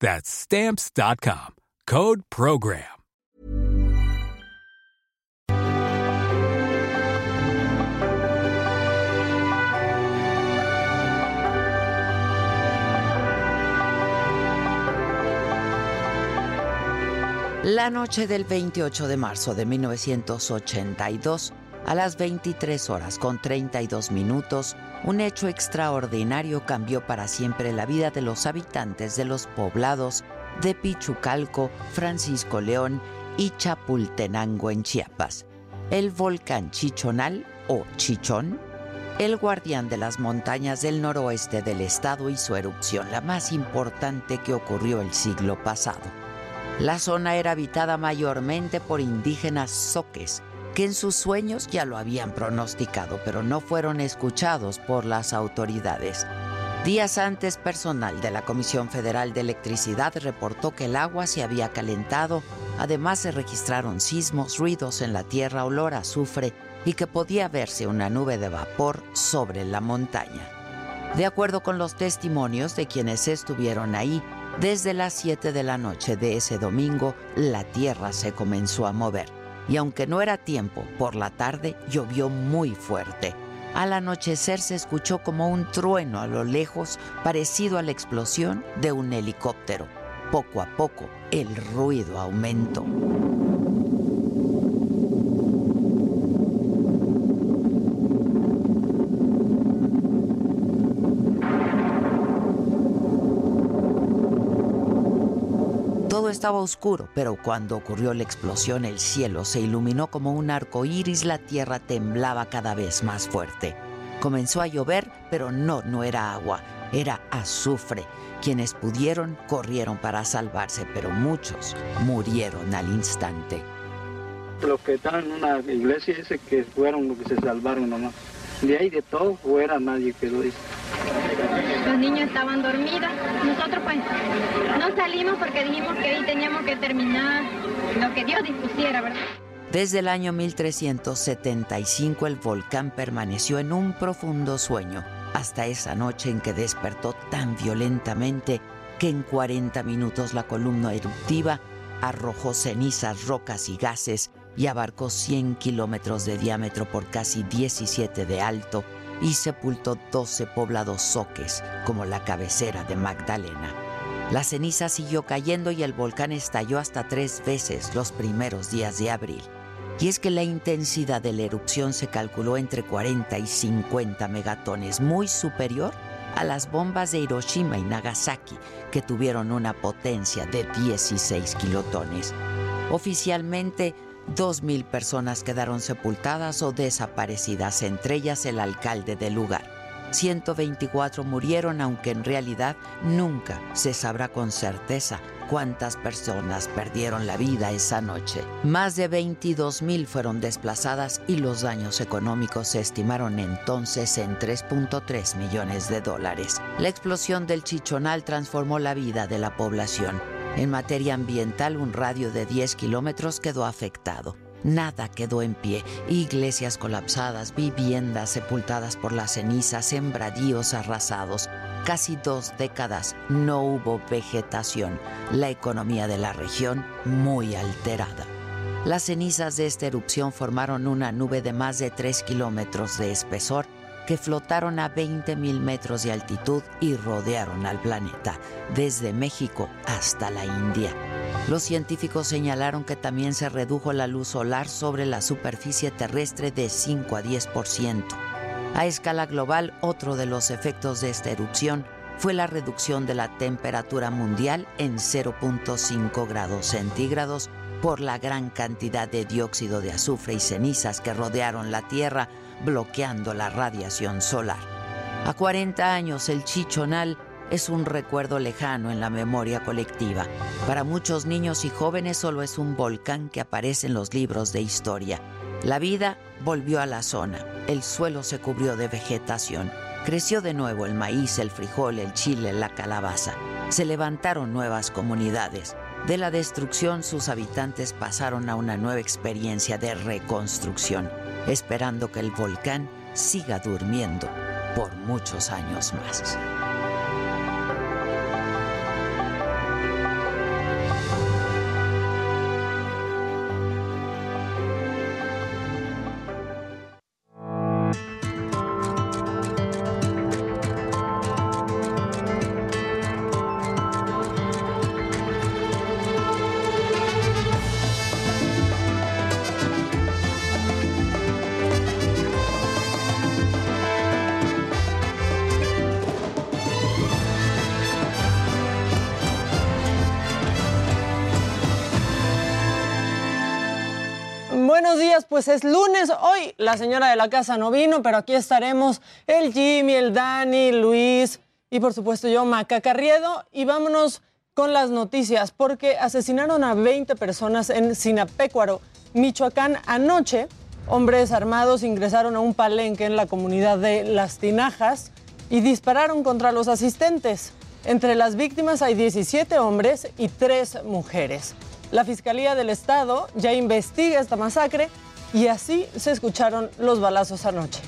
That's stamps.com. Code program. La noche del 28 de marzo de 1982, a las 23 horas con 32 minutos, un hecho extraordinario cambió para siempre la vida de los habitantes de los poblados de Pichucalco, Francisco León y Chapultenango en Chiapas. El volcán Chichonal o Chichón, el guardián de las montañas del noroeste del estado y su erupción, la más importante que ocurrió el siglo pasado. La zona era habitada mayormente por indígenas soques, que en sus sueños ya lo habían pronosticado, pero no fueron escuchados por las autoridades. Días antes, personal de la Comisión Federal de Electricidad reportó que el agua se había calentado, además se registraron sismos, ruidos en la tierra, olor a azufre y que podía verse una nube de vapor sobre la montaña. De acuerdo con los testimonios de quienes estuvieron ahí, desde las 7 de la noche de ese domingo, la tierra se comenzó a mover. Y aunque no era tiempo, por la tarde llovió muy fuerte. Al anochecer se escuchó como un trueno a lo lejos, parecido a la explosión de un helicóptero. Poco a poco, el ruido aumentó. Estaba oscuro, pero cuando ocurrió la explosión el cielo se iluminó como un arco iris, la tierra temblaba cada vez más fuerte. Comenzó a llover, pero no, no era agua, era azufre. Quienes pudieron corrieron para salvarse, pero muchos murieron al instante. Los que estaban en una iglesia ese que fueron los que se salvaron nomás. De ahí de todo fuera nadie quedó. Dice. Los niños estaban dormidos. Nosotros pues no salimos porque dijimos que ahí teníamos que terminar lo que Dios dispusiera, ¿verdad? Desde el año 1375 el volcán permaneció en un profundo sueño hasta esa noche en que despertó tan violentamente que en 40 minutos la columna eruptiva arrojó cenizas, rocas y gases y abarcó 100 kilómetros de diámetro por casi 17 de alto y sepultó 12 poblados soques como la cabecera de Magdalena. La ceniza siguió cayendo y el volcán estalló hasta tres veces los primeros días de abril. Y es que la intensidad de la erupción se calculó entre 40 y 50 megatones, muy superior a las bombas de Hiroshima y Nagasaki, que tuvieron una potencia de 16 kilotones. Oficialmente, 2.000 personas quedaron sepultadas o desaparecidas, entre ellas el alcalde del lugar. 124 murieron, aunque en realidad nunca se sabrá con certeza cuántas personas perdieron la vida esa noche. Más de 22 mil fueron desplazadas y los daños económicos se estimaron entonces en 3.3 millones de dólares. La explosión del Chichonal transformó la vida de la población. En materia ambiental, un radio de 10 kilómetros quedó afectado. Nada quedó en pie. Iglesias colapsadas, viviendas sepultadas por las cenizas, sembradíos arrasados. Casi dos décadas no hubo vegetación. La economía de la región muy alterada. Las cenizas de esta erupción formaron una nube de más de 3 kilómetros de espesor que flotaron a 20 mil metros de altitud y rodearon al planeta, desde México hasta la India. Los científicos señalaron que también se redujo la luz solar sobre la superficie terrestre de 5 a 10%. A escala global, otro de los efectos de esta erupción fue la reducción de la temperatura mundial en 0.5 grados centígrados por la gran cantidad de dióxido de azufre y cenizas que rodearon la Tierra, bloqueando la radiación solar. A 40 años, el Chichonal es un recuerdo lejano en la memoria colectiva. Para muchos niños y jóvenes solo es un volcán que aparece en los libros de historia. La vida volvió a la zona, el suelo se cubrió de vegetación, creció de nuevo el maíz, el frijol, el chile, la calabaza. Se levantaron nuevas comunidades. De la destrucción sus habitantes pasaron a una nueva experiencia de reconstrucción, esperando que el volcán siga durmiendo por muchos años más. Pues es lunes. Hoy la señora de la casa no vino, pero aquí estaremos el Jimmy, el Dani, Luis y por supuesto yo, Maca Carriedo. Y vámonos con las noticias, porque asesinaron a 20 personas en Sinapecuaro, Michoacán, anoche. Hombres armados ingresaron a un palenque en la comunidad de Las Tinajas y dispararon contra los asistentes. Entre las víctimas hay 17 hombres y 3 mujeres. La Fiscalía del Estado ya investiga esta masacre y así se escucharon los balazos anoche.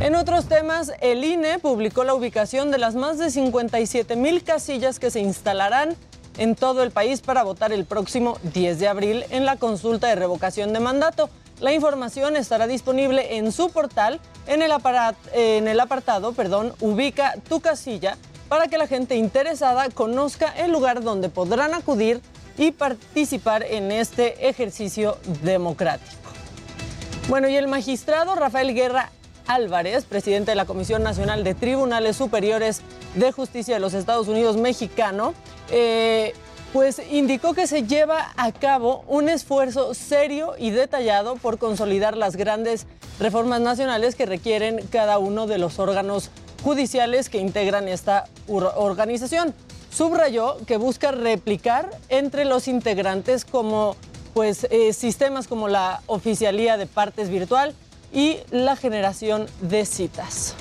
En otros temas, el INE publicó la ubicación de las más de 57 mil casillas que se instalarán en todo el país para votar el próximo 10 de abril en la consulta de revocación de mandato. La información estará disponible en su portal en el, en el apartado perdón, Ubica tu casilla para que la gente interesada conozca el lugar donde podrán acudir y participar en este ejercicio democrático. Bueno, y el magistrado Rafael Guerra Álvarez, presidente de la Comisión Nacional de Tribunales Superiores de Justicia de los Estados Unidos mexicano, eh, pues indicó que se lleva a cabo un esfuerzo serio y detallado por consolidar las grandes reformas nacionales que requieren cada uno de los órganos judiciales que integran esta organización. Subrayó que busca replicar entre los integrantes como pues eh, sistemas como la oficialía de partes virtual y la generación de citas.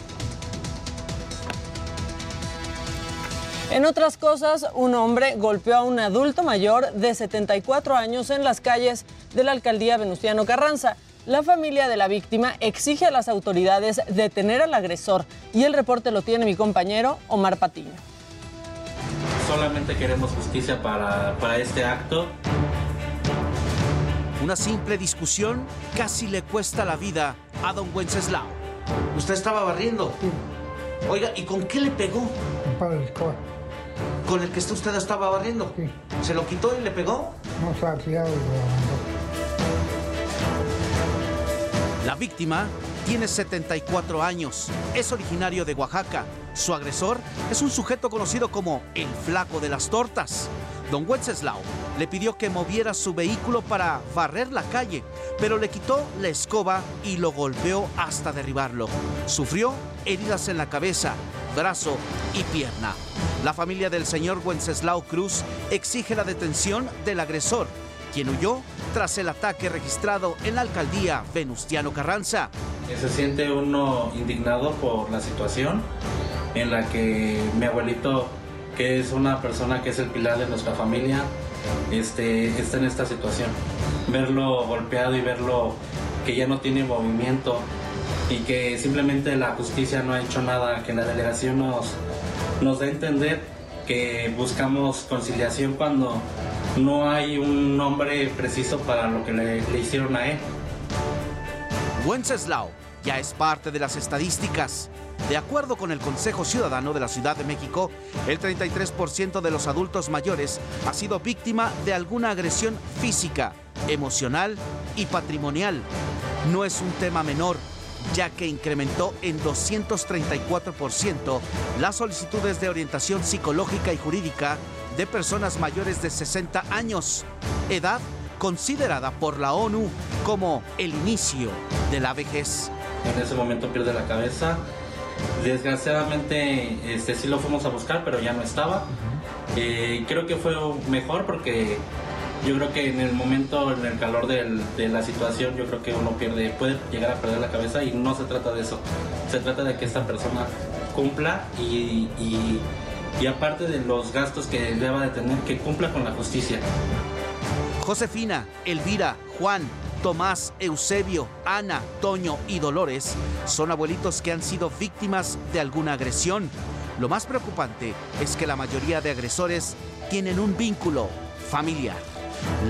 En otras cosas, un hombre golpeó a un adulto mayor de 74 años en las calles de la alcaldía Venustiano Carranza. La familia de la víctima exige a las autoridades detener al agresor y el reporte lo tiene mi compañero Omar Patiño. Solamente queremos justicia para, para este acto. Una simple discusión casi le cuesta la vida a don Wenceslao. Usted estaba barriendo. Oiga, ¿y con qué le pegó? ¿Con el que usted estaba barriendo? Sí. ¿Se lo quitó y le pegó? No se ha tirado y lo mandó. La víctima tiene 74 años, es originario de Oaxaca. Su agresor es un sujeto conocido como el flaco de las tortas. Don Wenceslao le pidió que moviera su vehículo para barrer la calle, pero le quitó la escoba y lo golpeó hasta derribarlo. Sufrió heridas en la cabeza, brazo y pierna. La familia del señor Wenceslao Cruz exige la detención del agresor, quien huyó tras el ataque registrado en la alcaldía Venustiano Carranza. Se siente uno indignado por la situación en la que mi abuelito, que es una persona que es el pilar de nuestra familia, este, está en esta situación. Verlo golpeado y verlo que ya no tiene movimiento y que simplemente la justicia no ha hecho nada, que la delegación nos, nos da a entender que buscamos conciliación cuando no hay un nombre preciso para lo que le, le hicieron a él. Wenceslao ya es parte de las estadísticas. De acuerdo con el Consejo Ciudadano de la Ciudad de México, el 33% de los adultos mayores ha sido víctima de alguna agresión física, emocional y patrimonial. No es un tema menor, ya que incrementó en 234% las solicitudes de orientación psicológica y jurídica de personas mayores de 60 años, edad considerada por la ONU como el inicio de la vejez. En ese momento pierde la cabeza. Desgraciadamente, este sí lo fuimos a buscar, pero ya no estaba. Eh, creo que fue mejor porque yo creo que en el momento, en el calor de la situación, yo creo que uno pierde, puede llegar a perder la cabeza y no se trata de eso. Se trata de que esta persona cumpla y, y- y aparte de los gastos que deba de tener, que cumpla con la justicia. Josefina, Elvira, Juan, Tomás, Eusebio, Ana, Toño y Dolores son abuelitos que han sido víctimas de alguna agresión. Lo más preocupante es que la mayoría de agresores tienen un vínculo familiar.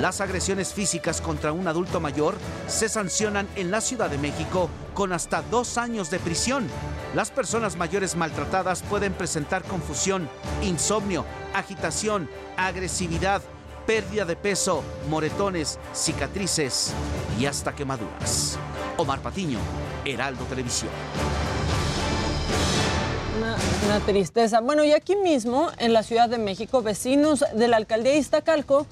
Las agresiones físicas contra un adulto mayor se sancionan en la Ciudad de México con hasta dos años de prisión. Las personas mayores maltratadas pueden presentar confusión, insomnio, agitación, agresividad, pérdida de peso, moretones, cicatrices y hasta quemaduras. Omar Patiño, Heraldo Televisión. Una, tristeza. Bueno, y aquí mismo, en la Ciudad de México, vecinos de la alcaldía Iztacalco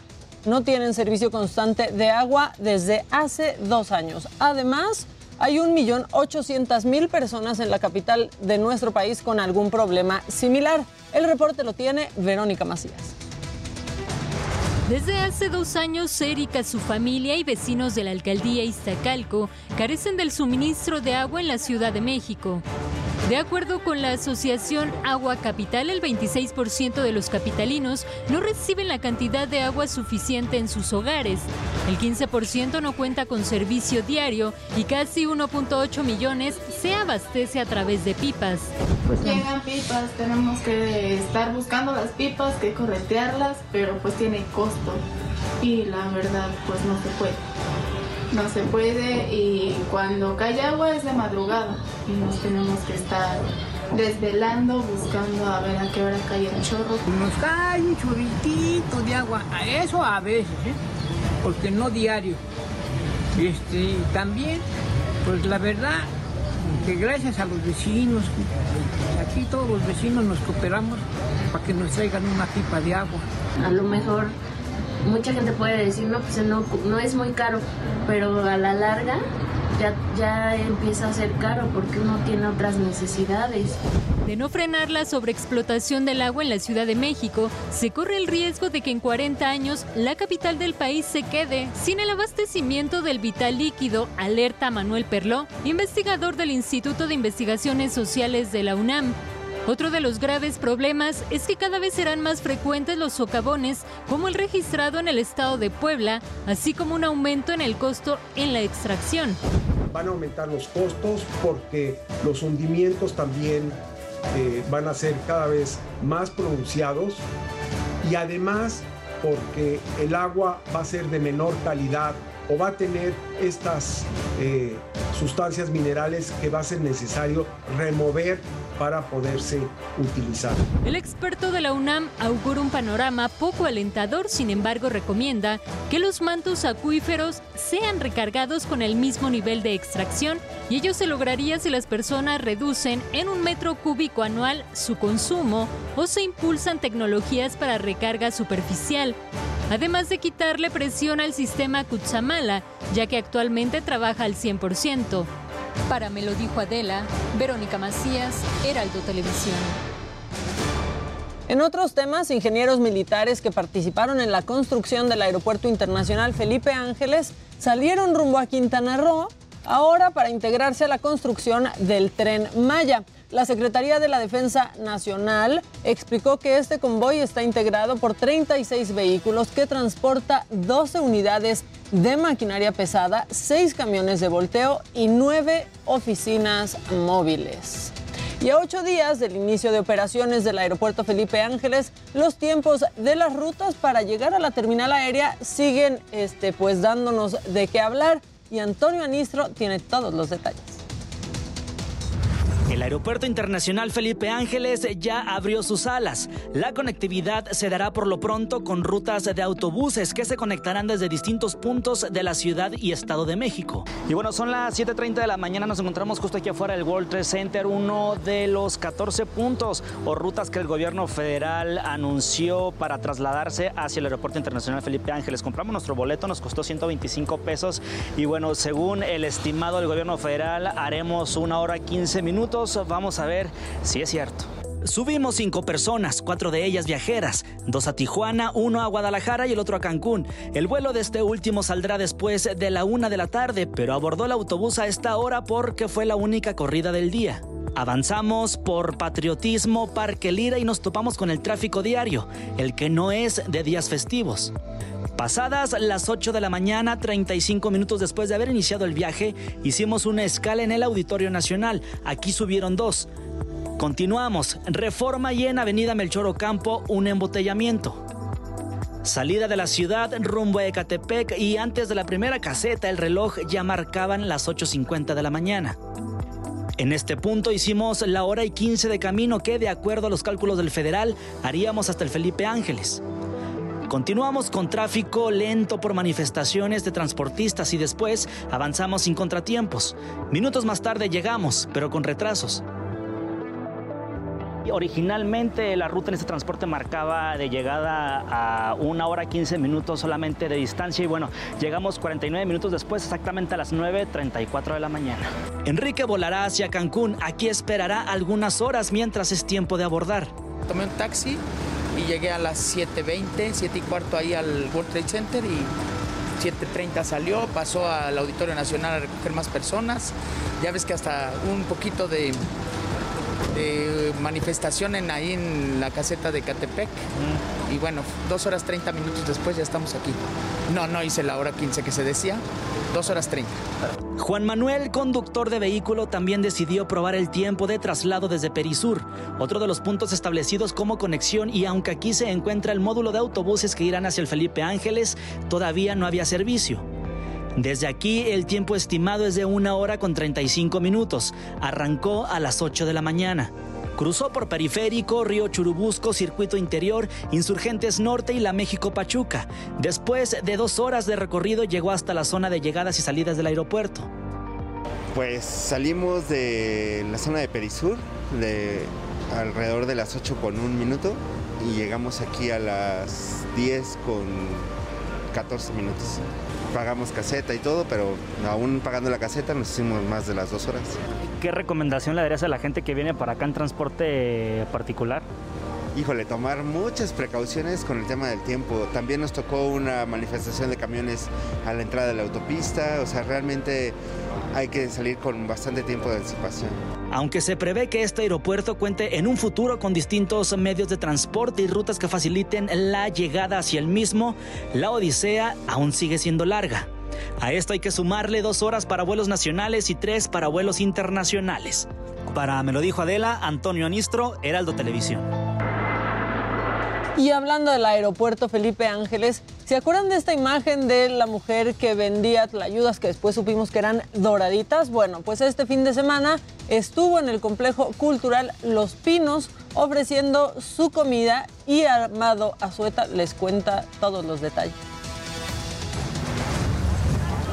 no tienen servicio constante de agua desde hace dos años. Además, hay 1.800.000 personas en la capital de nuestro país con algún problema similar. El reporte lo tiene Verónica Macías. Desde hace dos años, Erika, su familia y vecinos de la alcaldía Iztacalco carecen del suministro de agua en la Ciudad de México. De acuerdo con la asociación Agua Capital, el 26% de los capitalinos no reciben la cantidad de agua suficiente en sus hogares. El 15% no cuenta con servicio diario y casi 1.8 millones se abastece a través de pipas. Llegan pipas, tenemos que estar buscando las pipas, que corretearlas, pero pues tiene costo y la verdad pues no se puede. No se puede y cuando cae agua es de madrugada y nos tenemos que estar desvelando, buscando a ver a qué hora cae el chorro. Nos cae un chorritito de agua, a eso a veces, ¿eh? porque no diario. Este, también, pues la verdad, que gracias a los vecinos, aquí todos los vecinos nos cooperamos para que nos traigan una pipa de agua. A lo mejor mucha gente puede decir, no, pues no, no es muy caro, pero a la larga ya, ya empieza a ser caro porque uno tiene otras necesidades. De no frenar la sobreexplotación del agua en la Ciudad de México, se corre el riesgo de que en 40 años la capital del país se quede sin el abastecimiento del vital líquido, alerta Manuel Perló, investigador del Instituto de Investigaciones Sociales de la UNAM. Otro de los graves problemas es que cada vez serán más frecuentes los socavones, como el registrado en el estado de Puebla, así como un aumento en el costo en la extracción. Van a aumentar los costos porque los hundimientos también eh, van a ser cada vez más pronunciados y además porque el agua va a ser de menor calidad o va a tener estas eh, sustancias minerales que va a ser necesario remover para poderse utilizar. El experto de la UNAM augura un panorama poco alentador, sin embargo recomienda que los mantos acuíferos sean recargados con el mismo nivel de extracción y ello se lograría si las personas reducen en un metro cúbico anual su consumo o se impulsan tecnologías para recarga superficial. Además de quitarle presión al sistema Kutsamala, ya que actualmente trabaja al 100%. Para Me Adela, Verónica Macías, Heraldo Televisión. En otros temas, ingenieros militares que participaron en la construcción del Aeropuerto Internacional Felipe Ángeles salieron rumbo a Quintana Roo ahora para integrarse a la construcción del tren Maya. La Secretaría de la Defensa Nacional explicó que este convoy está integrado por 36 vehículos que transporta 12 unidades de maquinaria pesada, 6 camiones de volteo y 9 oficinas móviles. Y a ocho días del inicio de operaciones del aeropuerto Felipe Ángeles, los tiempos de las rutas para llegar a la terminal aérea siguen este, pues dándonos de qué hablar y Antonio Anistro tiene todos los detalles. El Aeropuerto Internacional Felipe Ángeles ya abrió sus alas. La conectividad se dará por lo pronto con rutas de autobuses que se conectarán desde distintos puntos de la Ciudad y Estado de México. Y bueno, son las 7.30 de la mañana, nos encontramos justo aquí afuera del World Trade Center, uno de los 14 puntos o rutas que el gobierno federal anunció para trasladarse hacia el Aeropuerto Internacional Felipe Ángeles. Compramos nuestro boleto, nos costó 125 pesos y bueno, según el estimado del gobierno federal, haremos una hora 15 minutos vamos a ver si es cierto. Subimos cinco personas, cuatro de ellas viajeras, dos a Tijuana, uno a Guadalajara y el otro a Cancún. El vuelo de este último saldrá después de la una de la tarde, pero abordó el autobús a esta hora porque fue la única corrida del día. Avanzamos por Patriotismo, Parque Lira y nos topamos con el tráfico diario, el que no es de días festivos. Pasadas las 8 de la mañana, 35 minutos después de haber iniciado el viaje, hicimos una escala en el Auditorio Nacional. Aquí subieron dos. Continuamos. Reforma y en Avenida Melchor Ocampo, un embotellamiento. Salida de la ciudad rumbo a Ecatepec y antes de la primera caseta el reloj ya marcaban las 8.50 de la mañana. En este punto hicimos la hora y 15 de camino que, de acuerdo a los cálculos del federal, haríamos hasta el Felipe Ángeles. Continuamos con tráfico lento por manifestaciones de transportistas y después avanzamos sin contratiempos. Minutos más tarde llegamos, pero con retrasos. Originalmente la ruta en este transporte marcaba de llegada a una hora 15 minutos solamente de distancia y bueno, llegamos 49 minutos después exactamente a las 9.34 de la mañana. Enrique volará hacia Cancún, aquí esperará algunas horas mientras es tiempo de abordar. Tomé un taxi y llegué a las 7.20, 7 y cuarto ahí al World Trade Center y 7.30 salió, pasó al Auditorio Nacional a recoger más personas. Ya ves que hasta un poquito de, de manifestación en, ahí en la caseta de Catepec. Y bueno, dos horas 30 minutos después ya estamos aquí. No, no hice la hora 15 que se decía, dos horas 30. Juan Manuel, conductor de vehículo, también decidió probar el tiempo de traslado desde Perisur, otro de los puntos establecidos como conexión y aunque aquí se encuentra el módulo de autobuses que irán hacia el Felipe Ángeles, todavía no había servicio. Desde aquí el tiempo estimado es de una hora con 35 minutos. Arrancó a las 8 de la mañana. Cruzó por Periférico, Río Churubusco, Circuito Interior, Insurgentes Norte y la México Pachuca. Después de dos horas de recorrido llegó hasta la zona de llegadas y salidas del aeropuerto. Pues salimos de la zona de Perisur de alrededor de las 8 con un minuto y llegamos aquí a las 10 con 14 minutos. Pagamos caseta y todo, pero aún pagando la caseta nos hicimos más de las dos horas. ¿Qué recomendación le darías a la gente que viene para acá en transporte particular? Híjole, tomar muchas precauciones con el tema del tiempo. También nos tocó una manifestación de camiones a la entrada de la autopista, o sea, realmente hay que salir con bastante tiempo de anticipación. Aunque se prevé que este aeropuerto cuente en un futuro con distintos medios de transporte y rutas que faciliten la llegada hacia el mismo, la odisea aún sigue siendo larga. A esto hay que sumarle dos horas para vuelos nacionales y tres para vuelos internacionales. Para Me lo dijo Adela, Antonio Anistro, Heraldo Televisión. Y hablando del aeropuerto Felipe Ángeles, ¿se acuerdan de esta imagen de la mujer que vendía tlayudas que después supimos que eran doraditas? Bueno, pues este fin de semana estuvo en el complejo cultural Los Pinos ofreciendo su comida y Armado Azueta les cuenta todos los detalles.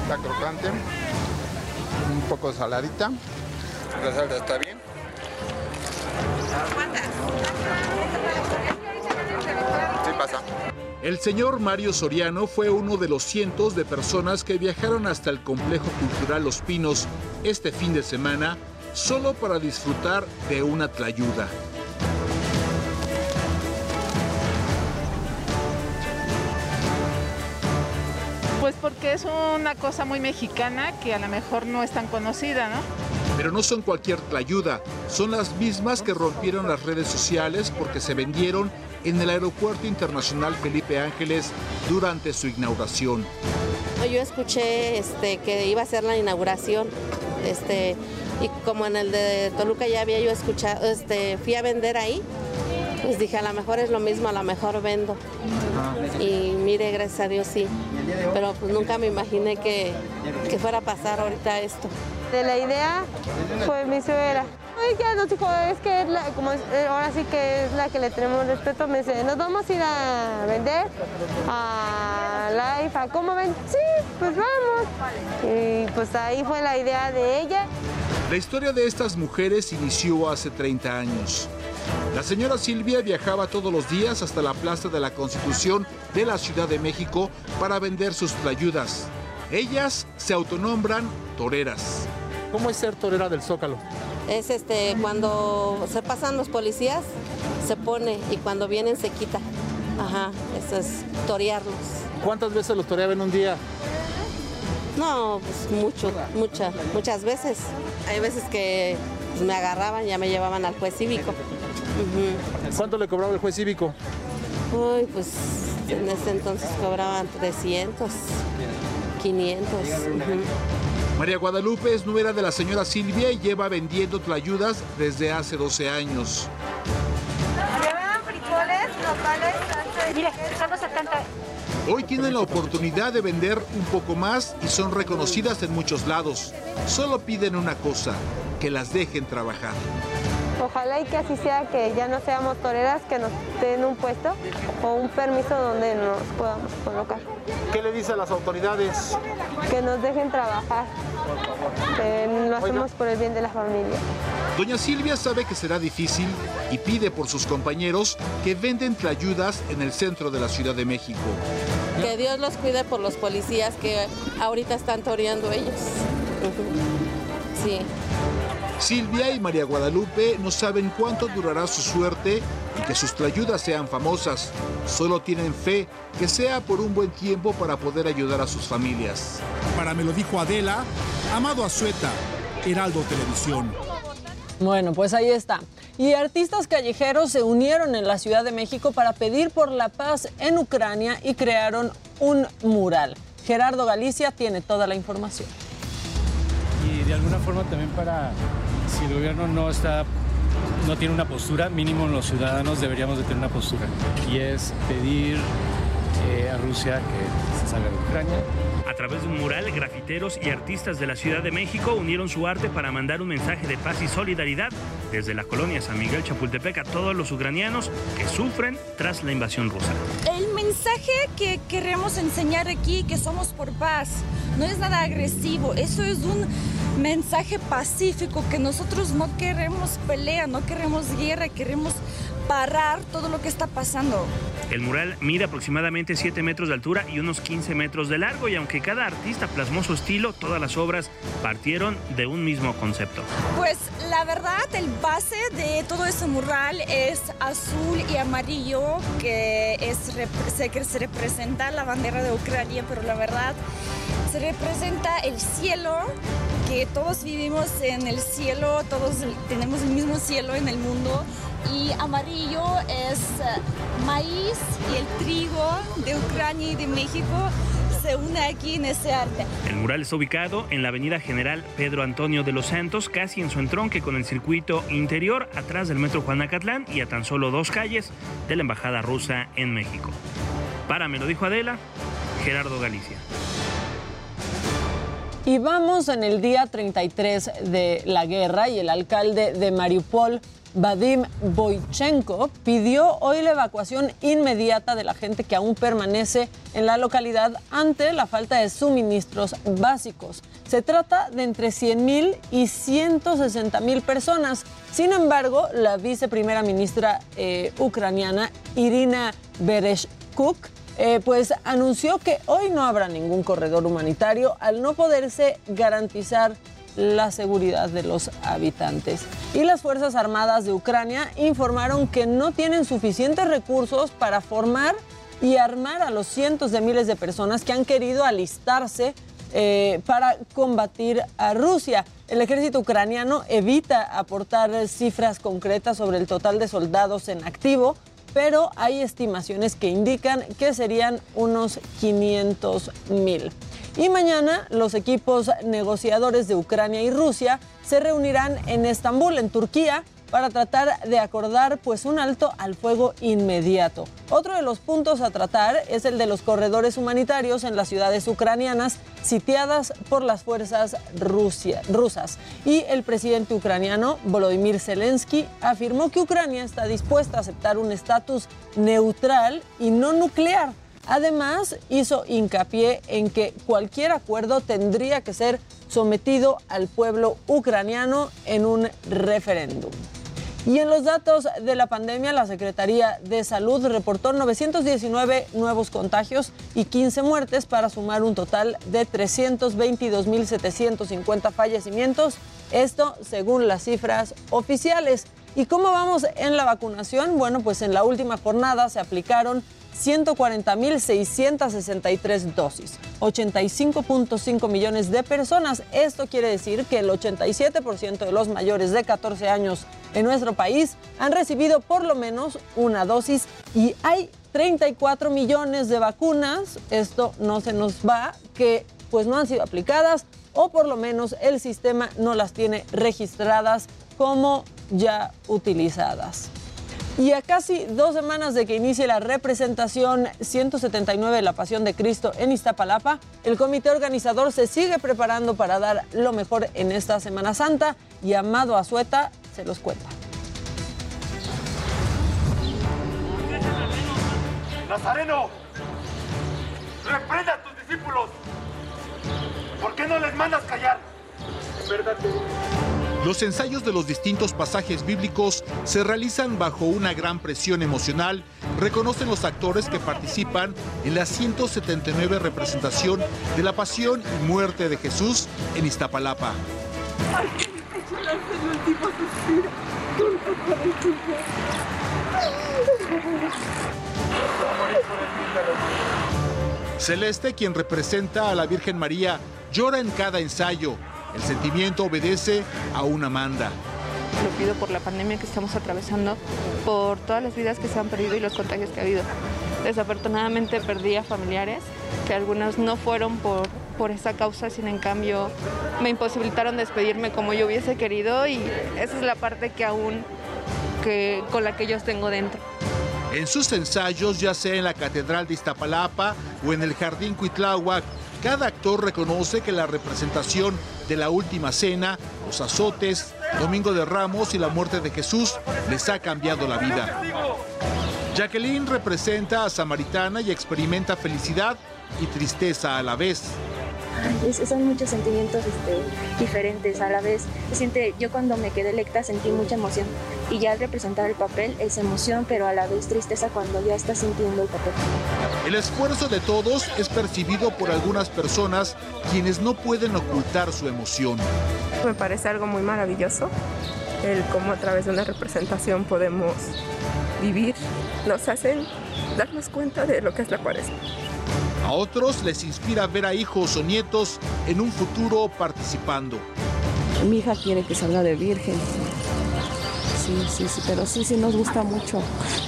Está crocante, un poco saladita. La salsa está bien pasa. El señor Mario Soriano fue uno de los cientos de personas que viajaron hasta el complejo cultural Los Pinos este fin de semana solo para disfrutar de una tlayuda. Pues porque es una cosa muy mexicana que a lo mejor no es tan conocida, ¿no? Pero no son cualquier tlayuda, son las mismas que rompieron las redes sociales porque se vendieron en el Aeropuerto Internacional Felipe Ángeles durante su inauguración. Yo escuché este, que iba a ser la inauguración, este, Y como en el de Toluca ya había yo escuchado, este, fui a vender ahí, pues dije, a lo mejor es lo mismo, a lo mejor vendo. Y mire, gracias a Dios sí. Pero pues nunca me imaginé que, que fuera a pasar ahorita esto. De la idea fue mi suegra. Ay, ya nos dijo, es que la, como eh, ahora sí que es la que le tenemos respeto, me dice, nos vamos a ir a vender a Life, a cómo ven, sí, pues vamos. Y pues ahí fue la idea de ella. La historia de estas mujeres inició hace 30 años. La señora Silvia viajaba todos los días hasta la Plaza de la Constitución de la Ciudad de México para vender sus playudas. Ellas se autonombran toreras. ¿Cómo es ser torera del Zócalo? Es este, cuando se pasan los policías, se pone y cuando vienen se quita. Ajá, eso es torearlos. ¿Cuántas veces los toreaba en un día? No, pues mucho, muchas, muchas veces. Hay veces que pues, me agarraban, ya me llevaban al juez cívico. ¿Cuánto le cobraba el juez cívico? Uy, pues en ese entonces cobraban 300, 500. ujú. María Guadalupe es nuera de la señora Silvia y lleva vendiendo tlayudas desde hace 12 años. ¿Llevan frijoles, nopales, los 70. Hoy tienen la oportunidad de vender un poco más y son reconocidas en muchos lados. Solo piden una cosa, que las dejen trabajar. Ojalá y que así sea, que ya no seamos toreras, que nos den un puesto o un permiso donde nos podamos colocar. ¿Qué le dice a las autoridades? Que nos dejen trabajar. Que lo hacemos por el bien de la familia. Doña Silvia sabe que será difícil y pide por sus compañeros que venden tlayudas en el centro de la Ciudad de México. Que Dios los cuide por los policías que ahorita están toreando ellos. Sí. Silvia y María Guadalupe no saben cuánto durará su suerte y que sus tlayudas sean famosas. Solo tienen fe que sea por un buen tiempo para poder ayudar a sus familias. Para me lo dijo Adela, Amado Azueta, Heraldo Televisión. Bueno, pues ahí está. Y artistas callejeros se unieron en la Ciudad de México para pedir por la paz en Ucrania y crearon un mural. Gerardo Galicia tiene toda la información. y de alguna forma también para si el gobierno no está no tiene una postura mínimo los ciudadanos deberíamos de tener una postura. Y es pedir eh, a Rusia que se salga de Ucrania A través de un mural, grafiteros y artistas de la Ciudad de México unieron su arte para mandar un mensaje de paz y solidaridad desde la colonia San Miguel Chapultepec a todos los ucranianos que sufren tras la invasión rusa. El mensaje que queremos enseñar aquí, que somos por paz, no es nada agresivo, eso es un mensaje pacífico, que nosotros no queremos pelea, no queremos guerra, queremos parar todo lo que está pasando. El mural mide aproximadamente 7 metros de altura y unos 15 metros de largo y aunque cada artista plasmó su estilo, todas las obras partieron de un mismo concepto. Pues la verdad, el base de todo ese mural es azul y amarillo, que, es, se, que se representa la bandera de Ucrania, pero la verdad se representa el cielo, que todos vivimos en el cielo, todos tenemos el mismo cielo en el mundo. Y amarillo es eh, maíz y el trigo de Ucrania y de México se une aquí en ese arte. El mural está ubicado en la avenida General Pedro Antonio de los Santos, casi en su entronque con el circuito interior, atrás del metro Juanacatlán y a tan solo dos calles de la Embajada Rusa en México. Para, me lo dijo Adela, Gerardo Galicia. Y vamos en el día 33 de la guerra y el alcalde de Mariupol, Vadim Boychenko, pidió hoy la evacuación inmediata de la gente que aún permanece en la localidad ante la falta de suministros básicos. Se trata de entre 100 mil y 160 mil personas. Sin embargo, la viceprimera ministra eh, ucraniana Irina Bereshkuk eh, pues anunció que hoy no habrá ningún corredor humanitario al no poderse garantizar la seguridad de los habitantes. Y las Fuerzas Armadas de Ucrania informaron que no tienen suficientes recursos para formar y armar a los cientos de miles de personas que han querido alistarse eh, para combatir a Rusia. El ejército ucraniano evita aportar cifras concretas sobre el total de soldados en activo, pero hay estimaciones que indican que serían unos 500 mil. Y mañana los equipos negociadores de Ucrania y Rusia se reunirán en Estambul, en Turquía, para tratar de acordar pues un alto al fuego inmediato. Otro de los puntos a tratar es el de los corredores humanitarios en las ciudades ucranianas sitiadas por las fuerzas Rusia, rusas. Y el presidente ucraniano Volodymyr Zelensky afirmó que Ucrania está dispuesta a aceptar un estatus neutral y no nuclear. Además, hizo hincapié en que cualquier acuerdo tendría que ser sometido al pueblo ucraniano en un referéndum. Y en los datos de la pandemia, la Secretaría de Salud reportó 919 nuevos contagios y 15 muertes para sumar un total de 322.750 fallecimientos, esto según las cifras oficiales. ¿Y cómo vamos en la vacunación? Bueno, pues en la última jornada se aplicaron 140.663 dosis, 85.5 millones de personas. Esto quiere decir que el 87% de los mayores de 14 años en nuestro país han recibido por lo menos una dosis y hay 34 millones de vacunas, esto no se nos va, que pues no han sido aplicadas o por lo menos el sistema no las tiene registradas como ya utilizadas. Y a casi dos semanas de que inicie la representación 179 de la Pasión de Cristo en Iztapalapa, el comité organizador se sigue preparando para dar lo mejor en esta Semana Santa y Amado Azueta se los cuenta. Nazareno, reprenda a tus discípulos. ¿Por qué no les mandas callar? verdad los ensayos de los distintos pasajes bíblicos se realizan bajo una gran presión emocional, reconocen los actores que participan en la 179 representación de la pasión y muerte de Jesús en Iztapalapa. Celeste, quien representa a la Virgen María, llora en cada ensayo, el sentimiento obedece a una manda. Lo pido por la pandemia que estamos atravesando, por todas las vidas que se han perdido y los contagios que ha habido. Desafortunadamente perdí a familiares, que algunos no fueron por, por esa causa, sino en cambio me imposibilitaron despedirme como yo hubiese querido y esa es la parte que aún que, con la que yo tengo dentro. En sus ensayos, ya sea en la Catedral de Iztapalapa o en el Jardín Cuitláhuac, cada actor reconoce que la representación de la última cena, los azotes, Domingo de Ramos y la muerte de Jesús les ha cambiado la vida. Jacqueline representa a Samaritana y experimenta felicidad y tristeza a la vez son muchos sentimientos este, diferentes a la vez. siente, yo cuando me quedé electa sentí mucha emoción y ya al representar el papel es emoción, pero a la vez tristeza cuando ya estás sintiendo el papel. El esfuerzo de todos es percibido por algunas personas quienes no pueden ocultar su emoción. Me parece algo muy maravilloso el cómo a través de una representación podemos vivir, nos hacen darnos cuenta de lo que es la cuaresma. A otros les inspira ver a hijos o nietos en un futuro participando. Mi hija quiere que salga de virgen. Sí, sí, sí, pero sí, sí nos gusta mucho.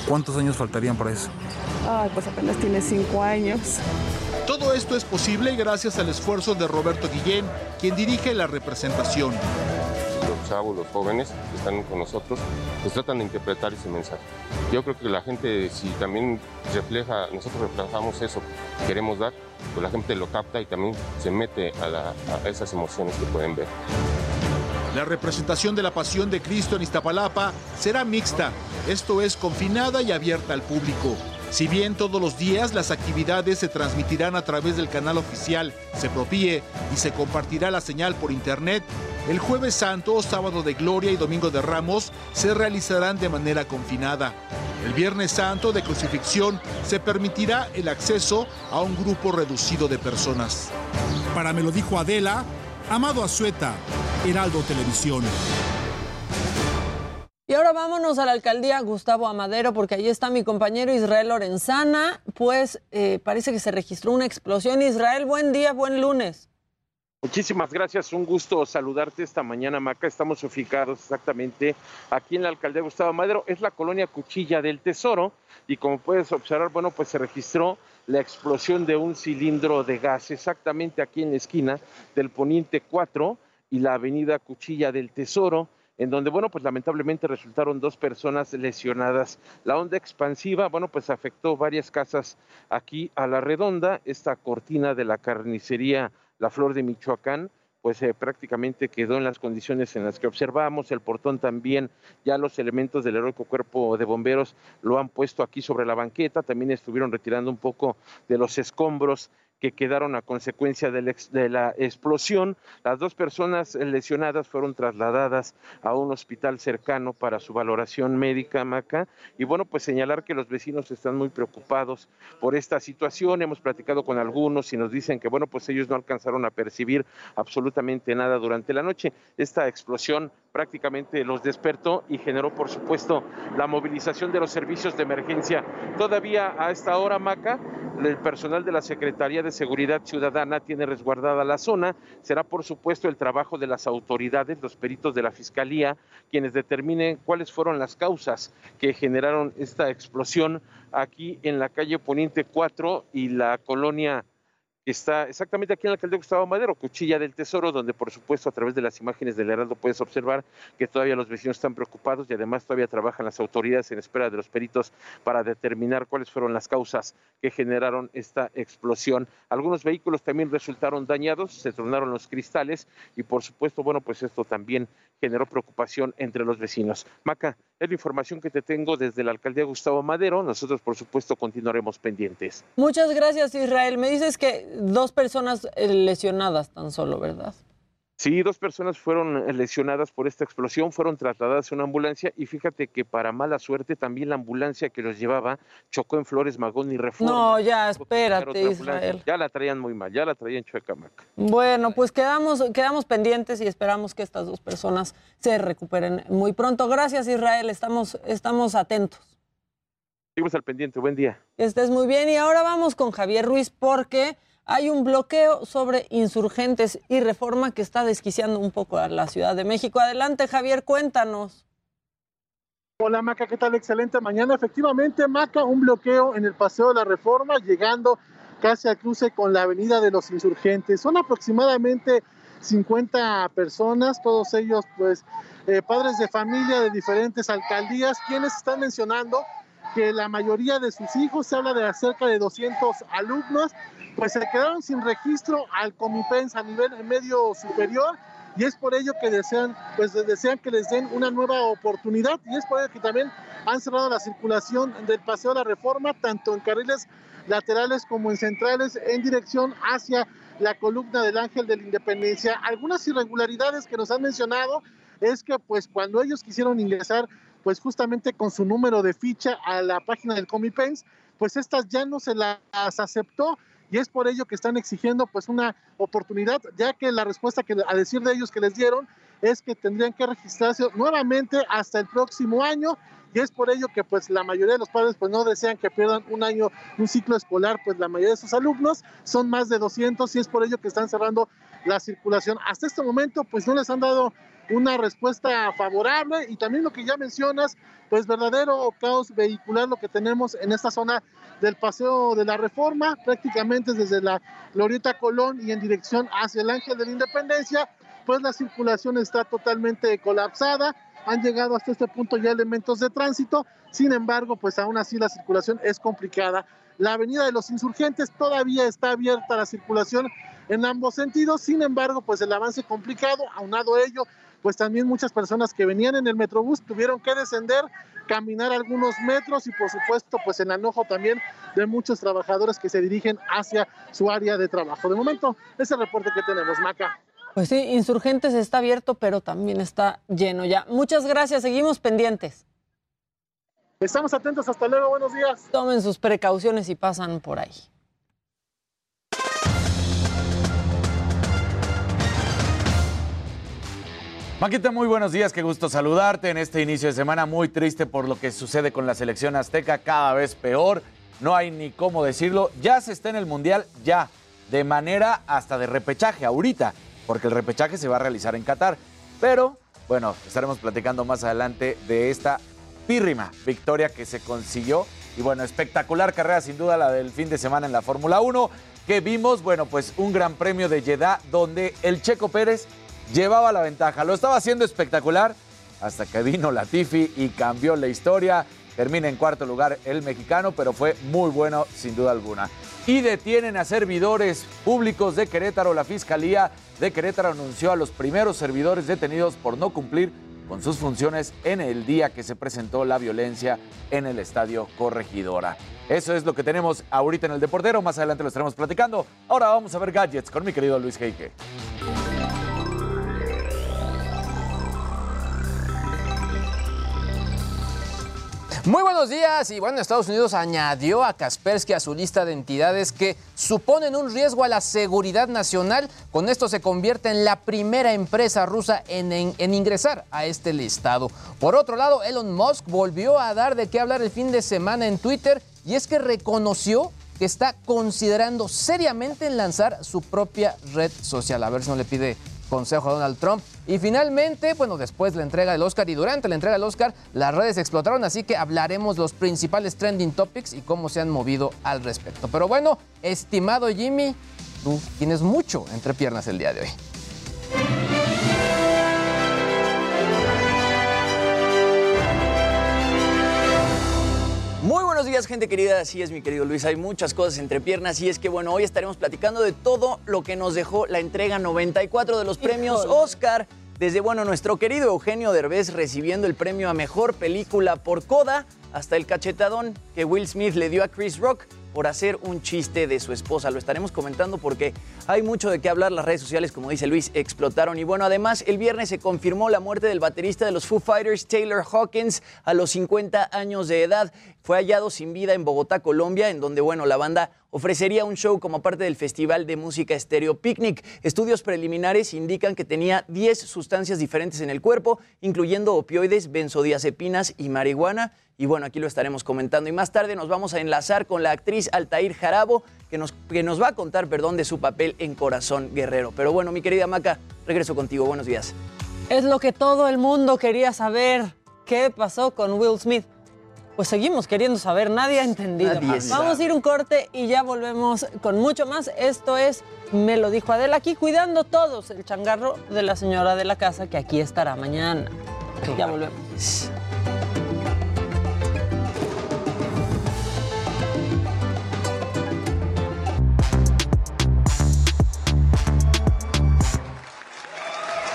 ¿Cuántos años faltarían para eso? Ay, pues apenas tiene cinco años. Todo esto es posible gracias al esfuerzo de Roberto Guillén, quien dirige la representación chavos, los jóvenes que están con nosotros, pues tratan de interpretar ese mensaje. Yo creo que la gente, si también refleja, nosotros reflejamos eso que queremos dar, pues la gente lo capta y también se mete a, a esas emociones que pueden ver. La representación de la Pasión de Cristo en Iztapalapa será mixta, esto es confinada y abierta al público. Si bien todos los días las actividades se transmitirán a través del canal oficial Se Propie y se compartirá la señal por internet, el jueves santo, sábado de gloria y domingo de ramos se realizarán de manera confinada. El viernes santo de crucifixión se permitirá el acceso a un grupo reducido de personas. Para me lo dijo Adela, Amado Azueta, Heraldo Televisión. Y ahora vámonos a la alcaldía Gustavo Amadero, porque ahí está mi compañero Israel Lorenzana. Pues eh, parece que se registró una explosión. Israel, buen día, buen lunes. Muchísimas gracias, un gusto saludarte esta mañana, Maca. Estamos ubicados exactamente aquí en la alcaldía Gustavo Madero. Es la colonia Cuchilla del Tesoro y como puedes observar, bueno, pues se registró la explosión de un cilindro de gas exactamente aquí en la esquina del Poniente 4 y la avenida Cuchilla del Tesoro en donde, bueno, pues lamentablemente resultaron dos personas lesionadas. La onda expansiva, bueno, pues afectó varias casas aquí a la redonda, esta cortina de la carnicería la flor de Michoacán, pues eh, prácticamente quedó en las condiciones en las que observamos. El portón también, ya los elementos del heroico cuerpo de bomberos lo han puesto aquí sobre la banqueta, también estuvieron retirando un poco de los escombros que quedaron a consecuencia de la, explosión. Las dos personas lesionadas fueron trasladadas a un hospital cercano para su valoración médica, Maca. Y bueno, pues señalar que los vecinos están muy preocupados por esta situación. Hemos platicado con algunos y nos dicen que, bueno, pues ellos no alcanzaron a percibir absolutamente nada durante la noche. Esta explosión prácticamente los despertó y generó, por supuesto, la movilización de los servicios de emergencia. Todavía a esta hora, Maca, el personal de la Secretaría de Seguridad Ciudadana tiene resguardada la zona. Será, por supuesto, el trabajo de las autoridades, los peritos de la Fiscalía, quienes determinen cuáles fueron las causas que generaron esta explosión aquí en la calle Poniente 4 y la colonia está exactamente aquí en la alcaldía Gustavo Madero, Cuchilla del Tesoro, donde por supuesto a través de las imágenes del Heraldo puedes observar que todavía los vecinos están preocupados y además todavía trabajan las autoridades en espera de los peritos para determinar cuáles fueron las causas que generaron esta explosión. Algunos vehículos también resultaron dañados, se tronaron los cristales y por supuesto, bueno, pues esto también generó preocupación entre los vecinos. Maca, es la información que te tengo desde la alcaldía Gustavo Madero. Nosotros, por supuesto, continuaremos pendientes. Muchas gracias, Israel. Me dices que dos personas lesionadas tan solo, ¿verdad? Sí, dos personas fueron eh, lesionadas por esta explosión, fueron trasladadas a una ambulancia y fíjate que para mala suerte también la ambulancia que los llevaba chocó en Flores Magón y Reforma. No, ya, espérate, Israel. Ya la traían muy mal, ya la traían chuecamac. Bueno, pues quedamos, quedamos pendientes y esperamos que estas dos personas se recuperen muy pronto. Gracias, Israel, estamos, estamos atentos. Seguimos al pendiente, buen día. Estés muy bien y ahora vamos con Javier Ruiz porque hay un bloqueo sobre insurgentes y reforma que está desquiciando un poco a la Ciudad de México. Adelante, Javier, cuéntanos. Hola Maca, ¿qué tal? Excelente mañana. Efectivamente, Maca, un bloqueo en el Paseo de la Reforma, llegando casi al cruce con la Avenida de los Insurgentes. Son aproximadamente 50 personas, todos ellos pues eh, padres de familia de diferentes alcaldías, quienes están mencionando que la mayoría de sus hijos, se habla de cerca de 200 alumnos, pues se quedaron sin registro al Comipens a nivel medio superior y es por ello que desean, pues desean que les den una nueva oportunidad y es por ello que también han cerrado la circulación del Paseo de la Reforma, tanto en carriles laterales como en centrales, en dirección hacia la columna del Ángel de la Independencia. Algunas irregularidades que nos han mencionado es que pues cuando ellos quisieron ingresar pues justamente con su número de ficha a la página del Comipens, pues estas ya no se las aceptó y es por ello que están exigiendo pues una oportunidad, ya que la respuesta que a decir de ellos que les dieron es que tendrían que registrarse nuevamente hasta el próximo año y es por ello que pues la mayoría de los padres pues no desean que pierdan un año, un ciclo escolar, pues la mayoría de sus alumnos son más de 200 y es por ello que están cerrando la circulación. Hasta este momento pues no les han dado una respuesta favorable y también lo que ya mencionas, pues verdadero caos vehicular lo que tenemos en esta zona del Paseo de la Reforma, prácticamente desde la Glorieta Colón y en dirección hacia el Ángel de la Independencia, pues la circulación está totalmente colapsada. Han llegado hasta este punto ya elementos de tránsito, sin embargo, pues aún así la circulación es complicada. La avenida de los insurgentes todavía está abierta a la circulación en ambos sentidos, sin embargo, pues el avance complicado, aunado a ello, pues también muchas personas que venían en el Metrobús tuvieron que descender, caminar algunos metros y por supuesto pues el enojo también de muchos trabajadores que se dirigen hacia su área de trabajo. De momento, ese reporte que tenemos, Maca. Pues sí, Insurgentes está abierto, pero también está lleno ya. Muchas gracias, seguimos pendientes. Estamos atentos, hasta luego, buenos días. Tomen sus precauciones y pasan por ahí. Maquita, muy buenos días, qué gusto saludarte en este inicio de semana muy triste por lo que sucede con la selección azteca, cada vez peor, no hay ni cómo decirlo, ya se está en el Mundial, ya, de manera hasta de repechaje, ahorita. porque el repechaje se va a realizar en Qatar. Pero, bueno, estaremos platicando más adelante de esta pírrima victoria que se consiguió. Y bueno, espectacular carrera sin duda la del fin de semana en la Fórmula 1, que vimos, bueno, pues un gran premio de Jeddah donde el Checo Pérez llevaba la ventaja. Lo estaba haciendo espectacular hasta que vino Latifi y cambió la historia. Termina en cuarto lugar el mexicano, pero fue muy bueno sin duda alguna. Y detienen a servidores públicos de Querétaro. La Fiscalía de Querétaro anunció a los primeros servidores detenidos por no cumplir con sus funciones en el día que se presentó la violencia en el estadio Corregidora. Eso es lo que tenemos ahorita en el Deportero. Más adelante lo estaremos platicando. Ahora vamos a ver gadgets con mi querido Luis Heike. Muy buenos días y bueno, Estados Unidos añadió a Kaspersky a su lista de entidades que suponen un riesgo a la seguridad nacional. Con esto se convierte en la primera empresa rusa en, ingresar a este listado. Por otro lado, Elon Musk volvió a dar de qué hablar el fin de semana en Twitter y es que reconoció que está considerando seriamente en lanzar su propia red social. A ver si no le pide consejo a Donald Trump. Y finalmente, bueno, después de la entrega del Oscar y durante la entrega del Oscar, las redes explotaron, así que hablaremos los principales trending topics y cómo se han movido al respecto. Pero bueno, estimado Jimmy, tú tienes mucho entre piernas el día de hoy. Muy buenos días, gente querida. Así es, mi querido Luis. Hay muchas cosas entre piernas y es que, bueno, hoy estaremos platicando de todo lo que nos dejó la entrega 94 de los premios Híjole. Oscar. Desde, bueno, nuestro querido Eugenio Derbez recibiendo el premio a Mejor Película por Coda, hasta el cachetadón que Will Smith le dio a Chris Rock por hacer un chiste de su esposa. Lo estaremos comentando porque hay mucho de qué hablar. Las redes sociales, como dice Luis, explotaron. Y bueno, además, el viernes se confirmó la muerte del baterista de los Foo Fighters, Taylor Hawkins, a los 50 años de edad. Fue hallado sin vida en Bogotá, Colombia, en donde, bueno, la banda ofrecería un show como parte del Festival de Música Estéreo Picnic. Estudios preliminares indican que tenía 10 sustancias diferentes en el cuerpo, incluyendo opioides, benzodiazepinas y marihuana. Y bueno, aquí lo estaremos comentando. Y más tarde nos vamos a enlazar con la actriz Altair Jarabo, que nos, que nos va a contar, perdón, de su papel en Corazón Guerrero. Pero bueno, mi querida Maca, regreso contigo. Buenos días. Es lo que todo el mundo quería saber. ¿Qué pasó con Will Smith? Pues seguimos queriendo saber, nadie ha entendido. Nadie Vamos a ir un corte y ya volvemos con mucho más. Esto es Me lo dijo Adela aquí, cuidando todos el changarro de la señora de la casa que aquí estará mañana. Ya volvemos.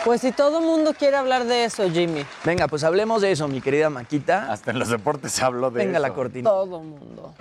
Pues si todo el mundo quiere hablar de eso, Jimmy. Venga, pues hablemos de eso, mi querida Maquita. Hasta en los deportes se habló de Venga eso. la cortina. Todo el mundo.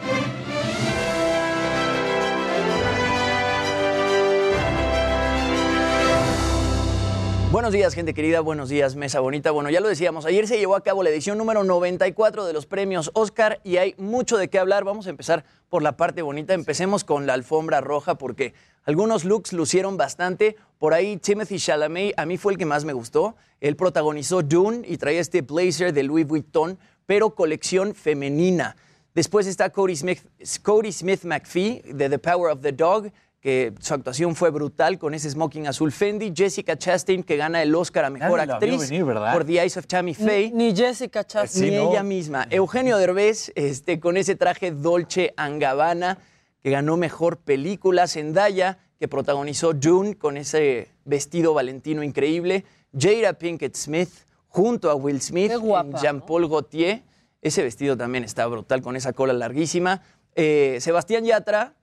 Buenos días, gente querida. Buenos días, mesa bonita. Bueno, ya lo decíamos, ayer se llevó a cabo la edición número 94 de los premios Oscar y hay mucho de qué hablar. Vamos a empezar por la parte bonita. Empecemos con la alfombra roja porque algunos looks lucieron bastante. Por ahí Timothy Chalamet a mí fue el que más me gustó. Él protagonizó Dune y traía este blazer de Louis Vuitton, pero colección femenina. Después está Cody Smith, Cody Smith McPhee de The Power of the Dog, que su actuación fue brutal con ese smoking azul Fendi. Jessica Chastain, que gana el Oscar a Mejor Nadie Actriz por The Eyes of Tammy Faye. Ni, ni Jessica Chastain. Ni ella misma. Eugenio Derbez, este, con ese traje Dolce Gabbana, que ganó mejor película. Zendaya, que protagonizó Dune con ese vestido valentino increíble. Jada Pinkett Smith, junto a Will Smith, Qué guapa, en Jean-Paul Gaultier. Ese vestido también está brutal, con esa cola larguísima. Eh, Sebastián Yatra,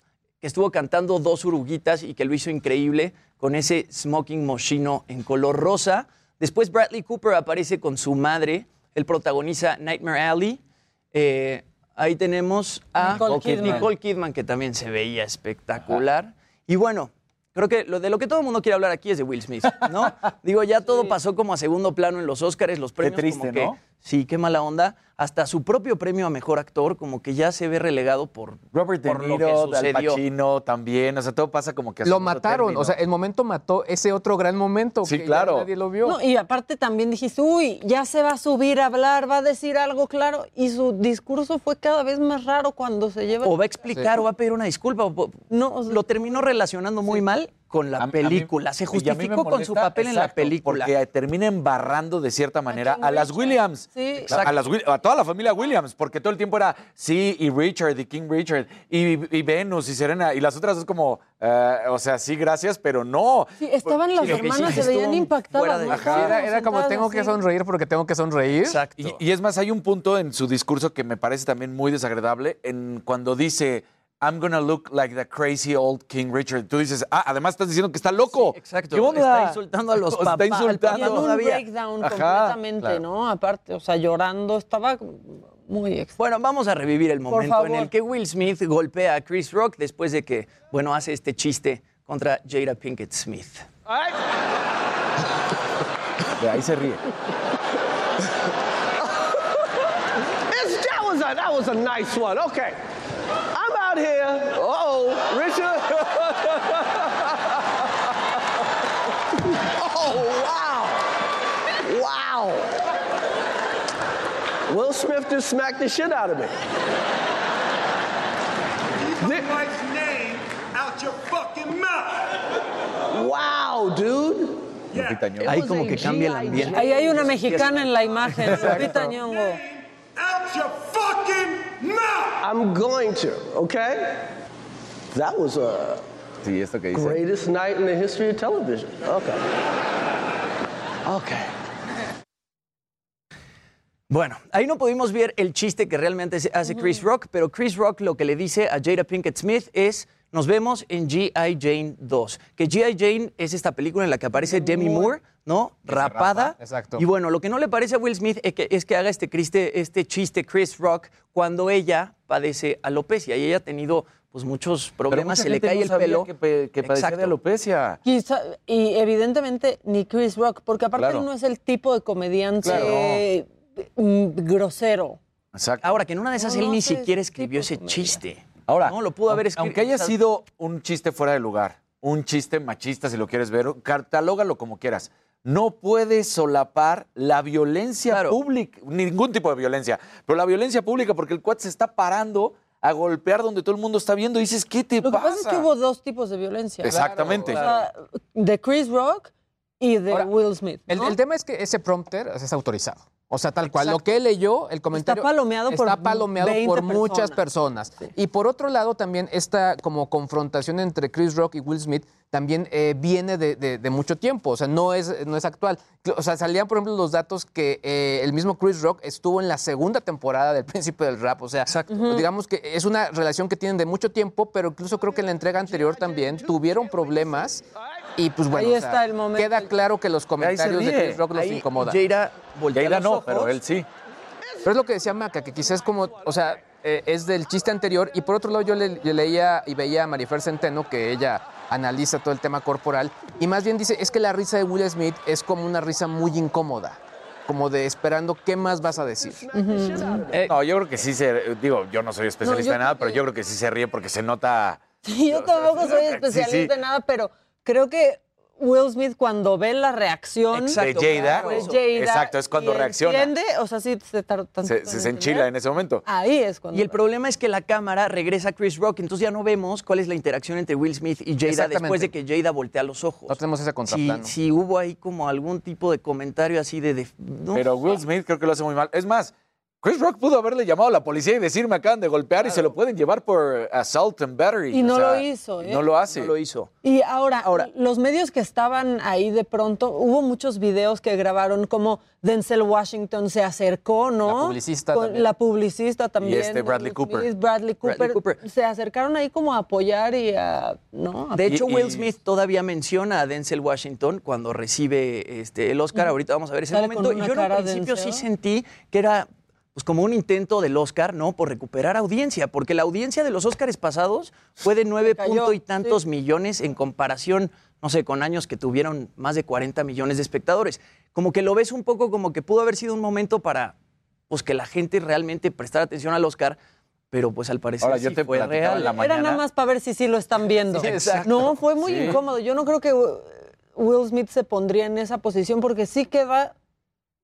que estuvo cantando dos uruguitas y que lo hizo increíble con ese smoking moschino en color rosa. Después Bradley Cooper aparece con su madre. Él protagoniza Nightmare Alley. Eh, ahí tenemos a Nicole Kidman. Nicole Kidman, que también se veía espectacular. Y bueno, creo que lo de lo que todo el mundo quiere hablar aquí es de Will Smith, ¿no? Digo, ya todo pasó como a segundo plano en los Oscars, los premios triste, como que, ¿no? Sí, qué mala onda. Hasta su propio premio a mejor actor, como que ya se ve relegado por, Robert De por lo que Niro, Al. Pacino también, o sea, todo pasa como que Lo mataron, término. o sea, el momento mató ese otro gran momento Sí, que ya claro. nadie lo vio. No, y aparte también dijiste, uy, ya se va a subir a hablar, va a decir algo claro. Y su discurso fue cada vez más raro cuando se lleva. O va a explicar o va a pedir una disculpa. o- No, o sea- lo terminó relacionando muy mal con la A- película, se a mí justificó con su papel en la película. Porque termina embarrando de cierta manera a, las Williams. Sí. A, a las a toda la familia Williams, porque todo el tiempo era sí, y Richard, y King Richard, y, y Venus, y Serena, y las otras es como, eh, o sea, sí, gracias, pero no. Sí, estaban las Sí, hermanas, sí se veían impactadas. Era, era como tengo que sonreír porque tengo que sonreír. Exacto. Y, y es más, hay un punto en su discurso que me parece también muy desagradable, en cuando dice, I'm gonna look like the crazy old King Richard. Tú dices, ah, además estás diciendo que está loco. exacto. ¿Qué onda? Está insultando a los papás. Está insultando. un todavía. breakdown Ajá, completamente, claro. ¿no? Aparte, o sea, llorando, estaba muy extraño. Bueno, vamos a revivir el momento en el que Will Smith golpea a Chris Rock después de que, bueno, hace este chiste contra Jada Pinkett Smith. De ahí se ríe. It's- that was a that was a nice one. Okay, out here. Oh, Richard. oh wow, wow. Will Smith just smacked the shit out of me. Keep my wife's name out your fucking mouth. Wow, dude. Lupita Nyong'o. Ahí como que cambia el ambiente. Ahí hay una mexicana en la imagen, Lupita Nyong'o. Out your fucking mouth. I'm going to. Okay. That was a Sí, esto que dice. greatest night in the history of television. Okay. Okay. Bueno, ahí no pudimos ver el chiste que realmente se- hace Chris Rock, pero Chris Rock lo que le dice a Jada Pinkett Smith es, nos vemos en G.I. Jane 2. Que G.I. Jane es esta película en la que aparece Demi Moore, ¿no? Rapada. rapa, exacto. Y bueno, lo que no le parece a Will Smith es que, es que haga este, criste- este chiste Chris Rock cuando ella padece alopecia y ella ha tenido pues muchos problemas, se le cae no el pelo. Que, pe- que padecía de alopecia. Quizá- y evidentemente ni Chris Rock, porque aparte Claro. él no es el tipo de comediante Claro. mm, grosero. Exacto. Ahora, que en una de esas No, él no ni siquiera escribió ese comedia. chiste. Ahora, No, lo pudo haber aunque- escrito. Aunque haya sido un chiste fuera de lugar, un chiste machista, si lo quieres ver, catalógalo como quieras. No puedes solapar la violencia Claro. pública, ningún tipo de violencia, pero la violencia pública, porque el cuate se está parando a golpear donde todo el mundo está viendo y dices, ¿qué te Lo que pasa? pasa es que hubo dos tipos de violencia. Exactamente. O sea, de Chris Rock y de Ahora, Will Smith. El, el tema es que ese prompter es autorizado. O sea, tal cual. Lo que él leyó, el comentario. palomeado por está palomeado 20 por muchas personas. personas. Y por otro lado, también esta como confrontación entre Chris Rock y Will Smith también eh, viene de, de- de mucho tiempo. O sea, no es, no es actual. O sea, salían, por ejemplo, los datos que eh, el mismo Chris Rock estuvo en la segunda temporada del Príncipe del Rap. O sea, digamos que es una relación que tienen de mucho tiempo, pero incluso creo que en la entrega anterior también tuvieron problemas. Y pues bueno, Ahí o sea, está el momento. queda claro que los comentarios de. Chris Rock los Ahí incomodan. Yaira los no, ojos. pero él sí. Pero es lo que decía Maca, que quizás como, o sea, eh, es del chiste anterior. Y por otro lado, yo le, le leía y veía a Marifer Centeno, que ella analiza todo el tema corporal, y más bien dice, es que la risa de Will Smith es como una risa muy incómoda, como de esperando qué más vas a decir. no, yo creo que sí se. Digo, yo no soy especialista yo en nada, pero yo creo que sí se ríe porque se nota. Sí, yo tampoco soy Sí, especialista sí. en nada, pero creo que Will Smith cuando ve la reacción Exacto, de Jada. Jada Exacto, es cuando y reacciona. entiende, o sea, sí se tarda tanto Se, en se, enchila en ese momento. Ahí es cuando Y el problema es que la cámara regresa a Chris Rock, entonces ya no vemos cuál es la interacción entre Will Smith y Jada después de que Jada voltea los ojos. No tenemos ese Si, contraplano. si hubo ahí como algún tipo de comentario así de... de- no Pero Will Smith creo que lo hace muy mal. Es más, Chris Rock pudo haberle llamado a la policía y decir me acaban de golpear y se lo pueden llevar por assault and battery. Y O no sea, lo hizo, ¿eh? No lo hace. no lo hizo. Y ahora, Ahora- los medios que estaban ahí de pronto, hubo muchos videos que grabaron como Denzel Washington se acercó, ¿no? La publicista Con- también. La publicista también. este Bradley Cooper. Smith, Bradley Cooper. Bradley Cooper. Se acercaron ahí como a apoyar y a... ¿no? A- De hecho, Y- Will y- Smith todavía menciona a Denzel Washington cuando recibe este, el Oscar. Ahorita vamos a ver ese Sale momento. Y yo en principio sí sentí que era pues, como un intento del Oscar, ¿no? Por recuperar audiencia, porque la audiencia de los Oscars pasados fue de nueve punto y tantos sí. millones en comparación, no sé, con años que tuvieron más de 40 millones de espectadores. Como que lo ves un poco como que pudo haber sido un momento para pues, que la gente realmente prestara atención al Oscar, pero pues al parecer Ahora, yo te fue real. la Era mañana. nada más para ver si sí lo están viendo. Sí, exacto. No, fue muy Sí. incómodo. Yo no creo que Will Smith se pondría en esa posición porque sí queda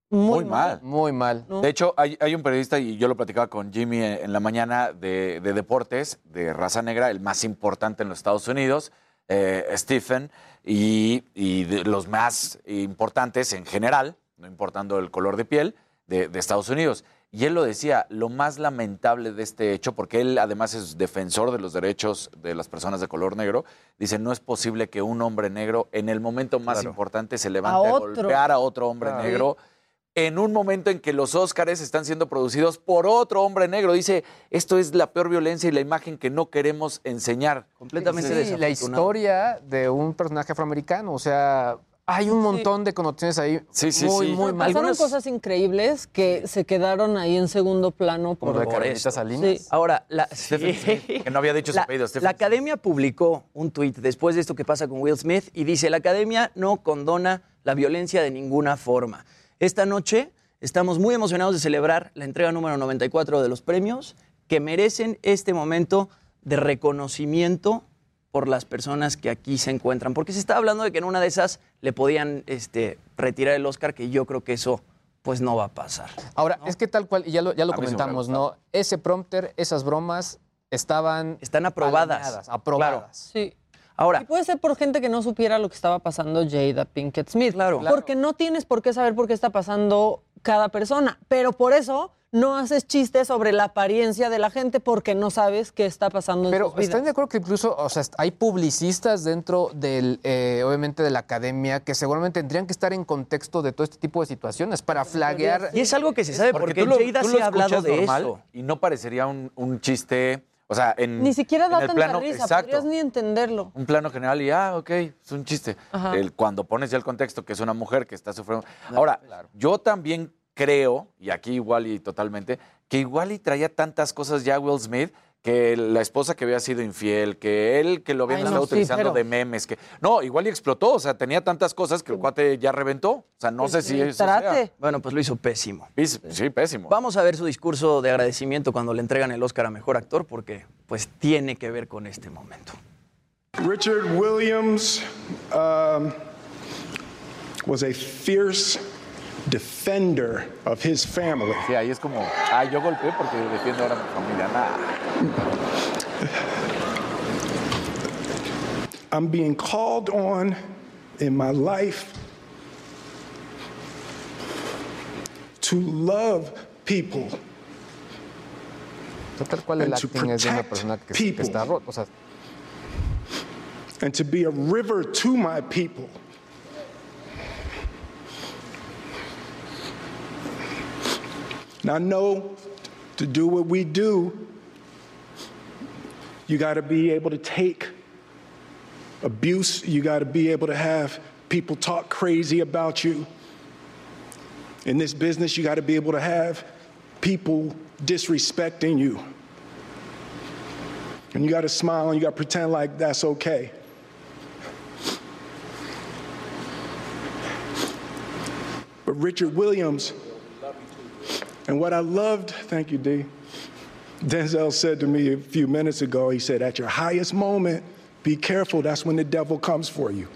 muy, Muy mal. Muy mal. ¿no? De hecho, hay, hay un periodista, y yo lo platicaba con Jimmy en, en la mañana, de, de deportes, de raza negra, el más importante en los Estados Unidos, eh, Stephen, y, y de los más importantes en general, no importando el color de piel, de, de Estados Unidos. Y él lo decía, lo más lamentable de este hecho, porque él además es defensor de los derechos de las personas de color negro, dice, no es posible que un hombre negro en el momento más Claro. importante se levante a, golpear a otro hombre Claro. negro. En un momento en que los Óscares están siendo producidos por otro hombre negro. Dice, esto es la peor violencia y la imagen que no queremos enseñar. Completamente Sí, la historia de un personaje afroamericano, o sea, hay un montón de connotaciones ahí muy, muy mal. Pasaron cosas increíbles que se quedaron ahí en segundo plano por, Como lo de por Carmelita esto. Salinas. Sí. Ahora, la, que no había dicho su apellido, la academia publicó un tuit después de esto que pasa con Will Smith y dice, la academia no condona la violencia de ninguna forma. Esta noche estamos muy emocionados de celebrar la entrega número 94 de los premios que merecen este momento de reconocimiento por las personas que aquí se encuentran. Porque se está hablando de que en una de esas le podían este, retirar el Oscar, que yo creo que eso pues no va a pasar. Ahora, es que tal cual, y ya lo, ya lo comentamos, ¿no? Ese prompter, esas bromas estaban... Están aprobadas. alineadas, aprobadas. Sí. Ahora. Y puede ser por gente que no supiera lo que estaba pasando Jada Pinkett Smith. Claro. Porque no tienes por qué saber por qué está pasando cada persona. Pero por eso no haces chistes sobre la apariencia de la gente porque no sabes qué está pasando en Pero sus vidas. ¿están de acuerdo que incluso, o sea, hay publicistas dentro del, eh, obviamente, de la academia que seguramente tendrían que estar en contexto de todo este tipo de situaciones para flaguear... Y es algo que se sabe porque, tú lo- Jada tú sí ha hablado de normal eso. Y no parecería un, un chiste, o sea, en, Ni siquiera da tanta plano, risa, exacto, podrías ni entenderlo. un plano general y, ah, ok, es un chiste. El- cuando pones ya el contexto que es una mujer que está sufriendo. Ahora, yo también creo, y aquí igual y totalmente, que igual y traía tantas cosas ya Will Smith que la esposa que había sido infiel, que él que lo habían Ay, no, estado sí, utilizando pero- de memes, que no, igual y explotó, o sea, tenía tantas cosas que el cuate ya reventó. O sea, no sé si eso sea. Bueno, pues lo hizo pésimo. Pés- Sí, pésimo. Vamos a ver su discurso de agradecimiento cuando le entregan el Oscar a Mejor Actor porque pues tiene que ver con este momento. Richard Williams um, was a fierce defender of his family. Sí, ahí es como, ah, yo golpeé porque defiendo ahora a mi familia. Nada. I'm being called on in my life to love people Tal cual el acting es de una persona que, que está rota. O sea, and to be a river to my people. And I know to do what we do, you got to be able to take abuse, you got to be able to have people talk crazy about you. In this business, you got to be able to have people disrespecting you. And you got to smile and you got to pretend like that's okay. But Richard Williams, and what I loved, thank you, D. Denzel said to me a few minutes ago, he said, At your highest moment, be careful, that's when the devil comes for you.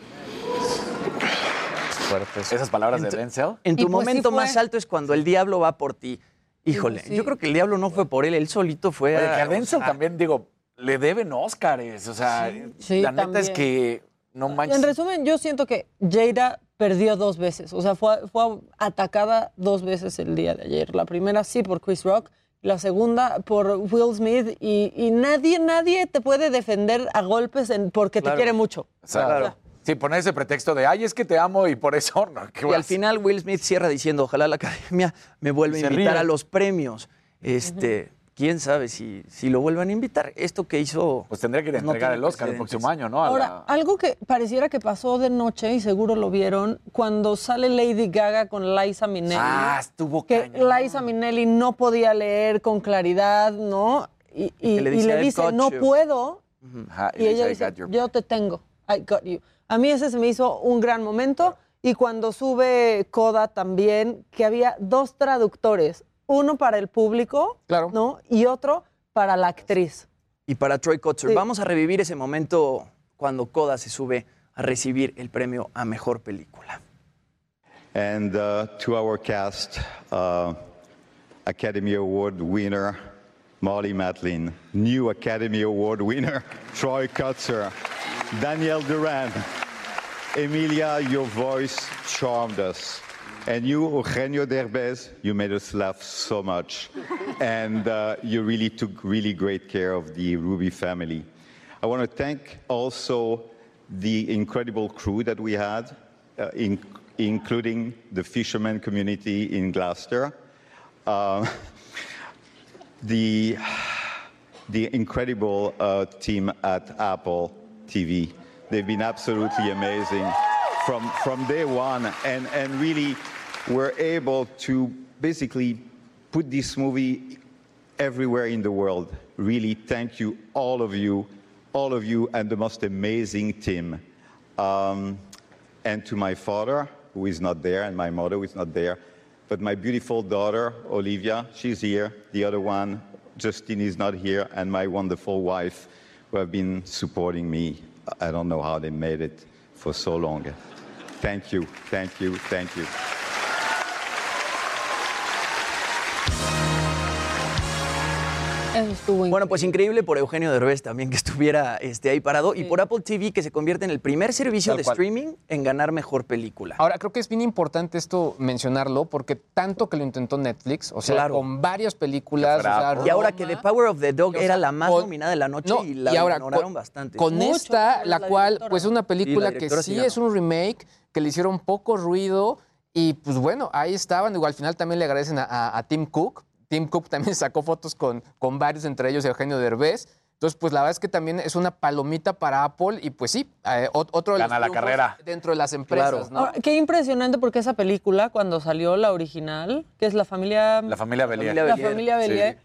Esas palabras de Denzel. En tu pues momento más alto es cuando el diablo va por ti. Híjole, Sí. yo creo que el diablo no fue por él, él solito fue Oye, a- que a Denzel o sea, también, digo, le deben Óscares. O sea, Sí, la neta es que no manches. En resumen, yo siento que Jada perdió dos veces. O sea, fue, fue atacada dos veces el día de ayer. La primera sí por Chris Rock, la segunda por Will Smith. Y, y nadie, nadie te puede defender a golpes en- porque Claro. te quiere mucho. O sea, Claro. Sí, poner ese pretexto de, ay, es que te amo y por eso no. ¿qué Y vas? al final Will Smith cierra diciendo, ojalá la academia me vuelva a invitar ríe. a los premios. Este, quién sabe si, si lo vuelvan a invitar. Esto que hizo. Pues tendría que ir a no entregar el Oscar el próximo año, ¿no? A Ahora, la- algo que pareciera que pasó de noche, y seguro lo vieron, cuando sale Lady Gaga con Liza Minnelli. Ah, estuvo que Liza Minnelli no podía leer con claridad, ¿no? Y, le y dice, le "I've dice, got no you". puedo. Y ella dice, "I dice, got your yo te tengo, I got you. A mí ese se me hizo un gran momento. Y cuando sube Coda también, que había dos traductores, uno para el público, ¿no? Y otro para la actriz. Y para Troy Kotzer, Sí. vamos a revivir ese momento cuando Coda se sube a recibir el premio a mejor película. And uh, to our cast, uh, Academy Award winner Molly Matlin, new Academy Award winner Troy Kutzer. Daniel Duran. Emilia, your voice charmed us. And you, Eugenio Derbez, you made us laugh so much. and uh, you really took really great care of the Ruby family. I want to thank also the incredible crew that we had, uh, in, including the fishermen community in Gloucester. Uh, the, the incredible uh, team at Apple TV. They've been absolutely amazing from, from day one and, and really were able to basically put this movie everywhere in the world. Really, thank you, all of you, all of you, and the most amazing team. Um, and to my father, who is not there, and my mother, who is not there, but my beautiful daughter, Olivia, she's here. The other one, Justine, is not here, and my wonderful wife, who have been supporting me. I don't know how they made it for so long. Thank you, thank you, thank you. Eso estuvo Bueno, pues increíble por Eugenio Derbez también que estuviera este, ahí parado y por Apple TV que se convierte en el primer servicio Tal de cual. streaming en ganar mejor película. Ahora, creo que es bien importante esto mencionarlo porque tanto que lo intentó Netflix, o sea, Claro. con varias películas. o sea, y ahora que The Power of the Dog o sea, era la más con- nominada de la noche No, y la y ahora, ignoraron con- bastante. Con esta, la cual, pues es una película que sí es un remake, que le hicieron poco ruido y pues bueno, ahí estaban. Digo, al final también le agradecen a, a- a Tim Cook. Tim Cook también sacó fotos con, con varios, entre ellos Eugenio Derbez. Entonces, pues la verdad es que también es una palomita para Apple y pues sí, eh, ot- otro de los Gana la carrera. dentro de las empresas, ¿no? Ahora, qué impresionante porque esa película, cuando salió la original, que es la familia... La familia Bellier. La familia Bellier,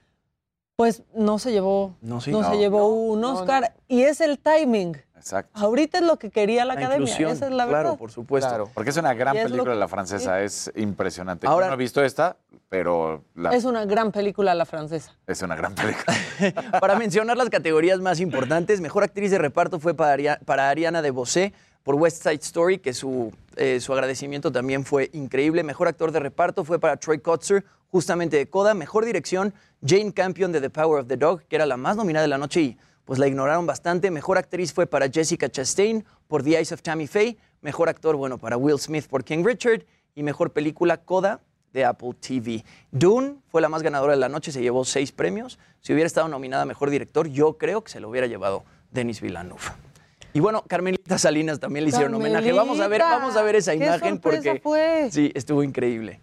pues no se llevó, No, sí. no No. se llevó un Oscar. Y es el timing. Exacto. Ahorita es lo que quería la, La academia. inclusión, Esa es la claro, verdad. por supuesto. Porque es una gran es película que- la francesa, es impresionante. Ahora- Yo no he visto esta, pero la- Es una gran película la francesa. es una gran película. Para mencionar las categorías más importantes, mejor actriz de reparto fue para, Ari- para Ariana DeBose por West Side Story, que su, eh, su agradecimiento también fue increíble. Mejor actor de reparto fue para Troy Kotzer, justamente de Coda. Mejor dirección, Jane Campion de The Power of the Dog, que era la más nominada de la noche y pues la ignoraron bastante. Mejor actriz fue para Jessica Chastain por The Eyes of Tammy Faye. Mejor actor, bueno, para Will Smith por King Richard. Y mejor película, Coda de Apple TV. Dune fue la más ganadora de la noche, se llevó seis premios. Si hubiera estado nominada a Mejor Director, yo creo que se lo hubiera llevado Denis Villeneuve. Y bueno, Carmelita Salinas también le hicieron homenaje. Vamos a ver, vamos a ver esa qué imagen porque fue. sí, estuvo increíble.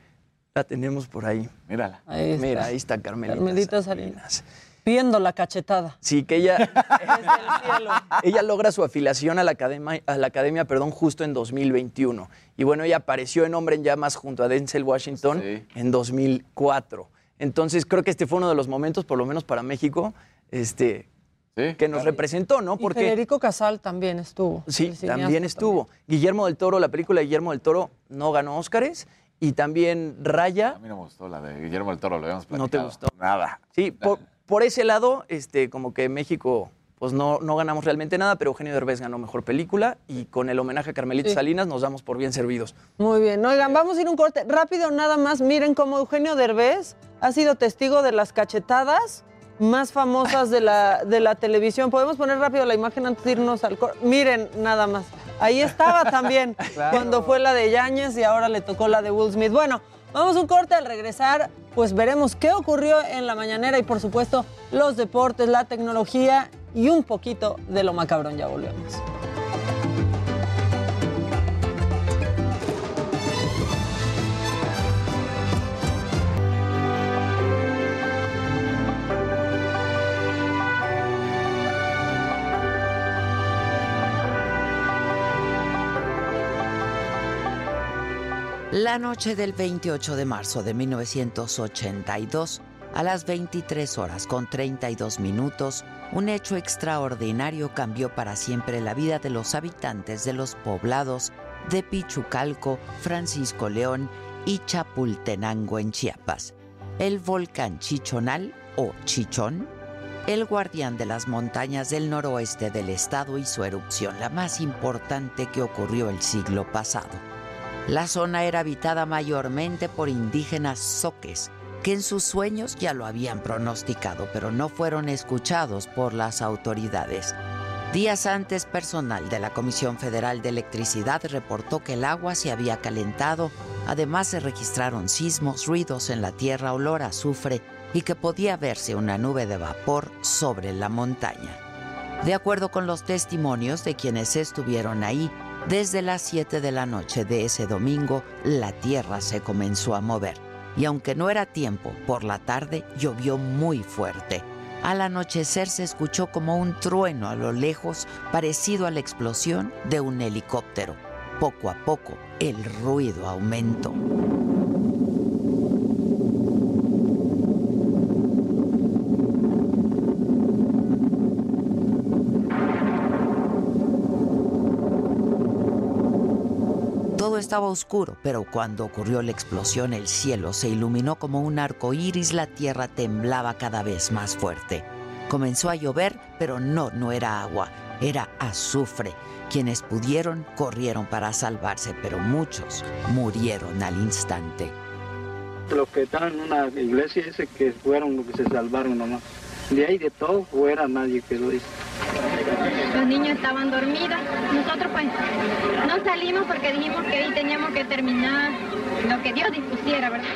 La tenemos por ahí. Mírala. Ahí. Mira, ahí está Carmelita. Carmelita Salinas. Viendo la cachetada. Sí, que ella, ella logra su afiliación a la academia, a la academia perdón, justo en 2021. Y bueno, ella apareció en Hombre en Llamas junto a Denzel Washington en 2004. Entonces creo que este fue uno de los momentos, por lo menos para México, este, que nos representó, ¿no? Y Porque Federico Casal también estuvo. Sí, el también estuvo. Guillermo del Toro, la película de Guillermo del Toro no ganó Óscares. Y también Raya. A mí no me gustó la de Guillermo del Toro, lo habíamos platicado. ¿No te gustó? Nada. Sí, por, por ese lado, este, como que México, pues no, no ganamos realmente nada, pero Eugenio Derbez ganó mejor película y con el homenaje a Carmelita Sí. Salinas nos damos por bien servidos. Muy bien. Oigan, vamos a ir un corte rápido nada más. Miren cómo Eugenio Derbez ha sido testigo de las cachetadas más famosas de la, de la televisión. Podemos poner rápido la imagen antes de irnos al corte. Miren nada más. Ahí estaba también Claro. cuando fue la de Yáñez y ahora le tocó la de Will Smith. Bueno, vamos a un corte al regresar. Pues veremos qué ocurrió en la mañanera y por supuesto los deportes, la tecnología y un poquito de lo macabrón. Ya volvemos. La noche del 28 de marzo de 1982, a las 23 horas con 32 minutos, un hecho extraordinario cambió para siempre la vida de los habitantes de los poblados de Pichucalco, Francisco León y Chapultenango en Chiapas. El volcán Chichonal o Chichón, el guardián de las montañas del noroeste del estado y su erupción, la más importante que ocurrió el siglo pasado. La zona era habitada mayormente por indígenas zoques, que en sus sueños ya lo habían pronosticado, pero no fueron escuchados por las autoridades. Días antes, personal de la Comisión Federal de Electricidad reportó que el agua se había calentado. Además, se registraron sismos, ruidos en la tierra, olor a azufre y que podía verse una nube de vapor sobre la montaña. De acuerdo con los testimonios de quienes estuvieron ahí, desde las 7 de la noche de ese domingo, la tierra se comenzó a mover. Y aunque no era tiempo, por la tarde llovió muy fuerte. Al anochecer se escuchó como un trueno a lo lejos, parecido a la explosión de un helicóptero. Poco a poco, el ruido aumentó. Estaba oscuro, pero cuando ocurrió la explosión, el cielo se iluminó como un arco iris, la tierra temblaba cada vez más fuerte. Comenzó a llover, pero no, no era agua, era azufre. Quienes pudieron corrieron para salvarse, pero muchos murieron al instante. Los que estaban en una iglesia ese que fueron los que se salvaron nomás. De ahí de todo fuera nadie quedó. Los niños estaban dormidos. Nosotros pues no salimos porque dijimos que ahí teníamos que terminar lo que Dios dispusiera, ¿verdad?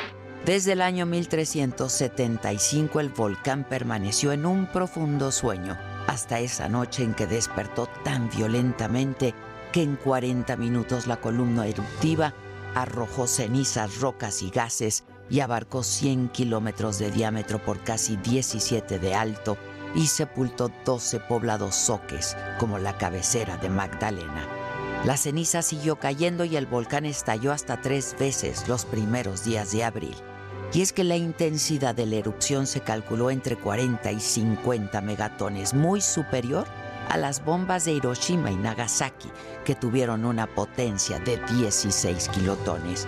Desde el año 1375 el volcán permaneció en un profundo sueño, hasta esa noche en que despertó tan violentamente que en 40 minutos la columna eruptiva arrojó cenizas, rocas y gases y abarcó 100 kilómetros de diámetro por casi 17 de alto y sepultó 12 poblados soques como la cabecera de Magdalena. La ceniza siguió cayendo y el volcán estalló hasta tres veces los primeros días de abril. Y es que la intensidad de la erupción se calculó entre 40 y 50 megatones, muy superior a las bombas de Hiroshima y Nagasaki, que tuvieron una potencia de 16 kilotones.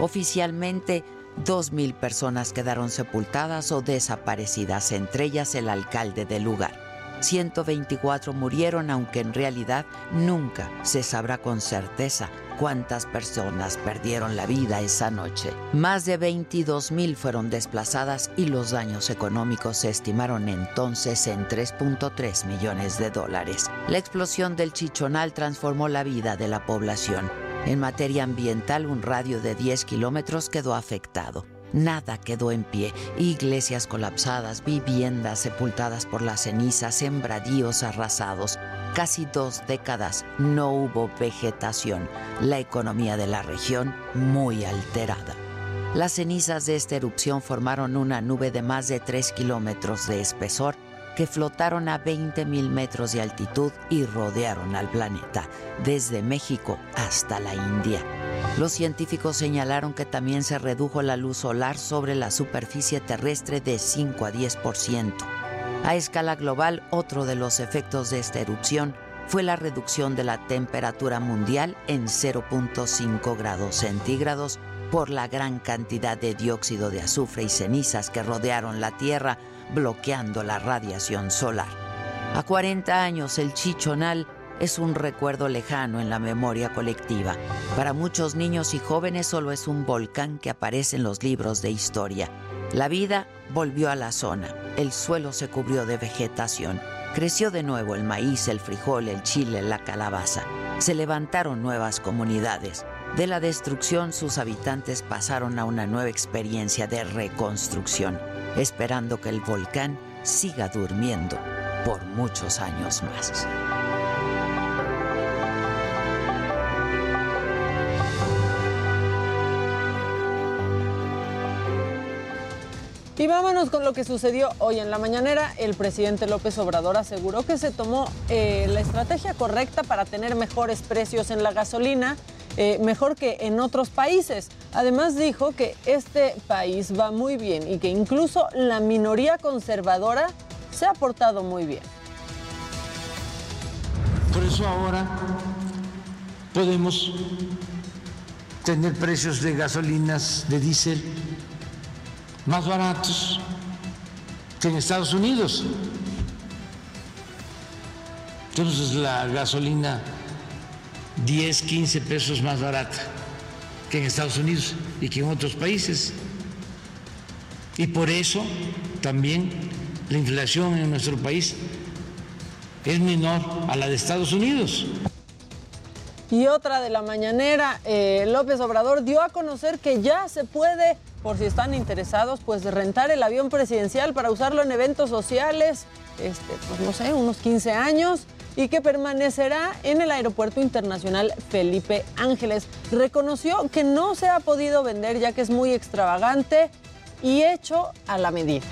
Oficialmente, 2.000 personas quedaron sepultadas o desaparecidas, entre ellas el alcalde del lugar. 124 murieron, aunque en realidad nunca se sabrá con certeza cuántas personas perdieron la vida esa noche. Más de 22 mil fueron desplazadas y los daños económicos se estimaron entonces en 3.3 millones de dólares. La explosión del Chichonal transformó la vida de la población. En materia ambiental, un radio de 10 kilómetros quedó afectado. Nada quedó en pie. Iglesias colapsadas, viviendas sepultadas por las cenizas, sembradíos arrasados. Casi dos décadas no hubo vegetación. La economía de la región muy alterada. Las cenizas de esta erupción formaron una nube de más de 3 kilómetros de espesor que flotaron a 20 mil metros de altitud y rodearon al planeta, desde México hasta la India. Los científicos señalaron que también se redujo la luz solar sobre la superficie terrestre de 5 a 10%. A escala global, otro de los efectos de esta erupción fue la reducción de la temperatura mundial en 0.5 grados centígrados por la gran cantidad de dióxido de azufre y cenizas que rodearon la Tierra, bloqueando la radiación solar. A 40 años, el Chichonal es un recuerdo lejano en la memoria colectiva. Para muchos niños y jóvenes solo es un volcán que aparece en los libros de historia. La vida volvió a la zona, el suelo se cubrió de vegetación, creció de nuevo el maíz, el frijol, el chile, la calabaza. Se levantaron nuevas comunidades. De la destrucción sus habitantes pasaron a una nueva experiencia de reconstrucción, esperando que el volcán siga durmiendo por muchos años más. Y vámonos con lo que sucedió hoy en la mañanera. El presidente López Obrador aseguró que se tomó eh, la estrategia correcta para tener mejores precios en la gasolina, eh, mejor que en otros países. Además dijo que este país va muy bien y que incluso la minoría conservadora se ha portado muy bien. Por eso ahora podemos tener precios de gasolinas, de diésel más baratos que en Estados Unidos. Entonces la gasolina 10, 15 pesos más barata que en Estados Unidos y que en otros países. Y por eso también la inflación en nuestro país es menor a la de Estados Unidos. Y otra de la mañanera, eh, López Obrador dio a conocer que ya se puede, por si están interesados, pues rentar el avión presidencial para usarlo en eventos sociales, este, pues no sé, unos 15 años, y que permanecerá en el Aeropuerto Internacional Felipe Ángeles. Reconoció que no se ha podido vender ya que es muy extravagante y hecho a la medida.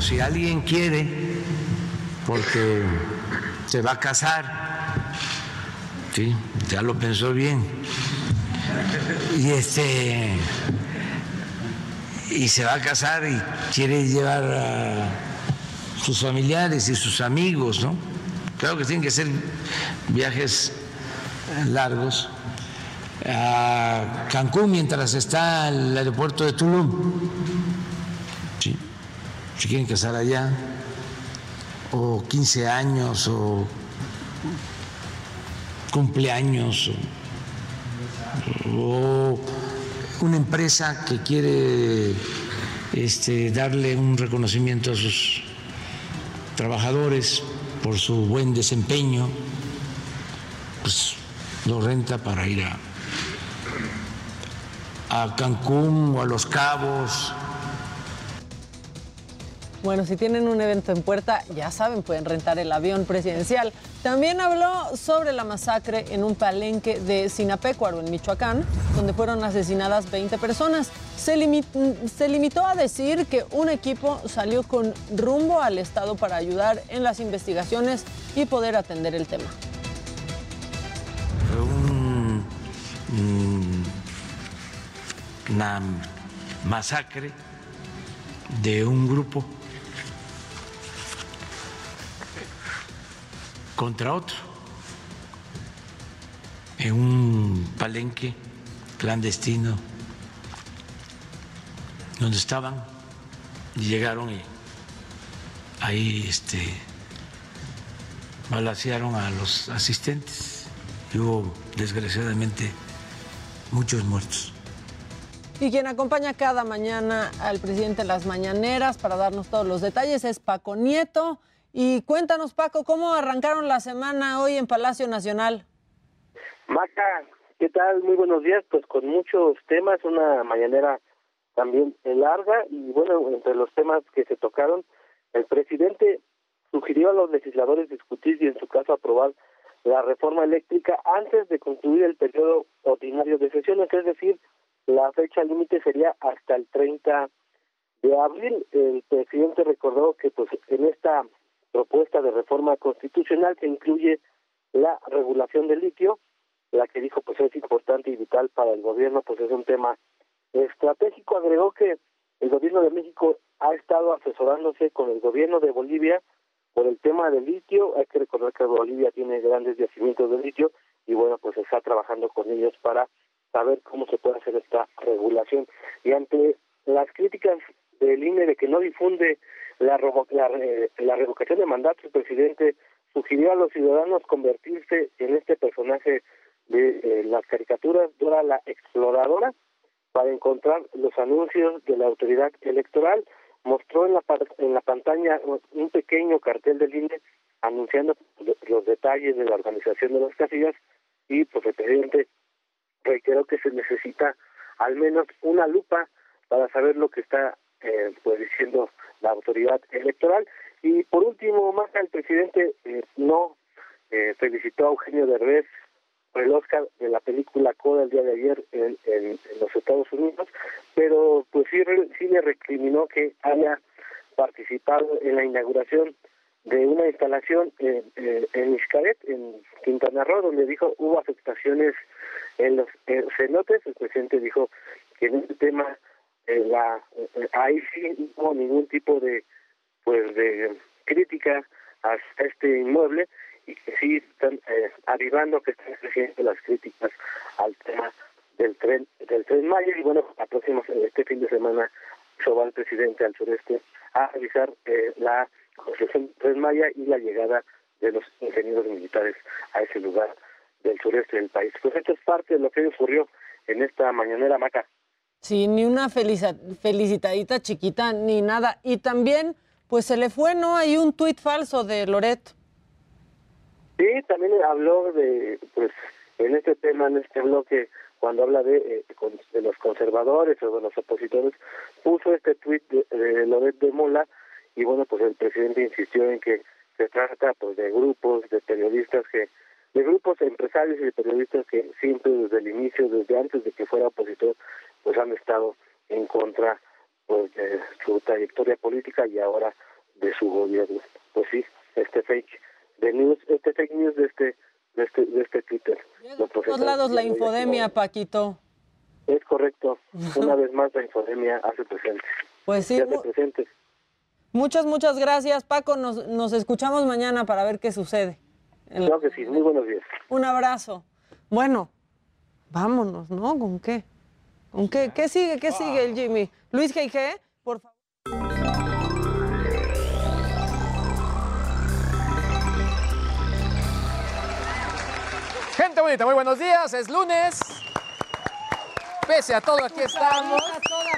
Si alguien quiere, porque se va a casar, sí, ya lo pensó bien, y este y se va a casar y quiere llevar a sus familiares y sus amigos, ¿no? Claro que tienen que ser viajes largos a Cancún mientras está el aeropuerto de Tulum. Sí. Si quieren casar allá, o 15 años, o cumpleaños, o, una empresa que quiere este, darle un reconocimiento a sus trabajadores por su buen desempeño, pues lo renta para ir a, a Cancún o a Los Cabos. Bueno, si tienen un evento en puerta, ya saben, pueden rentar el avión presidencial. También habló sobre la masacre en un palenque de Sinapecuaro, en Michoacán, donde fueron asesinadas 20 personas. Se, limitó a decir que un equipo salió con rumbo al Estado para ayudar en las investigaciones y poder atender el tema. Una masacre de un grupo contra otro en un palenque clandestino donde estaban y llegaron y ahí este balacearon a los asistentes y hubo desgraciadamente muchos muertos. Y quien acompaña cada mañana al presidente en las mañaneras para darnos todos los detalles es Paco Nieto. Y cuéntanos, Paco, ¿cómo arrancaron la semana hoy en Palacio Nacional? Maca, ¿qué tal? Muy buenos días. Pues con muchos temas, una mañanera también larga y bueno, entre los temas que se tocaron, el presidente sugirió a los legisladores discutir y en su caso aprobar la reforma eléctrica antes de concluir el periodo ordinario de sesiones, es decir, la fecha límite sería hasta el 30 de abril. El presidente recordó que pues en esta propuesta de reforma constitucional que incluye la regulación del litio, la que dijo pues es importante y vital para el gobierno, pues es un tema estratégico. Agregó que el gobierno de México ha estado asesorándose con el gobierno de Bolivia por el tema del litio. Hay que recordar que Bolivia tiene grandes yacimientos de litio y bueno, pues está trabajando con ellos para saber cómo se puede hacer esta regulación. Y ante las críticas del INE de que no difunde la, la, la revocación de mandato, el presidente sugirió a los ciudadanos convertirse en este personaje de eh, las caricaturas, Dora la exploradora, para encontrar los anuncios de la autoridad electoral. Mostró en la, en la pantalla un pequeño cartel del INE anunciando los detalles de la organización de las casillas y pues el presidente reiteró que se necesita al menos una lupa para saber lo que está eh, pues diciendo la autoridad electoral y por último más el presidente eh, no eh, felicitó a Eugenio Derbez por el Oscar de la película Coda el día de ayer en, en, los Estados Unidos pero pues sí, sí le recriminó que haya participado en la inauguración de una instalación en, en, en Iscaret, en Quintana Roo, donde dijo hubo afectaciones en los cenotes. El presidente dijo que en este tema eh, la eh, ahí sí hubo ningún tipo de pues de crítica a este inmueble y que sí están eh, arribando que están creciendo las críticas al tema del tren del tren Maya y bueno la este fin de semana se va el presidente al sureste a revisar eh, la construcción del tren Maya y la llegada de los ingenieros militares a ese lugar del sureste del país. Pues esto es parte de lo que ocurrió en esta mañanera maca. Sí, ni una felicitadita chiquita ni nada. Y también pues se le fue, ¿no? Hay un tuit falso de Loret. Sí, también habló de, pues, en este tema, en este bloque, cuando habla de, eh, de los conservadores o de los opositores, puso este tuit de, de Loret de Mola y bueno, pues el presidente insistió en que se trata pues de grupos, de periodistas que, de grupos empresarios y de periodistas que siempre desde el inicio, desde antes de que fuera opositor, pues han estado en contra pues de su trayectoria política y ahora de su gobierno. Pues sí, este fake de news, este fake news de este de este, de este Twitter. De todos lados la infodemia, Paquito. Es correcto. Una vez más la infodemia hace presente. Pues sí, hace presente. muchas, muchas gracias, Paco. Nos, nos escuchamos mañana para ver qué sucede. Claro que sí. Muy buenos días. Un abrazo. Bueno, vámonos, ¿no? ¿Con qué? ¿Con qué? ¿Qué sigue? ¿Qué sigue el Jimmy? Luis G.G., por favor. Gente bonita, muy buenos días. Es lunes. Pese a todo, aquí estamos.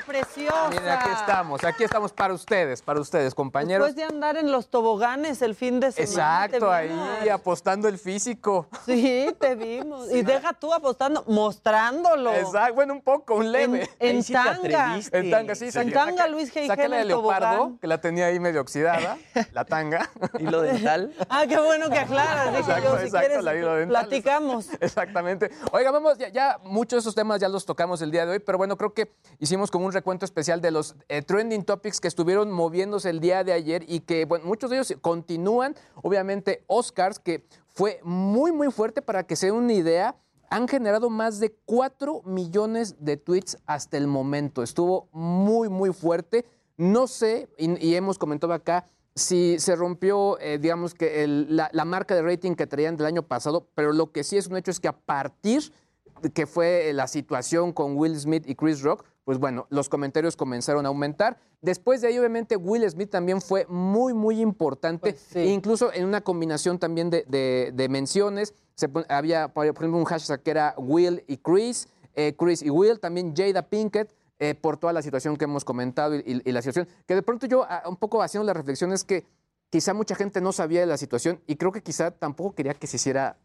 Preciosa. Miren, aquí estamos. Aquí estamos para ustedes, para ustedes, compañeros. Después de andar en los toboganes el fin de semana. Exacto, ahí apostando el físico. Sí, te vimos. Y deja tú apostando, mostrándolo. Exacto, bueno, un poco, un leve. En, en tanga. En tanga, sí. En tanga, Luis G.I.G. Saqué la de tobogán. leopardo, que la tenía ahí medio oxidada, la tanga. ¿Hilo dental? Ah, qué bueno que aclaras. Dije Exacto, yo, si exacto, quieres, la hilo dental. platicamos. Exactamente. Oiga, vamos, ya, ya muchos de esos temas ya los tocamos el día de hoy, pero bueno, creo que hicimos como un recuento especial de los eh, trending topics que estuvieron moviéndose el día de ayer y que, bueno, muchos de ellos continúan. Obviamente, Oscars, que fue muy, muy fuerte para que se den una idea. Han generado más de 4 millones de tweets hasta el momento. Estuvo muy, muy fuerte. No sé, y, hemos comentado acá, si se rompió, eh, digamos que la, marca de rating que traían del año pasado, pero lo que sí es un hecho es que a partir de que fue la situación con Will Smith y Chris Rock, pues bueno, los comentarios comenzaron a aumentar. Después de ahí, obviamente, Will Smith también fue muy, muy importante, incluso en una combinación también de, de- de menciones. Se pon- había, por ejemplo, un hashtag que era Will y Chris, eh, Chris y Will, también Jada Pinkett, eh, por toda la situación que hemos comentado y, y- y la situación. Que de pronto yo, ah, un poco haciendo la reflexión, es que quizá mucha gente no sabía de la situación y creo que quizá tampoco quería que se hiciera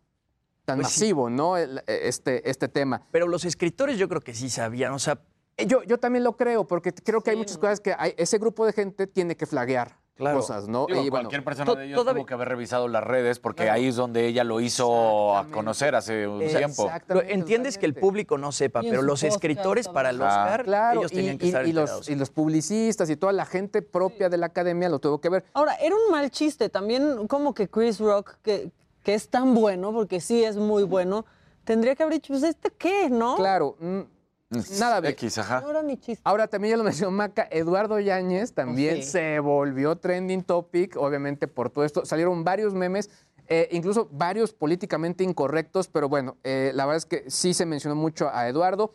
tan Pues sí. masivo, ¿no? El- este, este tema. Pero los escritores yo creo que sí sabían, o sea... Eh, Yo, yo también lo creo, porque creo que hay muchas cosas que hay- ese grupo de gente tiene que flaguear cosas, ¿no? Digo, Y bueno, cualquier persona to- de ellos todavía- tuvo que haber revisado las redes porque ahí es donde ella lo hizo a conocer hace un tiempo. Pero entiendes que el público no sepa, Y pero los podcast escritores para el Ah, Oscar, Claro, ellos y, tenían que y- estar y los, enterados. y los publicistas y toda la gente propia de la academia lo tuvo que ver. Ahora, era un mal chiste también, como que Chris Rock, que, que es tan bueno, porque sí es muy bueno, tendría que haber dicho, pues, ¿este qué, no? Claro, mm, nada bien. X, ajá. No era ni chiste. Ahora también ya lo mencionó Maca, Eduardo Yáñez también Sí. se volvió trending topic, obviamente por todo esto. Salieron varios memes, eh, incluso varios políticamente incorrectos, pero bueno, eh, la verdad es que sí se mencionó mucho a Eduardo.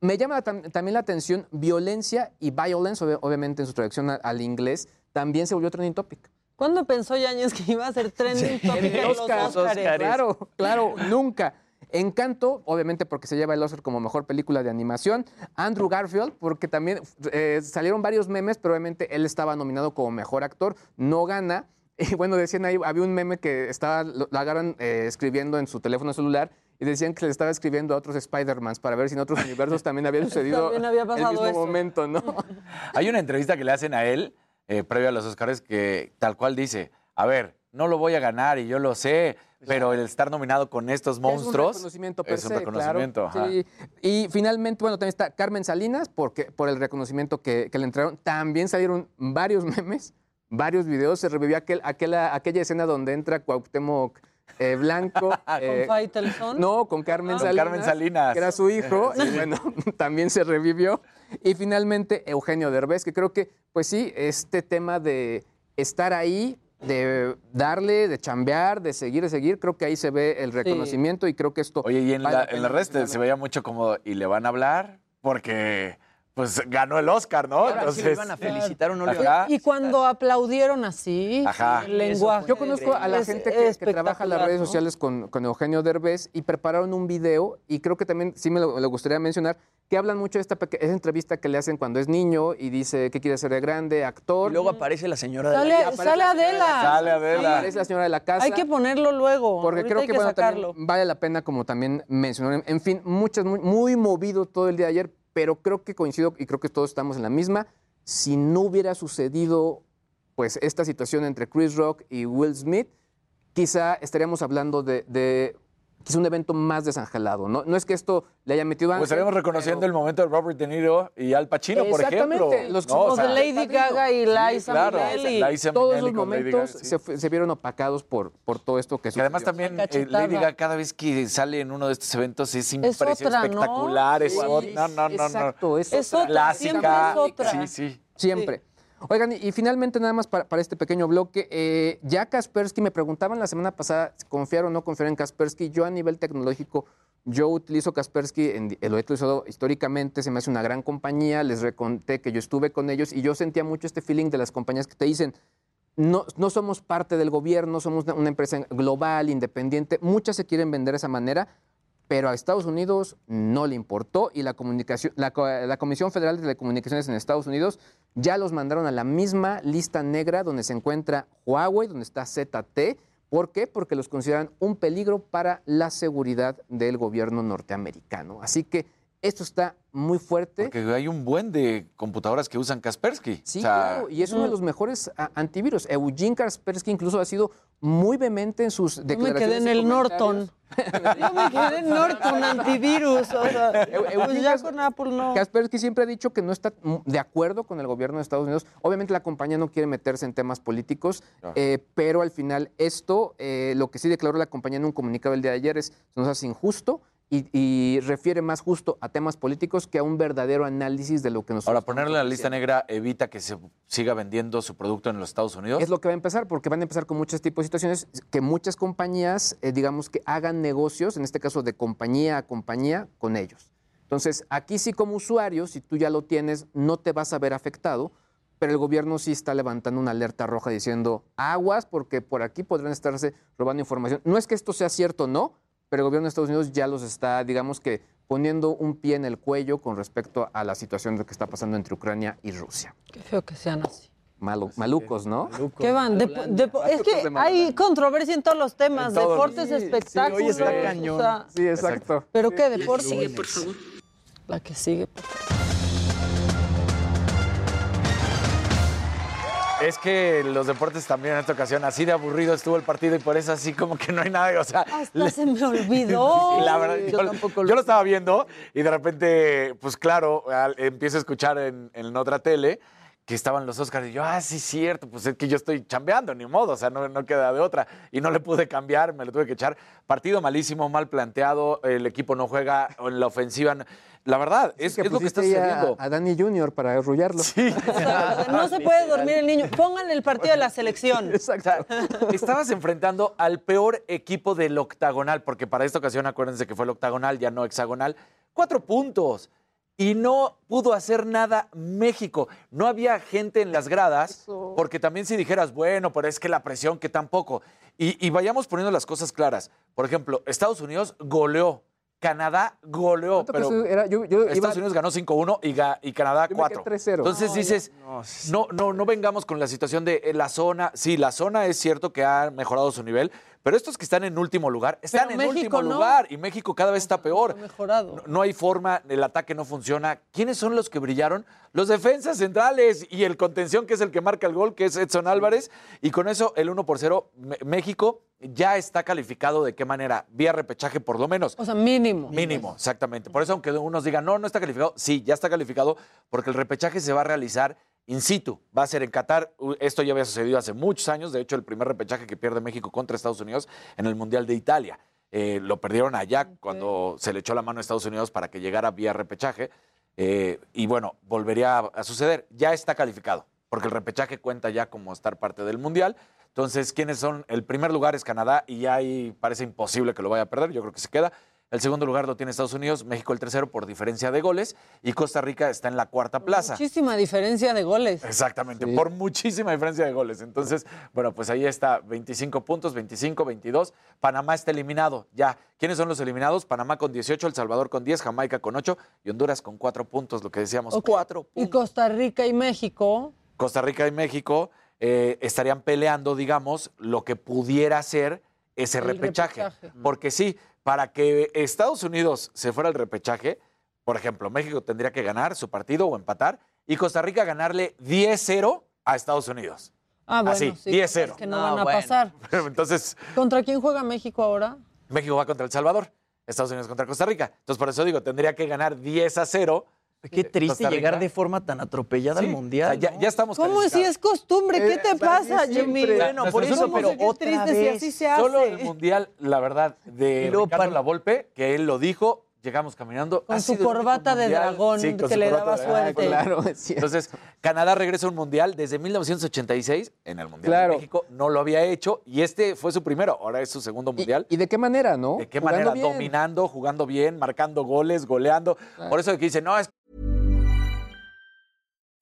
Me llama tam- también la atención violencia y violence, obvi- obviamente en su traducción al inglés, también se volvió trending topic. ¿Cuándo pensó Yañez que iba a ser trending topic en los Oscars, Óscares? Claro, claro, nunca. Encanto, obviamente porque se lleva el Oscar como mejor película de animación. Andrew Garfield, porque también eh, salieron varios memes, pero obviamente él estaba nominado como mejor actor, no gana. Y bueno, decían ahí, había un meme que estaba, lo, lo agarran eh, escribiendo en su teléfono celular y decían que le estaba escribiendo a otros Spider-Mans para ver si en otros universos también había sucedido También había pasado el mismo eso. momento, ¿no? Hay una entrevista que le hacen a él, eh, previo a los Oscars, que tal cual dice, a ver, no lo voy a ganar y yo lo sé, pero el estar nominado con estos monstruos Es un reconocimiento per es un reconocimiento. claro. Sí. Y finalmente, bueno, también está Carmen Salinas porque, por el reconocimiento que, que le entregaron. También salieron varios memes, varios videos. Se revivió aquel, aquella, aquella escena donde entra Cuauhtémoc eh, Blanco. eh, ¿Con Faitelson? no, con Carmen Ah. Con Salinas. Carmen Salinas. Que era su hijo. Sí. y bueno, también se revivió. Y finalmente Eugenio Derbez, que creo que, pues sí, este tema de estar ahí, de darle, de chambear, de seguir, de seguir, creo que ahí se ve el reconocimiento y creo que esto... Oye, y en, vale la, en mencionarlo. se veía mucho como, ¿y le van a hablar? Porque pues ganó el Oscar, ¿no? Ahora sí lo iban a felicitar o no le iban Ajá. Y cuando aplaudieron así, Ajá. el lenguaje. Yo conozco a la gente que, que trabaja en las redes ¿no? sociales con, con Eugenio Derbez y prepararon un video y creo que también sí me lo, me lo gustaría mencionar, que hablan mucho de esta, esa entrevista que le hacen cuando es niño y dice que quiere ser de grande, actor. Y luego aparece la señora de Sale, la sale Adela. Sale Adela. Aparece la señora de la casa. Hay que ponerlo luego. Porque ahorita creo que, que bueno, también vale la pena como también mencionar. En- En fin, muchas, muy, muy movido todo el día de ayer, pero creo que coincido y creo que todos estamos en la misma. Si no hubiera sucedido pues esta situación entre Chris Rock y Will Smith, quizá estaríamos hablando de, de quizá un evento más desangelado. No, no es que esto le haya metido Pues ángel, estaríamos reconociendo el momento de Robert De Niro y Al Pacino, por Exactamente, ejemplo. los- ¿no? O O sea, de Lady Gaga y Liza claro, Minnelli. Liza todos Minnelli Lady momentos Gaga, sí. se, se vieron opacados por, por todo esto que Que además sucedió. también eh. Lady Gaga cada vez que sale en uno de estos eventos es otra, ¿no? espectacular, es Sí, otra- no, no, no, no. Exacto, es, Es otra. siempre clásica. es otra. Sí, sí. Siempre. Oigan, y, finalmente nada más para, este pequeño bloque, eh, ya Kaspersky, me preguntaban la semana pasada si confiar o no confiar en Kaspersky. Yo a nivel tecnológico, yo utilizo Kaspersky, en- lo he utilizado históricamente, se me hace una gran compañía, les reconté que yo estuve con ellos y yo sentía mucho este feeling de las compañías que te dicen, no, no somos parte del gobierno, somos una empresa global, independiente, muchas se quieren vender de esa manera, pero a Estados Unidos no le importó y la, comunicación, la, co- la Comisión Federal de Telecomunicaciones en Estados Unidos ya los mandaron a la misma lista negra donde se encuentra Huawei, donde está ZT. ¿Por qué? Porque los consideran un peligro para la seguridad del gobierno norteamericano. Así que esto está muy fuerte. Porque hay un buen de computadoras que usan Kaspersky. Sí, O sea, claro, y es uno de los mejores a- antivirus. Eugene Kaspersky incluso ha sido muy vehemente en sus Yo me declaraciones. quedé en el. Norton. Yo me quedé en Norton antivirus. O sea, pues ya con Apple no. Kaspersky siempre ha dicho que no está de acuerdo con el gobierno de Estados Unidos. Obviamente la compañía no quiere meterse en temas políticos, eh, pero al final esto, eh, lo que sí declaró la compañía en un comunicado el día de ayer es, se nos hace injusto y, y refiere más justo a temas políticos que a un verdadero análisis de lo que nosotros Ahora, ponerle la lista negra evita que se siga vendiendo su producto en los Estados Unidos. Es lo que va a empezar, porque van a empezar con muchos tipos de situaciones que muchas compañías, eh, digamos que hagan negocios, en este caso de compañía a compañía, con ellos. Entonces, aquí sí como usuario, si tú ya lo tienes, no te vas a ver afectado, pero el gobierno sí está levantando una alerta roja diciendo aguas, porque por aquí podrán estarse robando información. No es que esto sea cierto, no, pero el gobierno de Estados Unidos ya los está, digamos que, poniendo un pie en el cuello con respecto a la situación de que está pasando entre Ucrania y Rusia. Qué feo que sean así. Malu- malucos, ¿no? ¿Qué van? Es que hay controversia en todos los temas, todos. deportes, Sí, sí, espectáculos. hoy está o cañón. sea, Sí, exacto. ¿Pero qué? La que ¿Deporte? sigue, por favor. La que sigue, por favor. Es que los deportes también en esta ocasión, así de aburrido estuvo el partido y por eso así como que no hay nada, o sea... Hasta se me olvidó. Sí, la verdad, yo, yo lo estaba viendo y de repente, pues claro, al- empiezo a escuchar en, en otra tele que estaban los Oscars y yo, ah, sí, cierto, pues es que yo estoy chambeando, ni modo, o sea, no, no queda de otra. Y no le pude cambiar, me lo tuve que echar. Partido malísimo, mal planteado, el equipo no juega en la ofensiva. La verdad, es, es lo que está ahí a- sucediendo. A, Dani Junior para arrullarlo. Sí. No se puede dormir el niño. Pónganle el partido de la selección. O sea, estabas enfrentando al peor equipo del octagonal, porque para esta ocasión acuérdense que fue el octagonal, ya no hexagonal. Cuatro puntos. Y no pudo hacer nada México. No había gente en las gradas, porque también si dijeras, bueno, pero es que la presión, que tampoco. Y, y vayamos poniendo las cosas claras. Por ejemplo, Estados Unidos goleó. Canadá goleó, pero era- yo- yo iba- Estados Unidos ganó 5-1 y, ga- y Canadá Yo me quedé 4. 3-0. Entonces No, dices, no, no, no vengamos con la situación de eh, la zona. Sí, la zona es cierto que ha mejorado su nivel, pero estos que están en último lugar, están Pero en México último no. lugar y México cada vez está peor. Mejorado. No, no hay forma, el ataque no funciona. ¿Quiénes son los que brillaron? Los defensas centrales y el contención, que es el que marca el gol, que es Edson Álvarez. Y con eso, el 1 por 0, Me- México ya está calificado de qué manera? Vía repechaje, por lo menos. O sea, mínimo. Mínimo, exactamente. Por eso, aunque unos digan, no, no está calificado, sí, ya está calificado, porque el repechaje se va a realizar in situ. Va a ser en Qatar. Esto ya había sucedido hace muchos años. De hecho, el primer repechaje que pierde México contra Estados Unidos en el Mundial de Italia. Eh, lo perdieron allá cuando se le echó la mano a Estados Unidos para que llegara vía repechaje. Eh, y bueno, volvería a, a suceder. Ya está calificado, porque el repechaje cuenta ya como estar parte del Mundial. Entonces, ¿quiénes son? El primer lugar es Canadá y ya ahí parece imposible que lo vaya a perder. Yo creo que se queda. El segundo lugar lo tiene Estados Unidos, México el tercero por diferencia de goles y Costa Rica está en la cuarta plaza. Muchísima diferencia de goles. Exactamente, por muchísima diferencia de goles. Entonces, bueno, pues ahí está, 25 puntos, 25, 22. Panamá está eliminado, ya. ¿Quiénes son los eliminados? Panamá con 18, El Salvador con 10, Jamaica con 8 y Honduras con 4 puntos, lo que decíamos, Ok. 4 Y Costa Rica y México. Costa Rica y México eh, estarían peleando, digamos, lo que pudiera ser ese repechaje. repechaje. Porque sí, para que Estados Unidos se fuera al repechaje, por ejemplo, México tendría que ganar su partido o empatar y Costa Rica ganarle 10-0 a Estados Unidos. Ah, bueno, Así, sí, 10-0. cosas que no, van a pasar. Entonces, ¿Contra quién juega México ahora? México va contra El Salvador, Estados Unidos contra Costa Rica. Entonces, por eso digo, tendría que ganar 10 a 0. Qué triste llegar de forma tan atropellada Sí, al Mundial. o sea, ya, ya estamos ¿Cómo si es costumbre? ¿Qué Eh, te pasa, Jimmy? Bueno, por eso, pero qué otra triste si vez. así se hace. Solo el Mundial, la verdad, de Ricardo para- Lavolpe, que él lo dijo, llegamos caminando. Con su corbata de dragón Sí, que su le daba suerte. Claro, es cierto. Entonces, Canadá regresa a un mundial desde 1986 en el Mundial Claro. de México. No lo había hecho y este fue su primero, ahora es su segundo mundial. ¿Y de qué manera, no? ¿De qué Jugando manera? bien. Dominando, jugando bien, marcando goles, goleando. Por eso que dicen, no, es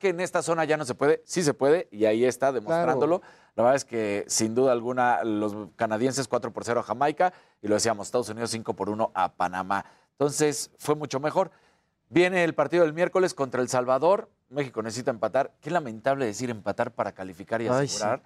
que en esta zona ya no se puede, sí se puede, y ahí está demostrándolo. La verdad es que sin duda alguna los canadienses 4 por 0 a Jamaica y lo decíamos, Estados Unidos 5 por 1 a Panamá. Entonces fue mucho mejor. Viene el partido del miércoles contra El Salvador. México necesita empatar. Qué lamentable decir empatar para calificar y Ay, sí. asegurar.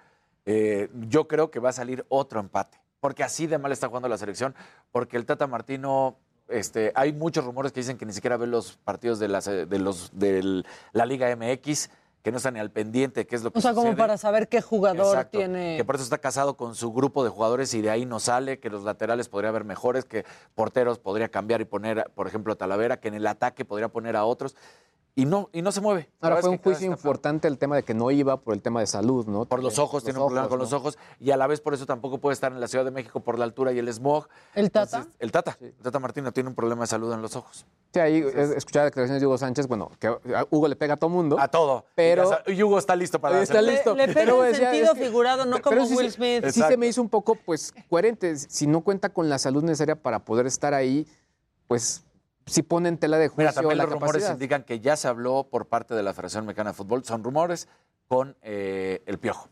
Eh, yo creo que va a salir otro empate, porque así de mal está jugando la selección, porque el Tata Martino, este, hay muchos rumores que dicen que ni siquiera ve los partidos de, las, de los de la Liga MX, que no están ni al pendiente qué es lo que O sea, como para saber qué jugador Exacto, tiene. Que por eso está casado con su grupo de jugadores y de ahí no sale, que los laterales podría haber mejores, que porteros podría cambiar y poner, por ejemplo, a Talavera, que en el ataque podría poner a otros. Y no, y no se mueve. Ahora fue un juicio importante el tema de que no iba por el tema de salud, ¿no? Por los ojos, tiene un problema con los ojos y a la vez por eso tampoco puede estar en la Ciudad de México por la altura y el smog. ¿El Tata? Entonces, el Tata, el Tata Martino tiene un problema de salud en los ojos. Sí, ahí es- escuchar declaraciones de Hugo Sánchez, bueno, que a Hugo le pega a todo mundo. A todo. Pero Y, Hugo está listo para está listo. Le pega Pero en sentido es que- figurado, no pero- como sí Will Smith. Sí se me hizo un poco, pues, coherente. Si no cuenta con la salud necesaria para poder estar ahí, pues, sí pone en tela de juicio Mira, también la los rumores indican que ya se habló por parte de la Federación Mexicana de Fútbol, son rumores con eh, el Piojo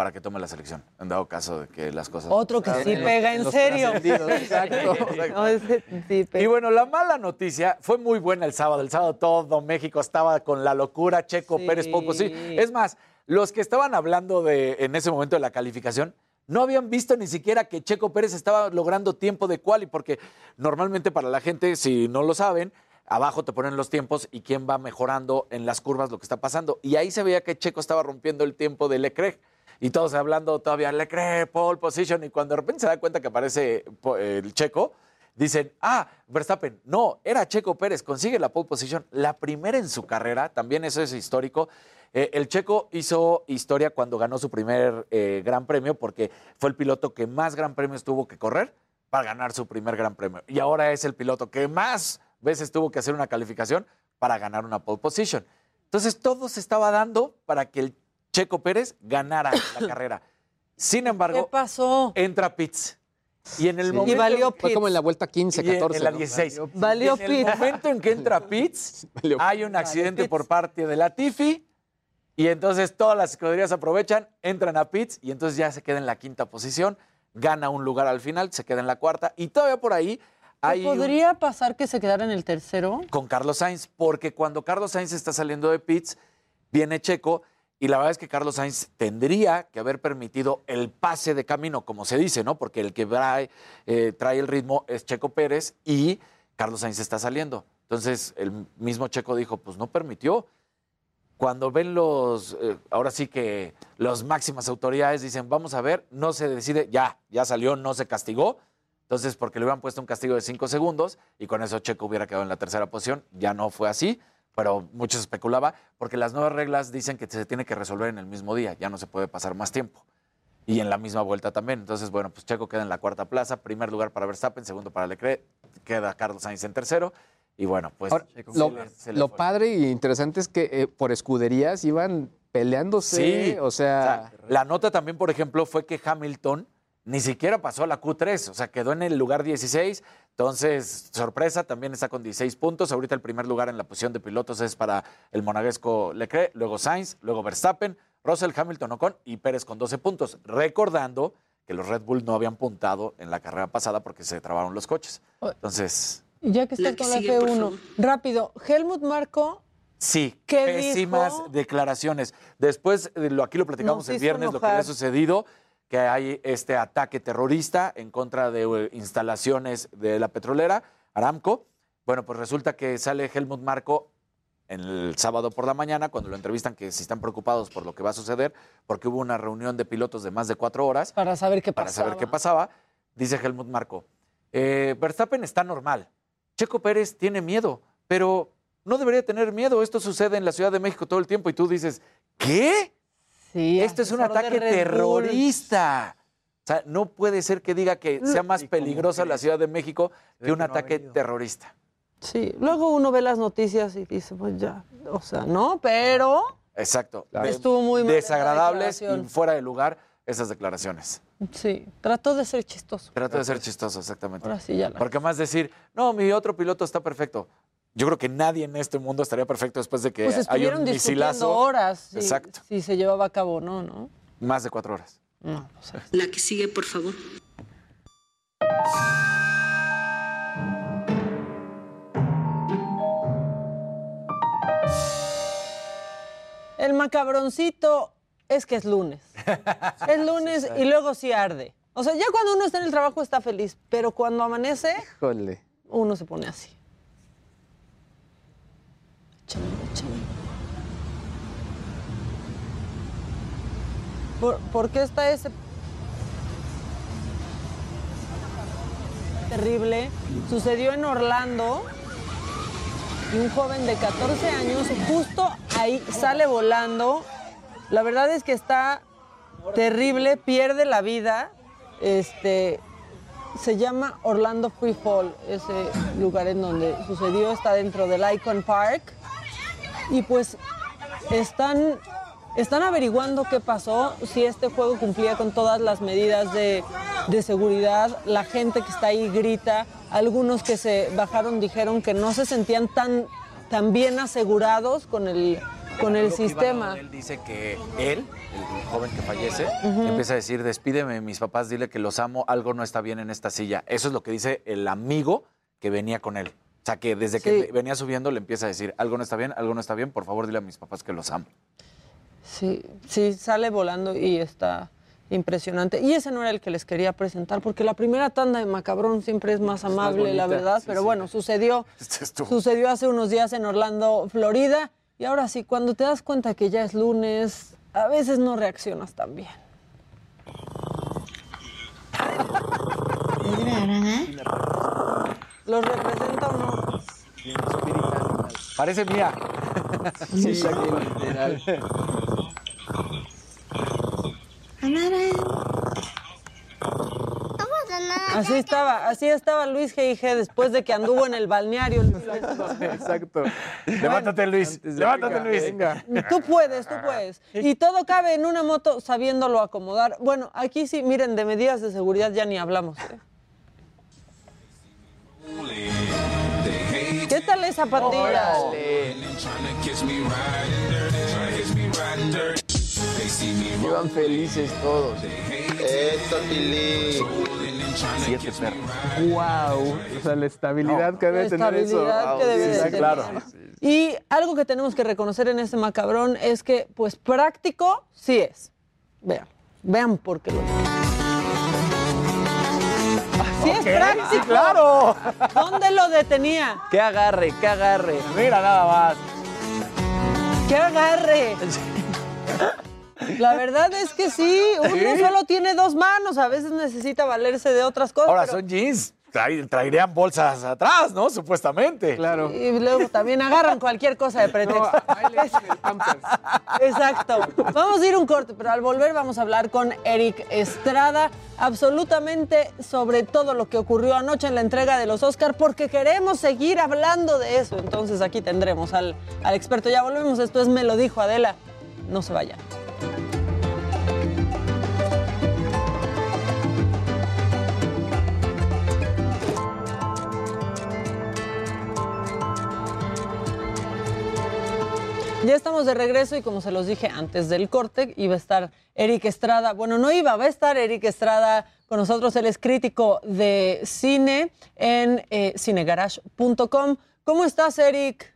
para que tome la selección, en dado caso de que las cosas... Otro que sí pega en serio. Exacto. exacto. No, ese sí pega. Y bueno, la mala noticia fue muy buena el sábado. El sábado todo México estaba con la locura, Checo Sí. Pérez poco sí. Es más, los que estaban hablando de en ese momento de la calificación no habían visto ni siquiera que Checo Pérez estaba logrando tiempo de quali, porque normalmente para la gente, si no lo saben, abajo te ponen los tiempos y quién va mejorando en las curvas lo que está pasando. Y ahí se veía que Checo estaba rompiendo el tiempo de Leclerc. Y todos hablando todavía Leclerc, pole position, y cuando de repente se da cuenta que aparece el Checo, dicen, ah, Verstappen, no, era Checo Pérez, consigue la pole position, la primera en su carrera, también eso es histórico. Eh, el Checo hizo historia cuando ganó su primer eh, gran premio, porque fue el piloto que más gran premios tuvo que correr para ganar su primer gran premio. Y ahora es el piloto que más veces tuvo que hacer una calificación para ganar una pole position. Entonces todo se estaba dando para que el Checo Pérez ganara la carrera. Sin embargo, ¿Qué pasó? entra Pitts. Y en el Sí. momento Y valió Fue como en la vuelta 15, y en- 14. en la ¿no? 16. Valió Y en el momento en que entra Pitts, Valió hay un accidente por parte de la Tiffy y entonces todas las escuderías aprovechan, entran a Pitts y entonces ya se queda en la quinta posición, gana un lugar al final, se queda en la cuarta y todavía por ahí hay un- ¿Podría pasar que se quedara en el tercero? con Carlos Sainz, porque cuando Carlos Sainz está saliendo de pits, viene Checo, y la verdad es que Carlos Sainz tendría que haber permitido el pase de camino, como se dice, ¿no? Porque el que trae, eh, trae el ritmo es Checo Pérez y Carlos Sainz está saliendo. Entonces, el mismo Checo dijo, pues no permitió. Cuando ven los, eh, ahora sí que las máximas autoridades dicen, vamos a ver, no se decide, ya, ya salió, no se castigó, Entonces, porque le hubieran puesto un castigo de cinco segundos y con eso Checo hubiera quedado en la tercera posición. Ya no fue así, pero mucho se especulaba, porque las nuevas reglas dicen que se tiene que resolver en el mismo día, ya no se puede pasar más tiempo. Y en la misma vuelta también. Entonces, bueno, pues Checo queda en la cuarta plaza, primer lugar para Verstappen, segundo para Leclerc, queda Carlos Sainz en tercero. Y bueno, pues Ahora, lo, padre y interesante es que eh, por escuderías iban peleándose. Sí, o sea, la nota también, por ejemplo, fue que Hamilton ni siquiera pasó a la Q3, o sea, quedó en el lugar 16. Entonces, sorpresa, también está con 16 puntos. Ahorita el primer lugar en la posición de pilotos es para el monaguesco Leclerc, luego Sainz, luego Verstappen, Russell, Hamilton, Ocon y Pérez con 12 puntos. Recordando que los Red Bull no habían puntado en la carrera pasada porque se trabaron los coches. Entonces, ya que La estás que con la sigue, por F1, rápido, Helmut Marco Sí, ¿Qué pésimas dijo? declaraciones. Después, eh, lo, aquí lo platicamos Nos el viernes, lo que le ha sucedido, que hay este ataque terrorista en contra de eh, instalaciones de la petrolera, Aramco. Bueno, pues resulta que sale Helmut Marco en el sábado por la mañana, cuando lo entrevistan, que si están preocupados por lo que va a suceder, porque hubo una reunión de pilotos de más de cuatro horas. para saber qué Para pasaba. saber qué pasaba, dice Helmut Marco. eh, Verstappen está normal. Checo Pérez tiene miedo, pero no debería tener miedo. Esto sucede en la Ciudad de México todo el tiempo y tú dices, ¿qué? Sí, Esto es un ataque terrorista. O sea, no puede ser que diga que sea más peligrosa la Ciudad de México que un ataque terrorista. Sí, luego uno ve las noticias y dice, pues ya, o sea, no, pero Exacto. Estuvo muy mal esa Desagradables y fuera de lugar esas declaraciones. sí, trató de ser chistoso. Trata de ser chistoso, exactamente. Ahora sí ya la- Porque más decir, no, mi otro piloto está perfecto. Yo creo que nadie en este mundo estaría perfecto después de que Pues hay estuvieron un discutiendo misilazo. horas si, Exacto. si se llevaba a cabo o no, ¿no? Más de cuatro horas. No, o sea, La que sigue, por favor. El macabroncito es que es lunes. Es lunes y luego sí arde. O sea, ya cuando uno está en el trabajo está feliz, pero cuando amanece, híjole. uno se pone así. Échale, échale. ¿Por, por qué está ese terrible? Sucedió en Orlando y un joven de 14 años justo ahí sale volando. La verdad es que está terrible, pierde la vida. Este se llama Orlando Free Fall, ese lugar en donde sucedió, está dentro del Icon Park. Y pues están, están averiguando qué pasó, si este juego cumplía con todas las medidas de, de seguridad. La gente que está ahí grita, algunos que se bajaron dijeron que no se sentían tan, tan bien asegurados con el, con el sistema. Él dice que él, el joven que fallece, Ujú. empieza a decir, despídeme, mis papás, dile que los amo, algo no está bien en esta silla. Eso es lo que dice el amigo que venía con él. O sea, que desde que venía subiendo le empieza a decir, algo no está bien, algo no está bien, por favor dile a mis papás que los amo. Sí, sí, sale volando y está impresionante. Y ese no era el que les quería presentar, porque la primera tanda de Macabrón siempre es más amable, la verdad. sí, pero sí. bueno, sucedió, Este sucedió hace unos días en Orlando, Florida. Y ahora sí, cuando te das cuenta que ya es lunes, a veces no reaccionas tan bien. ¿Los representa o no? Parece mía. Sí, Así estaba, así estaba Luis G.I.G. después de que anduvo en el balneario. Exacto. Levántate, Luis. Levántate, Luis. Venga. Tú puedes, tú puedes. Y todo cabe en una moto sabiéndolo acomodar. Bueno, aquí sí, miren, de medidas de seguridad ya ni hablamos. ¿eh? ¿Qué tal esa pandilla? Iban felices todos. Eso, Tilly. Siete perros. Wow. O sea, la estabilidad que debe La tener eso. estabilidad que debe sí, de sí, tener. claro. Y algo que tenemos que reconocer en este macabrón es que, pues, práctico sí es. Vean, vean por qué lo Sí es práctico. claro. ¿Dónde lo detenía? ¡Qué agarre, qué agarre! Mira nada más. ¡Qué agarre! La verdad es que sí, uno ¿Sí? solo tiene dos manos, a veces necesita valerse de otras cosas. Ahora pero- son jeans. Trae- traerían bolsas atrás, ¿no? Supuestamente. Claro. Y luego también agarran cualquier cosa de pretexto. Exacto. Vamos a ir un corte, pero al volver vamos a hablar con Eric Estrada absolutamente sobre todo lo que ocurrió anoche en la entrega de los Oscar, porque queremos seguir hablando de eso. Entonces aquí tendremos al, al experto. Ya volvemos. Esto es Me lo dijo Adela. No se vayan. Ya estamos de regreso y como se los dije antes del corte, iba a estar Eric Estrada. Bueno, no iba, va a estar Eric Estrada con nosotros. Él es crítico de cine en eh, cinegarage.com. ¿Cómo estás, Eric?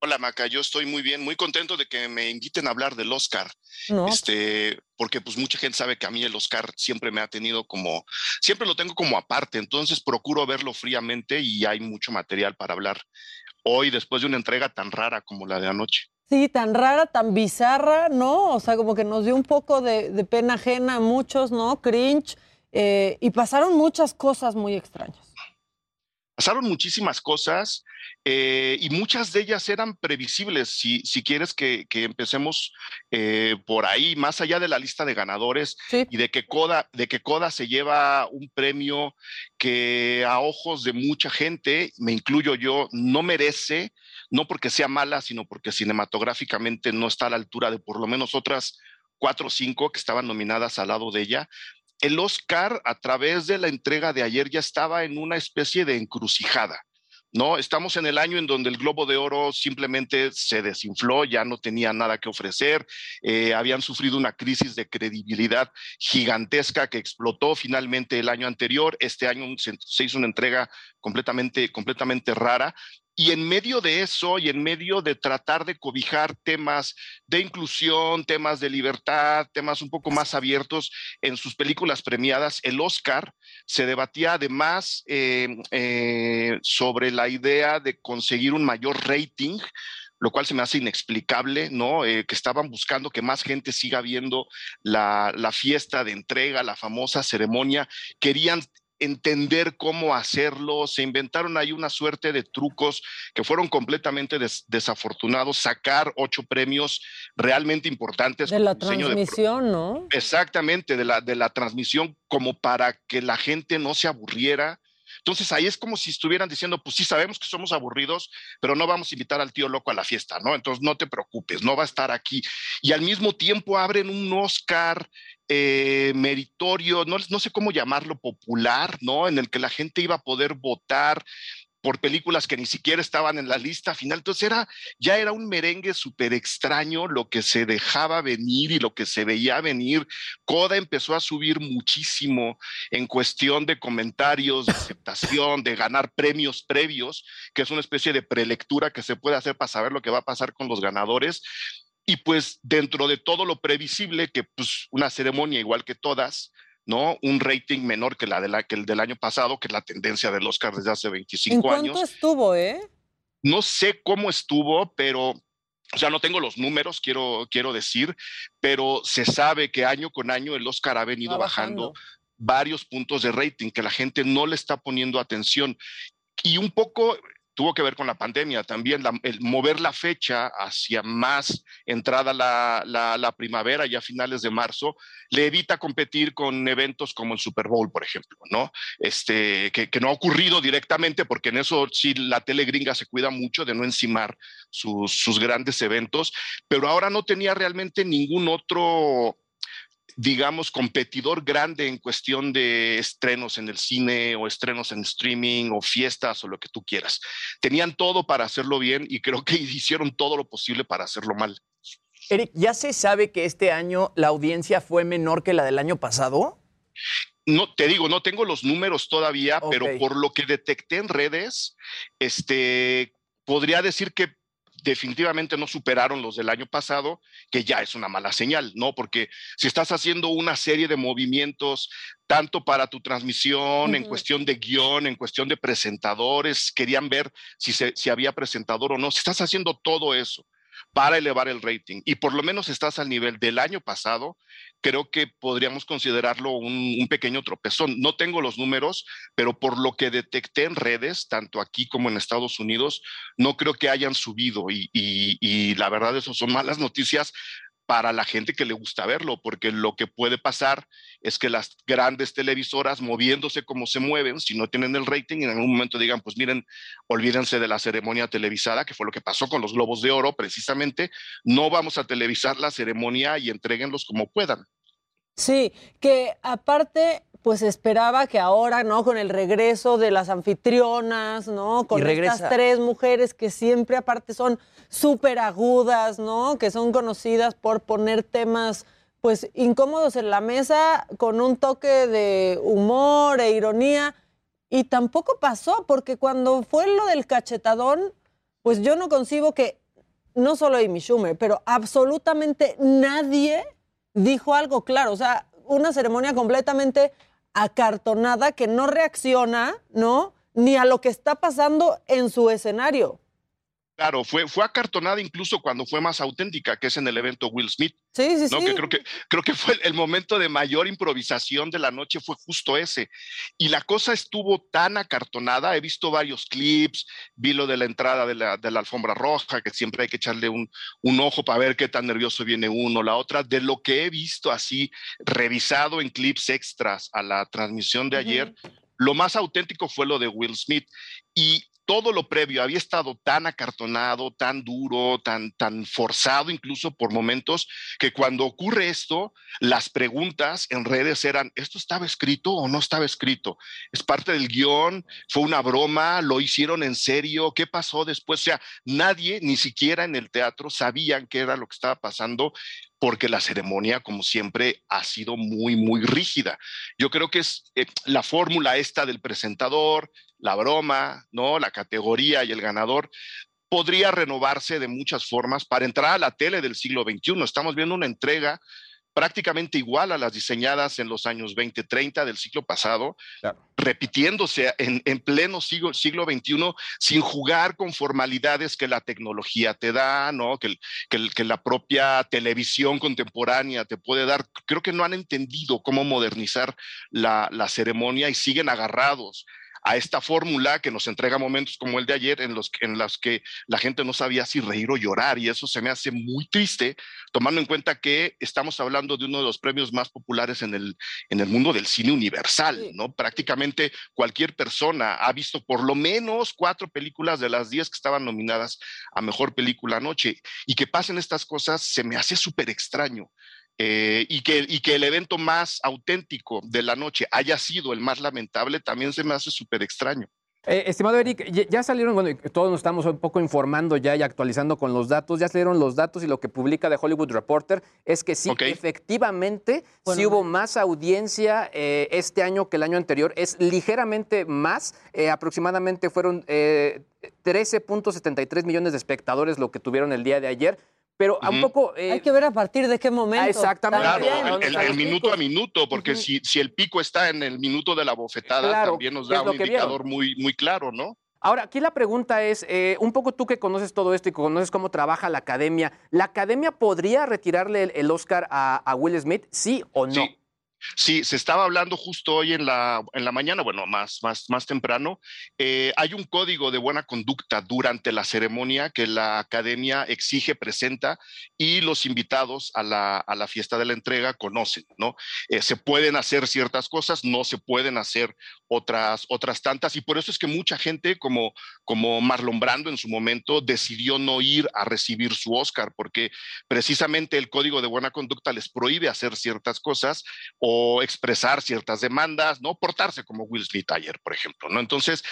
Hola Maca, yo estoy muy bien, muy contento de que me inviten a hablar del Oscar. No. Este, porque pues mucha gente sabe que a mí el Oscar siempre me ha tenido como, siempre lo tengo como aparte, entonces procuro verlo fríamente y hay mucho material para hablar hoy después de una entrega tan rara como la de anoche. Sí, tan rara, tan bizarra, ¿no? O sea, como que nos dio un poco de, de pena ajena a muchos, ¿no? Cringe. eh, y pasaron muchas cosas muy extrañas. Pasaron muchísimas cosas eh, y muchas de ellas eran previsibles. Si, si quieres que, que empecemos eh, por ahí, más allá de la lista de ganadores y de que, Coda, de que Coda se lleva un premio que a ojos de mucha gente, me incluyo yo, no merece, no porque sea mala, sino porque cinematográficamente no está a la altura de por lo menos otras cuatro o cinco que estaban nominadas al lado de ella el Oscar a través de la entrega de ayer ya estaba en una especie de encrucijada. ¿No? Estamos en el año en donde el Globo de Oro simplemente se desinfló, ya no tenía nada que ofrecer, eh, habían sufrido una crisis de credibilidad gigantesca que explotó finalmente el año anterior. Este año se, se hizo una entrega completamente, completamente rara. Y en medio de eso y en medio de tratar de cobijar temas de inclusión, temas de libertad, temas un poco más abiertos en sus películas premiadas, el Oscar se debatía además eh, eh, sobre la idea de conseguir un mayor rating lo cual se me hace inexplicable, ¿no? Eh, que estaban buscando que más gente siga viendo la, la fiesta de entrega, la famosa ceremonia, querían entender cómo hacerlo, se inventaron ahí una suerte de trucos que fueron completamente des- desafortunados, sacar ocho premios realmente importantes. De la de transmisión, ¿no? Exactamente, de la, de la transmisión, como para que la gente no se aburriera. Entonces ahí es como si estuvieran diciendo, pues sí, sabemos que somos aburridos, pero no vamos a invitar al tío loco a la fiesta, ¿no? Entonces no te preocupes, no va a estar aquí. Y al mismo tiempo abren un Oscar eh, meritorio, no, no sé cómo llamarlo, popular, ¿no? En el que la gente iba a poder votar por películas que ni siquiera estaban en la lista final. Entonces era, ya era un merengue súper extraño lo que se dejaba venir y lo que se veía venir. Coda empezó a subir muchísimo en cuestión de comentarios, de aceptación, de ganar premios previos, que es una especie de prelectura que se puede hacer para saber lo que va a pasar con los ganadores. Y pues dentro de todo lo previsible, que pues una ceremonia igual que todas, ¿no? Un rating menor que, la de la, que el del año pasado, que es la tendencia del Oscar desde hace ¿En 25 cuánto años. estuvo, eh? No sé cómo estuvo, pero, o sea, no tengo los números, quiero, quiero decir, pero se sabe que año con año el Oscar ha venido bajando bajando. varios puntos de rating, que la gente no le está poniendo atención. Y un poco tuvo que ver con la pandemia también, el mover la fecha hacia más entrada la, la, la primavera, ya finales de marzo, le evita competir con eventos como el Super Bowl, por ejemplo, ¿no? Este, que, que no ha ocurrido directamente, porque en eso sí la tele gringa se cuida mucho de no encimar sus, sus grandes eventos, pero ahora no tenía realmente ningún otro digamos, competidor grande en cuestión de estrenos en el cine o estrenos en streaming o fiestas o lo que tú quieras. Tenían todo para hacerlo bien y creo que hicieron todo lo posible para hacerlo mal. Eric, ¿ya se sabe que este año la audiencia fue menor que la del año pasado? No, te digo, no tengo los números todavía, pero por lo que detecté en redes, este, podría decir que definitivamente no superaron los del año pasado, que ya es una mala señal, ¿no? Porque si estás haciendo una serie de movimientos, tanto para tu transmisión, en cuestión de guion, en cuestión de presentadores, querían ver si, se, si había presentador o no, si estás haciendo todo eso para elevar el rating y por lo menos estás al nivel del año pasado, creo que podríamos considerarlo un, pequeño tropezón. No tengo los números, pero por lo que detecté en redes, tanto aquí como en Estados Unidos, no creo que hayan subido y, y la verdad eso son malas noticias para la gente que le gusta verlo, porque lo que puede pasar es que las grandes televisoras, moviéndose como se mueven, si no tienen el rating, en algún momento digan, pues miren, olvídense de la ceremonia televisada, que fue lo que pasó con los Globos de Oro, precisamente, no vamos a televisar la ceremonia y entreguenlos como puedan. Sí, que aparte pues esperaba que ahora, ¿no? Con el regreso de las anfitrionas, ¿no? Con estas tres mujeres que siempre aparte son súper agudas, ¿no? Que son conocidas por poner temas pues incómodos en la mesa con un toque de humor e ironía. Y tampoco pasó, porque cuando fue lo del cachetadón, pues yo no concibo que, no solo Amy Schumer, pero absolutamente nadie dijo algo claro. O sea, una ceremonia completamente acartonada que no reacciona, ¿no? Ni a lo que está pasando en su escenario. Claro, fue, fue acartonada incluso cuando fue más auténtica, que es en el evento Will Smith. Sí, sí, sí. Que creo, que, creo que fue el momento de mayor improvisación de la noche, fue justo ese. Y la cosa estuvo tan acartonada, he visto varios clips, vi lo de la entrada de la, de la alfombra roja, que siempre hay que echarle un, un, ojo para ver qué tan nervioso viene uno, la otra, de lo que he visto así, revisado en clips extras a la transmisión de ayer. Lo más auténtico fue lo de Will Smith. Y todo lo previo había estado tan acartonado, tan duro, tan, tan forzado incluso por momentos, que cuando ocurre esto, las preguntas en redes eran, ¿esto estaba escrito o no estaba escrito? ¿Es parte del guion? ¿Fue una broma? ¿Lo hicieron en serio? ¿Qué pasó después? O sea, nadie, ni siquiera en el teatro, sabían qué era lo que estaba pasando porque la ceremonia, como siempre, ha sido muy, muy rígida. Yo creo que es eh, la fórmula esta del presentador, la broma, ¿no? La categoría y el ganador podría renovarse de muchas formas para entrar a la tele del siglo XXI. Estamos viendo una entrega prácticamente igual a las diseñadas en los años 20, 30 del siglo pasado, repitiéndose en, pleno siglo, siglo XXI sin jugar con formalidades que la tecnología te da, ¿no? que, que, la propia televisión contemporánea te puede dar. Creo que no han entendido cómo modernizar la, la ceremonia y siguen agarrados a esta fórmula que nos entrega momentos como el de ayer en los, en los que la gente no sabía si reír o llorar y eso se me hace muy triste tomando en cuenta que estamos hablando de uno de los premios más populares en el, en el mundo del cine universal, ¿no? Prácticamente cualquier persona ha visto por lo menos cuatro películas de las diez que estaban nominadas a Mejor Película Anoche y que pasen estas cosas se me hace súper extraño. Eh, y, que, y que el evento más auténtico de la noche haya sido el más lamentable, también se me hace súper extraño. Eh, estimado Eric, ya salieron, bueno, todos nos estamos un poco informando ya y actualizando con los datos, ya salieron los datos y lo que publica The Hollywood Reporter es que sí, efectivamente, sí hubo más audiencia eh, este año que el año anterior, es ligeramente más, aproximadamente fueron 13.73 millones de espectadores lo que tuvieron el día de ayer, pero un poco... Eh, Hay que ver a partir de qué momento. Ah, exactamente. Claro, el, minuto a minuto, porque si, si el pico está en el minuto de la bofetada, también nos da un indicador muy, muy claro, ¿no? Ahora, aquí la pregunta es, eh, un poco tú que conoces todo esto y conoces cómo trabaja la academia, ¿la academia podría retirarle el, Oscar a, Will Smith, sí o no? Sí, se estaba hablando justo hoy en la, en la mañana, bueno, más, más, más temprano. Eh, hay un código de buena conducta durante la ceremonia que la academia exige, presenta y los invitados a la, a la fiesta de la entrega conocen, ¿no? Eh, se pueden hacer ciertas cosas, no se pueden hacer otras, otras tantas y por eso es que mucha gente como, como Marlon Brando en su momento decidió no ir a recibir su Oscar porque precisamente el código de buena conducta les prohíbe hacer ciertas cosas expresar ciertas demandas, ¿no? Portarse como Will Smith ayer, por ejemplo, ¿no? Entonces,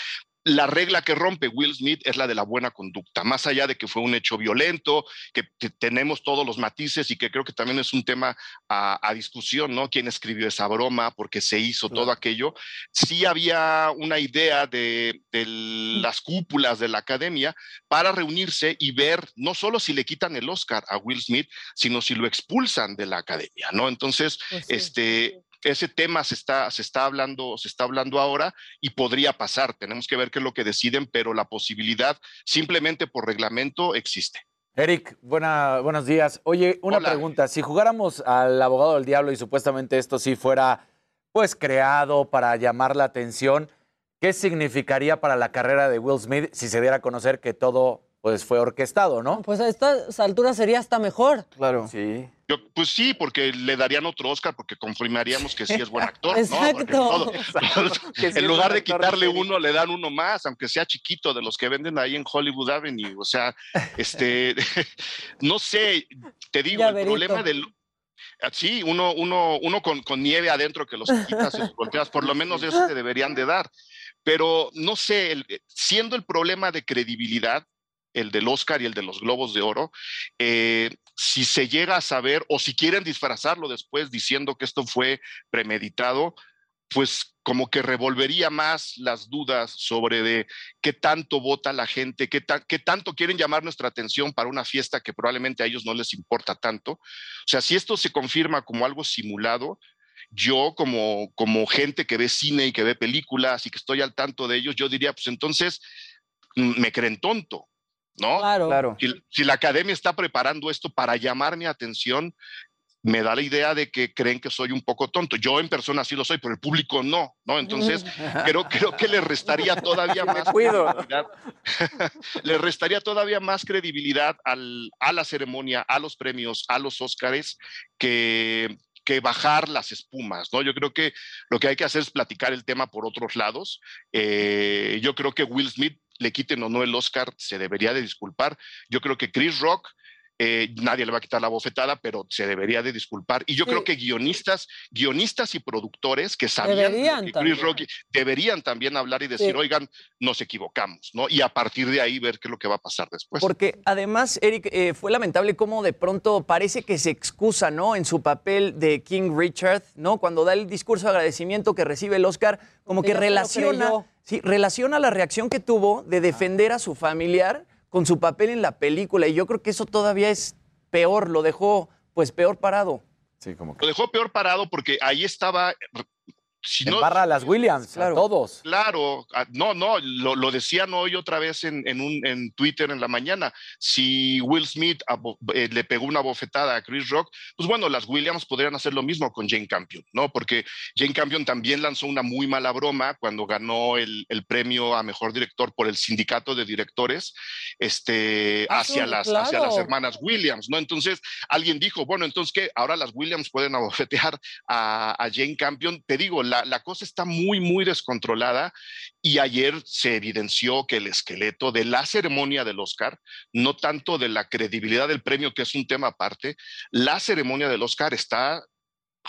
la regla que rompe Will Smith es la de la buena conducta, más allá de que fue un hecho violento, que, tenemos todos los matices y que creo que también es un tema a, discusión, ¿no? ¿Quién escribió esa broma? ¿Por qué se hizo todo aquello? Sí había una idea de, las cúpulas de la academia para reunirse y ver no solo si le quitan el Oscar a Will Smith, sino si lo expulsan de la academia, ¿no? Entonces, pues este, ese tema se está, se está hablando, se está hablando ahora y podría pasar. Tenemos que ver qué es lo que deciden, pero la posibilidad simplemente por reglamento existe. Eric, buena, buenos días. Oye, una pregunta. Si jugáramos al abogado del diablo y supuestamente esto sí fuera pues creado para llamar la atención, ¿qué significaría para la carrera de Will Smith si se diera a conocer que todo pues fue orquestado, ¿no? Pues a estas alturas sería hasta mejor. Claro. Sí. Yo, pues sí, porque le darían otro Oscar porque confirmaríamos que sí es buen actor, Exacto. ¿no? Que sí en es lugar de quitarle sí. uno, le dan uno más, aunque sea chiquito, de los que venden ahí en Hollywood Avenue. O sea, este, no sé, te digo, el Llaverito. problema del... ah, Sí, uno, uno, uno con, con nieve adentro que los quitas y los volteas, por lo menos eso te deberían de dar. Pero no sé, el- siendo el problema de credibilidad, el del Oscar y el de los Globos de Oro, eh, si se llega a saber o si quieren disfrazarlo después diciendo que esto fue premeditado, pues como que revolvería más las dudas sobre de qué tanto vota la gente, qué, qué tanto quieren llamar nuestra atención para una fiesta que probablemente a ellos no les importa tanto. O sea, si esto se confirma como algo simulado, yo como, como gente que ve cine y que ve películas y que estoy al tanto de ellos, yo diría, pues entonces mm, me creen tonto, ¿no? Claro. Claro. Si, si la academia está preparando esto para llamar mi atención, me da la idea de que creen que soy un poco tonto. Yo en persona sí lo soy, pero el público no, ¿no? Entonces, creo, creo que le restaría todavía más cuido. credibilidad. le restaría todavía más credibilidad al- a la ceremonia, a los premios, a los Óscares, que, que bajar las espumas, ¿no? Yo creo que lo que hay que hacer es platicar el tema por otros lados. Eh, yo creo que Will Smith, le quiten o no el Oscar, se debería de disculpar. Yo creo que Chris Rock, eh, nadie le va a quitar la bofetada, pero se debería de disculpar. Y yo Sí. creo que guionistas, guionistas y productores que sabían Deberían que Chris también. Rock deberían también hablar y decir, Sí. oigan, nos equivocamos, ¿no? Y a partir de ahí ver qué es lo que va a pasar después. Porque además, Eric, eh, fue lamentable cómo de pronto parece que se excusa, ¿no? En su papel de King Richard, ¿no? Cuando da el discurso de agradecimiento que recibe el Oscar, como Que relaciona, sí, relaciona la reacción que tuvo de defender a su familiar con su papel en la película. Y yo creo que eso todavía es peor, lo dejó pues peor parado. Sí, como Lo que. dejó peor parado porque ahí estaba... Si no, Embarra a las Williams, Claro. a todos. Claro, no, no, lo, lo decían hoy otra vez en, en, un, en Twitter en la mañana. Si Will Smith abo- eh, le pegó una bofetada a Chris Rock, pues bueno, las Williams podrían hacer lo mismo con Jane Campion, ¿no? Porque Jane Campion también lanzó una muy mala broma cuando ganó el, el premio a mejor director por el sindicato de directores este, Ah, hacia, sí, las, hacia las hermanas Williams, ¿no? Entonces alguien dijo, bueno, entonces que ahora las Williams pueden abofetear a, a Jane Campion. Te digo, la, la cosa está muy, muy descontrolada y ayer se evidenció que el esqueleto de la ceremonia del Oscar, no tanto de la credibilidad del premio, que es un tema aparte, la ceremonia del Oscar está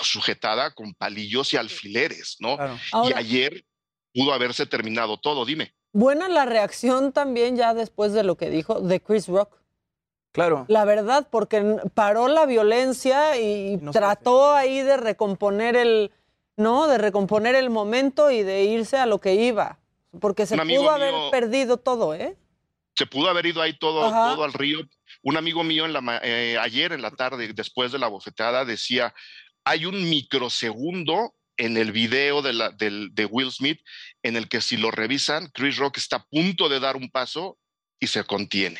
sujetada con palillos y alfileres, ¿no? Claro. y ayer pudo haberse terminado todo, dime. Buena la reacción también ya después de lo que dijo de Chris Rock. Claro. La verdad, porque paró la violencia y No trató ahí de recomponer el, no, de recomponer el momento y de irse a lo que iba. Porque se Un pudo haber mío- perdido todo, ¿eh? se pudo haber ido ahí todo, Ajá. todo al río. Un amigo mío en la, eh, ayer en la tarde, después de la bofetada, decía, hay un microsegundo en el video de, la, de Will Smith en el que si lo revisan, Chris Rock está a punto de dar un paso y se contiene.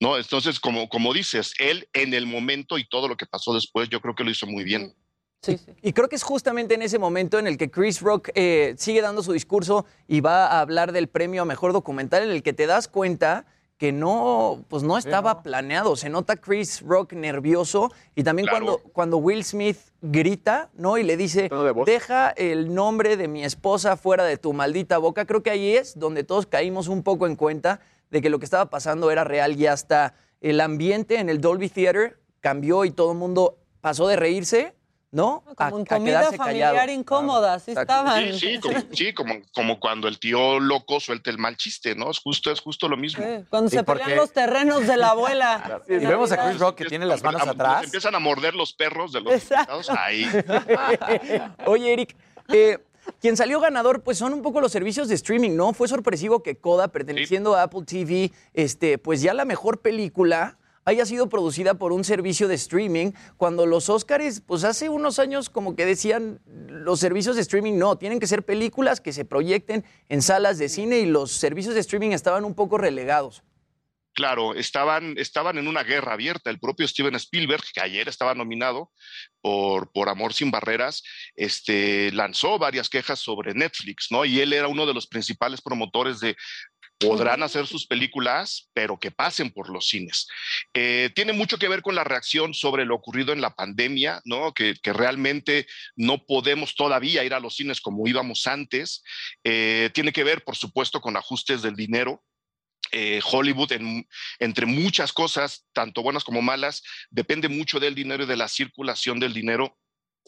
¿No? Entonces, como, como dices, él en el momento y todo lo que pasó después, yo creo que lo hizo muy bien. Sí, sí. Y creo que es justamente en ese momento en el que Chris Rock eh, sigue dando su discurso y va a hablar del premio a mejor documental, en el que te das cuenta que no, pues no estaba planeado. Se nota Chris Rock nervioso y también Claro. cuando, cuando Will Smith grita, ¿no? Y le dice, de deja el nombre de mi esposa fuera de tu maldita boca. Creo que ahí es donde todos caímos un poco en cuenta de que lo que estaba pasando era real y hasta el ambiente en el Dolby Theater cambió y todo el mundo pasó de reírse, ¿no? Como en a comida familiar callado. incómoda, así estaban. Sí, sí, como, sí, como, como cuando el tío loco suelta el mal chiste, ¿no? Es justo, es justo lo mismo. Sí, Cuando Sí, se porque- pelean los terrenos de la abuela. Y vemos a Chris Rock que tiene las manos Nos atrás. empiezan a morder los perros de los invitados. Ahí. Oye, Eric, eh, quien salió ganador, pues son un poco los servicios de streaming, ¿no? Fue sorpresivo que Coda, perteneciendo a Apple TV, este, pues ya la mejor película haya sido producida por un servicio de streaming, cuando los Oscars, pues hace unos años como que decían, los servicios de streaming no, tienen que ser películas que se proyecten en salas de cine y los servicios de streaming estaban un poco relegados. Claro, estaban, estaban en una guerra abierta. El propio Steven Spielberg, que ayer estaba nominado por, por Amor sin Barreras, este, lanzó varias quejas sobre Netflix, ¿no? Y él era uno de los principales promotores de podrán hacer sus películas, pero que pasen por los cines. Eh, tiene mucho que ver con la reacción sobre lo ocurrido en la pandemia, ¿no? Que, realmente no podemos todavía ir a los cines como íbamos antes. Eh, tiene que ver, por supuesto, con ajustes del dinero. Eh, Hollywood, entre muchas cosas, tanto buenas como malas, depende mucho del dinero y de la circulación del dinero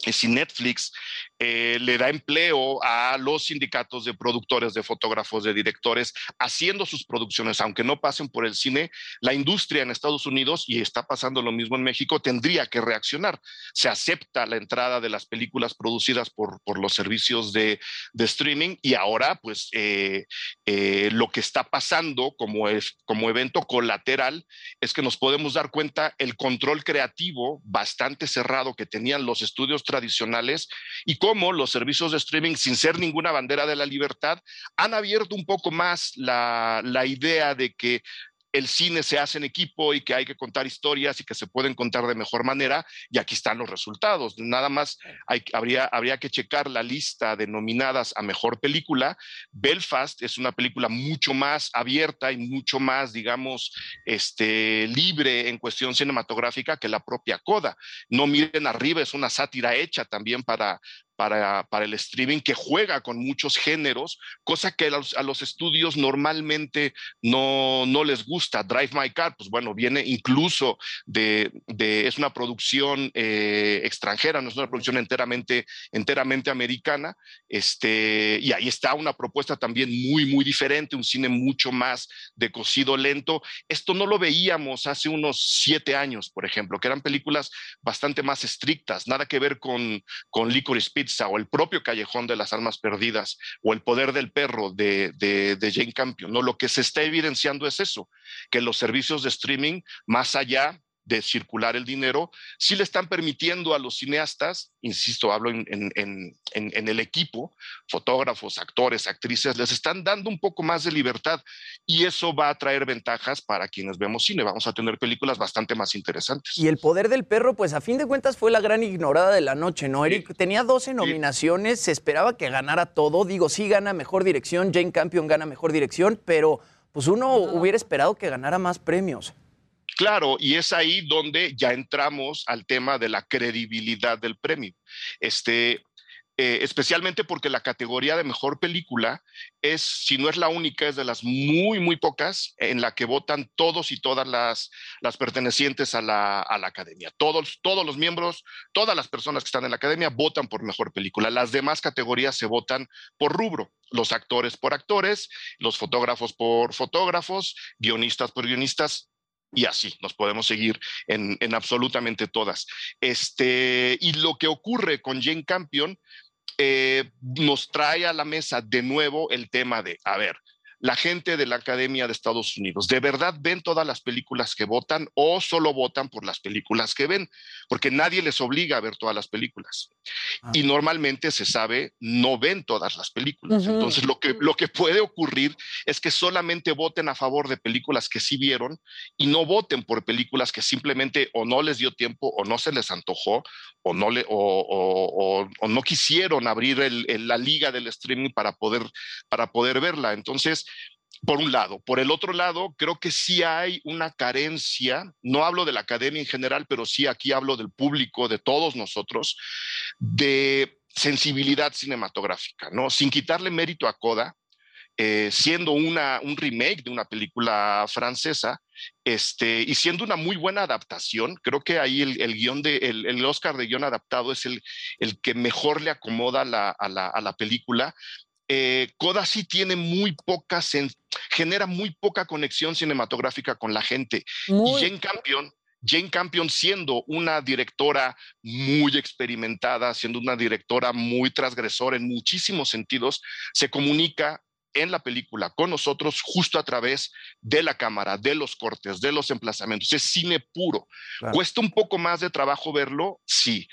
si Netflix eh, le da empleo a los sindicatos de productores, de fotógrafos, de directores, haciendo sus producciones, aunque no pasen por el cine, la industria en Estados Unidos, y está pasando lo mismo en México, tendría que reaccionar. Se acepta la entrada de las películas producidas por, por los servicios de, de, streaming y ahora, pues, eh, eh, lo que está pasando como, es, como evento colateral es que nos podemos dar cuenta el control creativo bastante cerrado que tenían los estudios tradicionales y cómo los servicios de streaming, sin ser ninguna bandera de la libertad, han abierto un poco más la, la idea de que el cine se hace en equipo y que hay que contar historias y que se pueden contar de mejor manera, y aquí están los resultados. Nada más hay, habría, habría que checar la lista de nominadas a mejor película. Belfast es una película mucho más abierta y mucho más, digamos, este, libre en cuestión cinematográfica que la propia Coda. No miren arriba, es una sátira hecha también para, para, para, el streaming que juega con muchos géneros, cosa que a los, a los, estudios normalmente no, no les gusta. Drive My Car, pues bueno, viene incluso de, de es una producción eh, extranjera, no es una producción enteramente, enteramente americana, este, y ahí está una propuesta también muy, muy diferente, un cine mucho más de cocido lento. Esto no lo veíamos hace unos siete años, por ejemplo, que eran películas bastante más estrictas, nada que ver con, con Licorice Pizza o el propio Callejón de las Almas Perdidas o El Poder del Perro de, de, Jane Campion. ¿no? Lo que se está evidenciando es eso, que los servicios de streaming, más allá de circular el dinero, sí le están permitiendo a los cineastas, insisto, hablo en, en, en, el equipo, fotógrafos, actores, actrices, les están dando un poco más de libertad y eso va a traer ventajas para quienes vemos cine. Vamos a tener películas bastante más interesantes. Y El Poder del Perro, pues a fin de cuentas fue la gran ignorada de la noche, ¿no, Eric? Tenía 12 nominaciones, se esperaba que ganara todo. Digo, sí gana mejor dirección, Jane Campion gana mejor dirección, pero pues uno hubiera esperado que ganara más premios. Claro, y es ahí donde ya entramos al tema de la credibilidad del premio. Este, eh, especialmente porque la categoría de mejor película es, si no es la única, es de las muy, muy pocas en la que votan todos y todas las, las pertenecientes a la, a la, academia. Todos, todos los miembros, todas las personas que están en la academia votan por mejor película. Las demás categorías se votan por rubro. Los actores por actores, los fotógrafos por fotógrafos, guionistas por guionistas, y así nos podemos seguir en, absolutamente todas. Este, y lo que ocurre con Jane Campion eh, nos trae a la mesa de nuevo el tema de, a ver, la gente de la Academia de Estados Unidos, ¿de verdad ven todas las películas que votan o solo votan por las películas que ven? Porque nadie les obliga a ver todas las películas. Ah. Y normalmente se sabe, no ven todas las películas. Entonces, lo que, lo que puede ocurrir es que solamente voten a favor de películas que sí vieron y no voten por películas que simplemente o no les dio tiempo o no se les antojó o no, le, o, no quisieron abrir la liga del streaming para poder, para poder verla. Entonces, por un lado. Por el otro lado, creo que sí hay una carencia, no hablo de la academia en general, pero sí aquí hablo del público, de todos nosotros, de sensibilidad cinematográfica, ¿no? Sin quitarle mérito a Coda, eh, siendo una, un remake de una película francesa, este, y siendo una muy buena adaptación, creo que ahí el, el guion de, el, el, Oscar de guion adaptado es el, el que mejor le acomoda la, a, la, a, la, película. Eh, Coda sí tiene muy poca, genera muy poca conexión cinematográfica con la gente. Y Jane Campion, Jane Campion siendo una directora muy experimentada, siendo una directora muy transgresora en muchísimos sentidos, se comunica en la película con nosotros justo a través de la cámara, de los cortes, de los emplazamientos. Es cine puro. ¿Cuesta un poco más de trabajo verlo? Sí.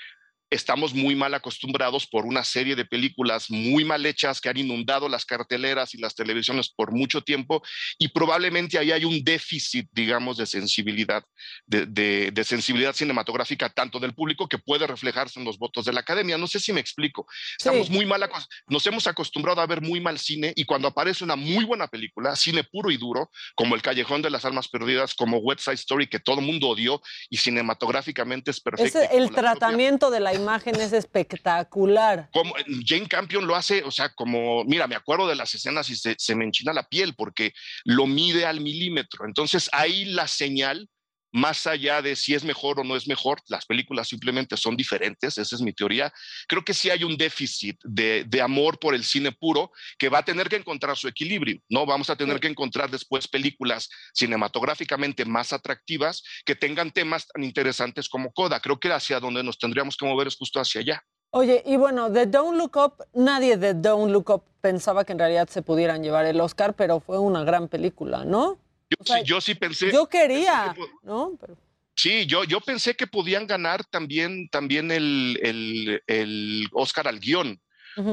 Estamos muy mal acostumbrados por una serie de películas muy mal hechas que han inundado las carteleras y las televisiones por mucho tiempo y probablemente ahí hay un déficit, digamos, de sensibilidad, de, sensibilidad cinematográfica tanto del público que puede reflejarse en los votos de la academia. No sé si me explico. Estamos muy mal, nos hemos acostumbrado a ver muy mal cine y cuando aparece una muy buena película, cine puro y duro, como El Callejón de las Almas Perdidas, como West Side Story, que todo el mundo odió y cinematográficamente es perfecto. Es el tratamiento de la imagen es espectacular. Como Jane Campion lo hace, o sea, como, mira, me acuerdo de las escenas y se, se me enchina la piel porque lo mide al milímetro. Entonces ahí la señal más allá de si es mejor o no es mejor, las películas simplemente son diferentes, esa es mi teoría. Creo que sí hay un déficit de, amor por el cine puro que va a tener que encontrar su equilibrio, ¿no? Vamos a tener que encontrar después películas cinematográficamente más atractivas que tengan temas tan interesantes como Coda. Creo que hacia donde nos tendríamos que mover es justo hacia allá. Oye, y bueno, de Don't Look Up, nadie de Don't Look Up pensaba que en realidad se pudieran llevar el Oscar, pero fue una gran película, ¿no? Yo, sí, pensé. Yo quería, ¿no? Sí, yo, yo pensé que podían ganar también, también el, el, el Oscar al guion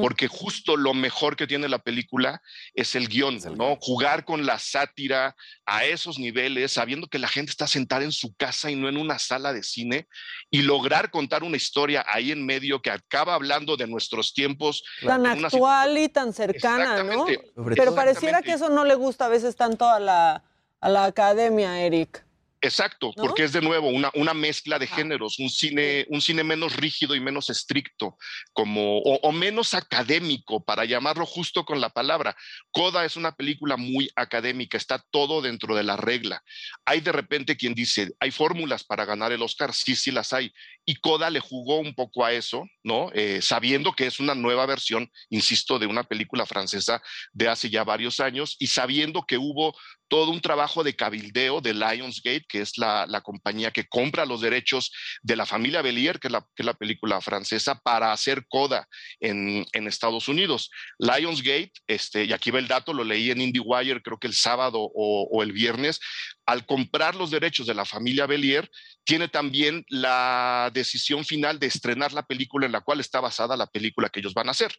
porque justo lo mejor que tiene la película es el guion, ¿no? Jugar con la sátira a esos niveles, sabiendo que la gente está sentada en su casa y no en una sala de cine, y lograr contar una historia ahí en medio que acaba hablando de nuestros tiempos. Tan actual y tan cercana, ¿no? Pero pareciera que eso no le gusta a veces tanto a la, a la academia, Eric. Exacto, porque es de nuevo una, una mezcla de géneros, un cine, un cine menos rígido y menos estricto, como, o, menos académico, para llamarlo justo con la palabra. Coda es una película muy académica, está todo dentro de la regla. Hay de repente quien dice, hay fórmulas para ganar el Oscar, sí, sí las hay. Y Coda le jugó un poco a eso, ¿no? Eh, sabiendo que es una nueva versión, insisto, de una película francesa de hace ya varios años y sabiendo que hubo todo un trabajo de cabildeo de Lionsgate, que es la, compañía que compra los derechos de la familia Belier, que es la, que la película francesa, para hacer coda en, Estados Unidos. Lionsgate, este, y aquí va el dato, lo leí en IndieWire creo que el sábado o, o el viernes, al comprar los derechos de la familia Belier, tiene también la decisión final de estrenar la película en la cual está basada la película que ellos van a hacer.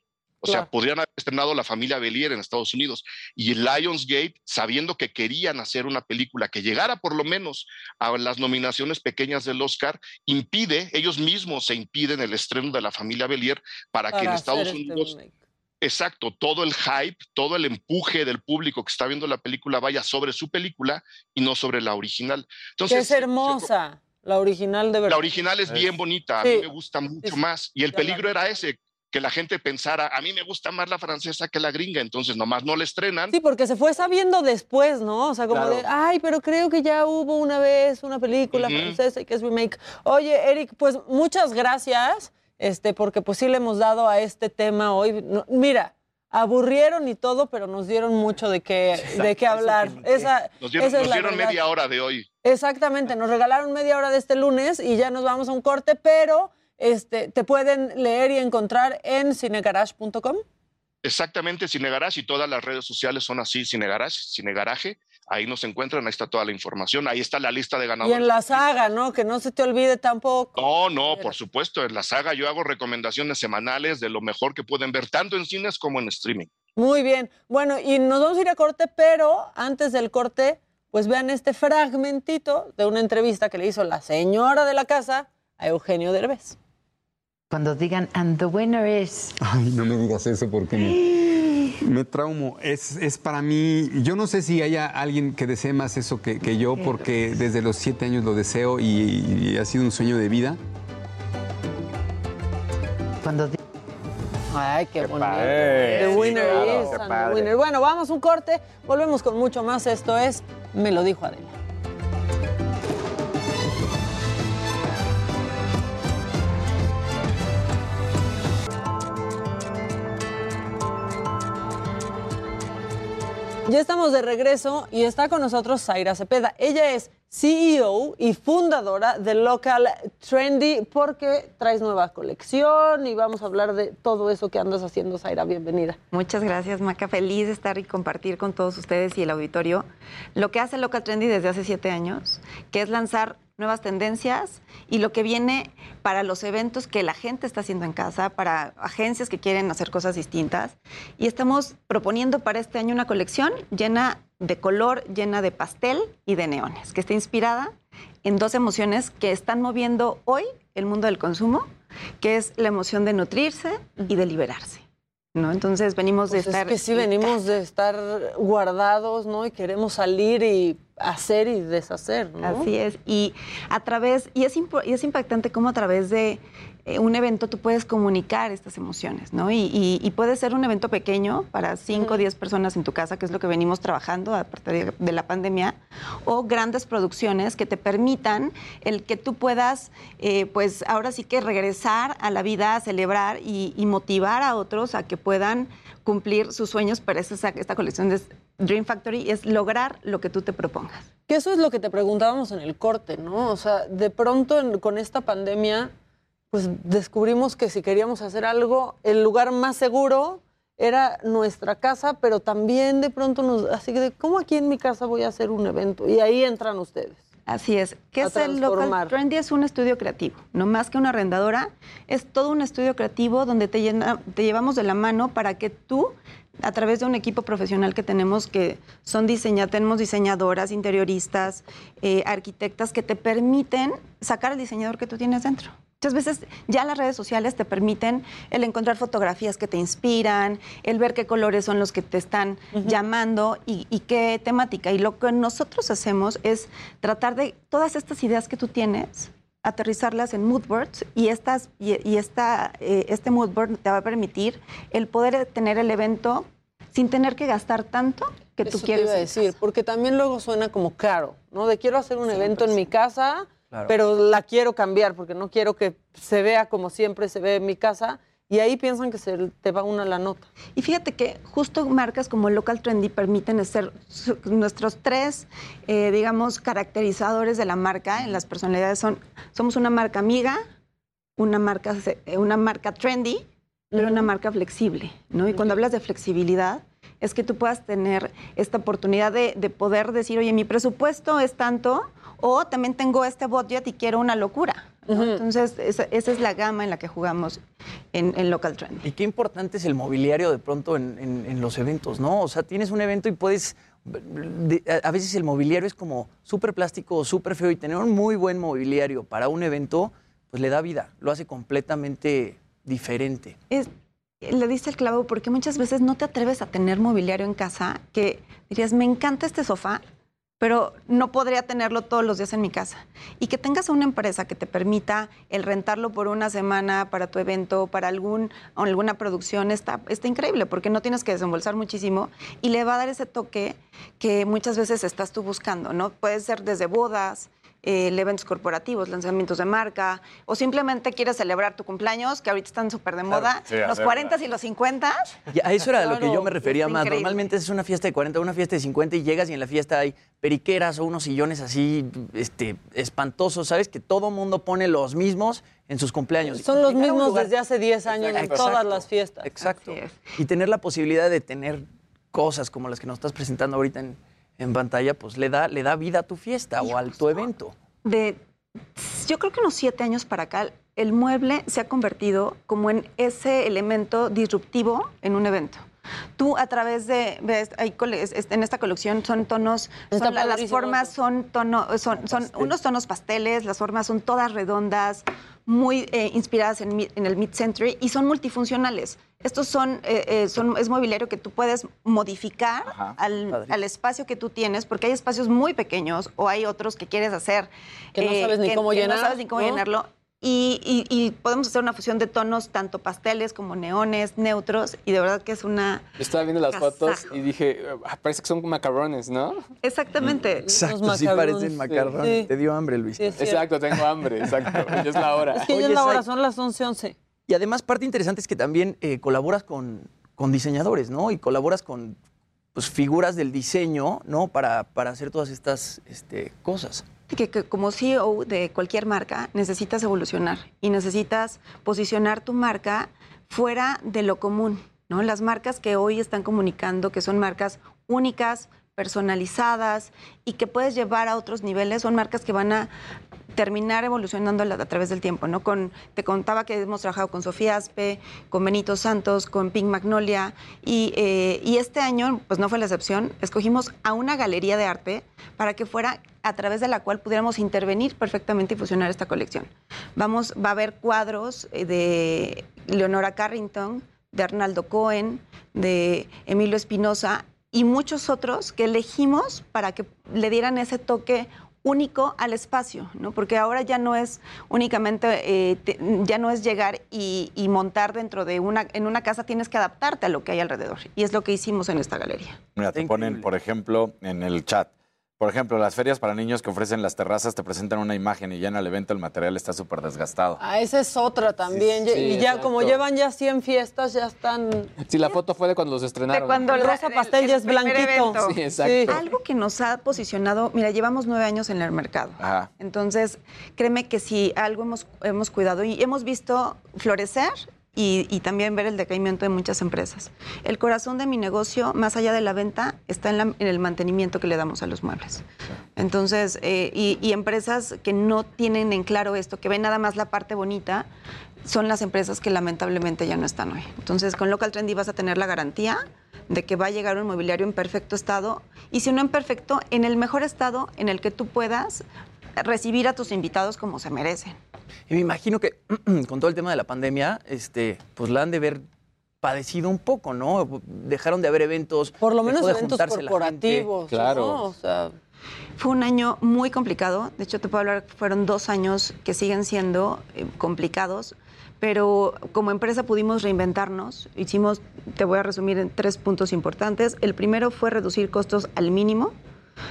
O sea, podrían haber estrenado La familia Belier en Estados Unidos. Y Lionsgate, sabiendo que querían hacer una película que llegara por lo menos a las nominaciones pequeñas del Oscar, impide, ellos mismos se impiden el estreno de La familia Belier para, que en Estados este Unidos... Exacto, todo el hype, todo el empuje del público que está viendo la película vaya sobre su película y no sobre la original. Entonces, es hermosa. La original de verdad. La original es bien bonita, a mí me gusta mucho más. Y el peligro era ese, que la gente pensara, a mí me gusta más la francesa que la gringa, entonces nomás no la estrenan. Sí, porque se fue sabiendo después, ¿no? O sea, como de, ay, pero creo que ya hubo una vez una película francesa y que es remake. Oye, Eric, pues muchas gracias, este, porque pues sí le hemos dado a este tema hoy. mira, aburrieron y todo, pero nos dieron mucho de qué, de qué hablar. Esa, nos dieron, media hora de hoy. Exactamente, nos regalaron media hora de este lunes y ya nos vamos a un corte, pero este, te pueden leer y encontrar en cinegarage.com. Exactamente, Cinegarage y todas las redes sociales son así, Cinegarage, Cinegaraje. Ahí nos encuentran, ahí está toda la información, ahí está la lista de ganadores. Y en la saga, ¿no? Que no se te olvide tampoco. No, no, por supuesto, en la saga yo hago recomendaciones semanales de lo mejor que pueden ver tanto en cines como en streaming. Muy bien. Bueno, y nos vamos a ir a corte, pero antes del corte, pues vean este fragmentito de una entrevista que le hizo la señora de la casa a Eugenio Derbez. Cuando digan, and the winner is. Ay, no me digas eso porque me, traumo. Es, es, para mí, yo no sé si haya alguien que desee más eso que, yo, porque desde los siete años lo deseo y, ha sido un sueño de vida. Cuando Ay, qué, bonito. The winner is, the winner. Bueno, vamos un corte, volvemos con mucho más. Esto es Me lo dijo Adela. Ya estamos de regreso y está con nosotros Zaira Cepeda. Ella es CEO y fundadora de Local Trendy porque traes nueva colección y vamos a hablar de todo eso que andas haciendo, Zaira. Bienvenida. Muchas gracias, Maca. Feliz de estar y compartir con todos ustedes y el auditorio lo que hace Local Trendy desde hace siete años, que es lanzar nuevas tendencias y lo que viene para los eventos que la gente está haciendo en casa, para agencias que quieren hacer cosas distintas. Y estamos proponiendo para este año una colección llena de color, llena de pastel y de neones, que está inspirada en dos emociones que están moviendo hoy el mundo del consumo, que es la emoción de nutrirse y de liberarse. ¿no? Entonces venimos de Pues estar... Es que sí, venimos de estar guardados, ¿no? Y queremos salir y hacer y deshacer, ¿no? Así es. Y a través, y es, y es impactante cómo a través de eh, un evento tú puedes comunicar estas emociones, ¿no? Y, y- y puede ser un evento pequeño para 5 o 10 personas en tu casa, que es lo que venimos trabajando a partir de, la pandemia, o grandes producciones que te permitan el que tú puedas, eh, pues ahora sí que regresar a la vida, a celebrar y, y motivar a otros a que puedan cumplir sus sueños, pero esa, esta colección de Dream Factory es lograr lo que tú te propongas. Que eso es lo que te preguntábamos en el corte, ¿no? O sea, de pronto en- con esta pandemia, pues descubrimos que si queríamos hacer algo, el lugar más seguro era nuestra casa, pero también de pronto nos, así que, ¿cómo aquí en mi casa voy a hacer un evento? Y ahí entran ustedes. Así es. ¿Qué es el. Local Trendy? Es un estudio creativo. No más que una arrendadora, es todo un estudio creativo donde te, llena- te llevamos de la mano para que tú, a través de un equipo profesional que tenemos, que son diseña, tenemos diseñadoras, interioristas, eh, arquitectas, que te permiten sacar el diseñador que tú tienes dentro. Muchas veces ya las redes sociales te permiten el encontrar fotografías que te inspiran, el ver qué colores son los que te están llamando y, y qué temática. Y lo que nosotros hacemos es tratar de todas estas ideas que tú tienes, aterrizarlas en mood boards y, estas, y, y esta, eh, este mood board te va a permitir el poder tener el evento sin tener que gastar tanto que tú Eso te quieres. iba a decir, porque también luego suena como caro, ¿no? De quiero hacer un evento en mi casa, Claro. pero la quiero cambiar porque no quiero que se vea como siempre se ve en mi casa. Y ahí piensan que se te va una la nota. Y fíjate que justo marcas como Local Trendy permiten ser nuestros tres, eh, digamos, caracterizadores de la marca en las personalidades son, somos una marca amiga, una marca, eh, una marca trendy, pero una marca flexible, ¿no? Y cuando hablas de flexibilidad, es que tú puedas tener esta oportunidad de, de poder decir, oye, mi presupuesto es tanto, o también tengo este budget y quiero una locura. ¿no? Entonces, esa, esa es la gama en la que jugamos en, en Local Trendy. Y qué importante es el mobiliario de pronto en, en- en los eventos, ¿no? O sea, tienes un evento y puedes... de- a a veces el mobiliario es como súper plástico o súper feo y tener un muy buen mobiliario para un evento, pues le da vida, lo hace completamente diferente. es, le diste el clavo porque muchas veces no te atreves a tener mobiliario en casa que dirías, me encanta este sofá, pero no podría tenerlo todos los días en mi casa. Y que tengas una empresa que te permita el rentarlo por una semana para tu evento, para algún, alguna producción, está, está increíble porque no tienes que desembolsar muchísimo y le va a dar ese toque que muchas veces estás tú buscando, ¿no? Puede ser desde bodas, eh, eventos corporativos, lanzamientos de marca, o simplemente quieres celebrar tu cumpleaños, que ahorita están súper de Claro, moda, sí, los hacer 40 y los 50. Y a eso era a lo que Claro, yo me refería más. increíble. Normalmente es una fiesta de 40, una fiesta de 50 y llegas y en la fiesta hay periqueras o unos sillones así este, espantosos, ¿sabes? Que todo mundo pone los mismos en sus cumpleaños. Son los mismos lugar- desde hace 10 años en Exacto. todas las fiestas. Exacto. Y tener la posibilidad de tener cosas como las que nos estás presentando ahorita en, en pantalla, pues le da, le da vida a tu fiesta o a tu evento. de, yo creo que unos siete años para acá, el mueble se ha convertido como en ese elemento disruptivo en un evento. Tú a través de, ves, hay cole- es- es- en esta colección son tonos, son la- las formas son, tono, son, son unos tonos pasteles, las formas son todas redondas, muy eh, inspiradas en, en el mid-century y son multifuncionales. Estos son, eh, eh, son, es mobiliario que tú puedes modificar al, al espacio que tú tienes, porque hay espacios muy pequeños o hay otros que quieres hacer. eh, Que no sabes ni cómo que llenar, No sabes ni cómo ¿no? llenarlo. Y, y- y podemos hacer una fusión de tonos, tanto pasteles como neones, neutros, y de verdad que es una... Yo estaba viendo las fotos y dije, "Ah, parece que son macarrones, ¿no? Exactamente. Exacto, sí parecen macarrones. Te dio hambre, Luis. Exacto, tengo hambre, exacto. Ya es la hora. Es que ya es la hora, son las 11, 11. Y además, parte interesante es que también eh, colaboras con, con diseñadores, ¿no? Y colaboras con pues, figuras del diseño, ¿no? Para, para hacer todas estas este, cosas. que, como CEO de cualquier marca necesitas evolucionar y necesitas posicionar tu marca fuera de lo común, ¿no? Las marcas que hoy están comunicando que son marcas únicas, personalizadas y que puedes llevar a otros niveles son marcas que van a terminar evolucionando a través del tiempo, ¿no? Con, te contaba que hemos trabajado con Sofía Aspe, con Benito Santos, con Pink Magnolia, y, eh, y este año, pues no fue la excepción, escogimos a una galería de arte para que fuera a través de la cual pudiéramos intervenir perfectamente y fusionar esta colección. Vamos, va a haber cuadros eh, de Leonora Carrington, de Arnaldo Cohen, de Emilio Espinosa y muchos otros que elegimos para que le dieran ese toque único al espacio, ¿no? Porque ahora ya no es únicamente, eh, te- ya no es llegar y, y montar dentro de una, en una casa, tienes que adaptarte a lo que hay alrededor. Y es lo que hicimos en esta galería. Mira, te ponen, por ejemplo, en el chat. Por ejemplo, las ferias para niños que ofrecen las terrazas te presentan una imagen y ya en el evento el material está súper desgastado. Ah, esa es otra también. Sí, y sí, ya exacto. como llevan ya 100 fiestas, ya están... Sí, la foto fue de cuando los estrenaron. cuando el rosa pastel ya es blanquito. Sí, exacto. Algo que nos ha posicionado, mira, llevamos nueve años en el mercado. Ajá. Entonces, créeme que si algo hemos, hemos cuidado y hemos visto florecer y, también ver el decaimiento de muchas empresas. El corazón de mi negocio, más allá de la venta, está en el mantenimiento que le damos a los muebles. Entonces, eh, y, y empresas que no tienen en claro esto, que ven nada más la parte bonita, son las empresas que lamentablemente ya no están hoy. Entonces, con Local Trendy vas a tener la garantía de que va a llegar un mobiliario en perfecto estado y si no en perfecto, en el mejor estado en el que tú puedas recibir a tus invitados como se merecen. Y me imagino que con todo el tema de la pandemia, este, pues la han de ver padecido un poco, ¿no? Dejaron de haber eventos. Por lo menos de eventos corporativos. gente. ¿no? O sea, Fue un año muy complicado. De hecho, te puedo hablar, fueron dos años que siguen siendo eh, complicados, pero como empresa pudimos reinventarnos. Hicimos, te voy a resumir en tres puntos importantes. El primero fue reducir costos al mínimo,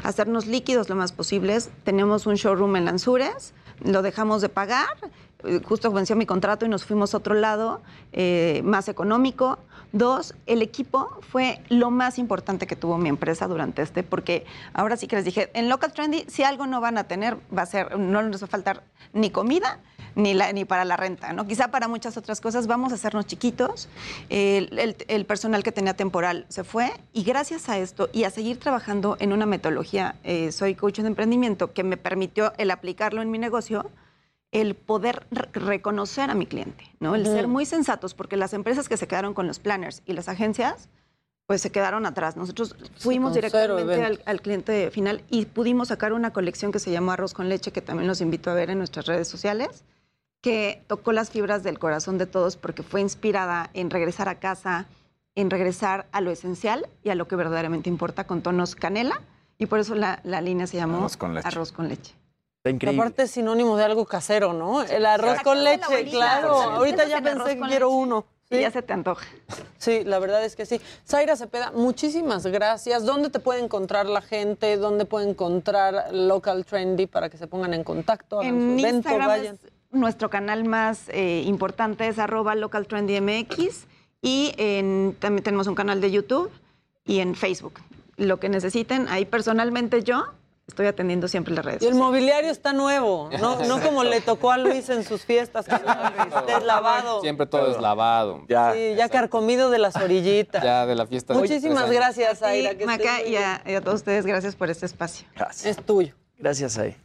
hacernos líquidos lo más posibles. Tenemos un showroom en Lanzures, lo dejamos de pagar. eh, Justo venció mi contrato y nos fuimos a otro lado eh, más económico. Dos, el equipo fue lo más importante que tuvo mi empresa durante este, porque ahora sí que les dije, en Local Trendy, si algo no van a tener, va a ser, no les va a faltar ni comida, ni, la- ni para la renta, ¿no? Quizá para muchas otras cosas vamos a hacernos chiquitos. El, personal que tenía temporal se fue y gracias a esto y a seguir trabajando en una metodología, eh, soy coach de emprendimiento, que me permitió el aplicarlo en mi negocio, el poder re- reconocer a mi cliente, ¿no? El ser muy sensatos, porque las empresas que se quedaron con los planners y las agencias, pues se quedaron atrás. Nosotros fuimos directamente al, cliente final y pudimos sacar una colección que se llamó Arroz con Leche, que también los invito a ver en nuestras redes sociales, que tocó las fibras del corazón de todos porque fue inspirada en regresar a casa, en regresar a lo esencial y a lo que verdaderamente importa con tonos canela. Y por eso la, la línea se llamó Arroz con leche. Arroz con leche. Increíble. aparte es sinónimo de algo casero, ¿no? El arroz con leche, claro. Ahorita ya pensé que quiero uno. Y ya se te antoja. Sí, la verdad es que sí. Zaira Cepeda, muchísimas gracias. ¿Dónde te puede encontrar la gente? ¿Dónde puede encontrar Local Trendy para que se pongan en contacto? hagan En su evento, Instagram vayan? es nuestro canal más eh, importante es arroba localtrendymx y en- también tenemos un canal de YouTube y en Facebook. Lo que necesiten, ahí personalmente yo estoy atendiendo siempre las redes. Y el sociales. mobiliario está nuevo, no, no como le tocó a Luis en sus fiestas, que lavado. Siempre todo es lavado. Ya. Sí, ya carcomido de las orillitas. Ya de la fiesta. de Muchísimas años. gracias, Sí, Zaira. que Maca, y a, y a todos ustedes, gracias por este espacio. Gracias. Es tuyo. Gracias, ahí.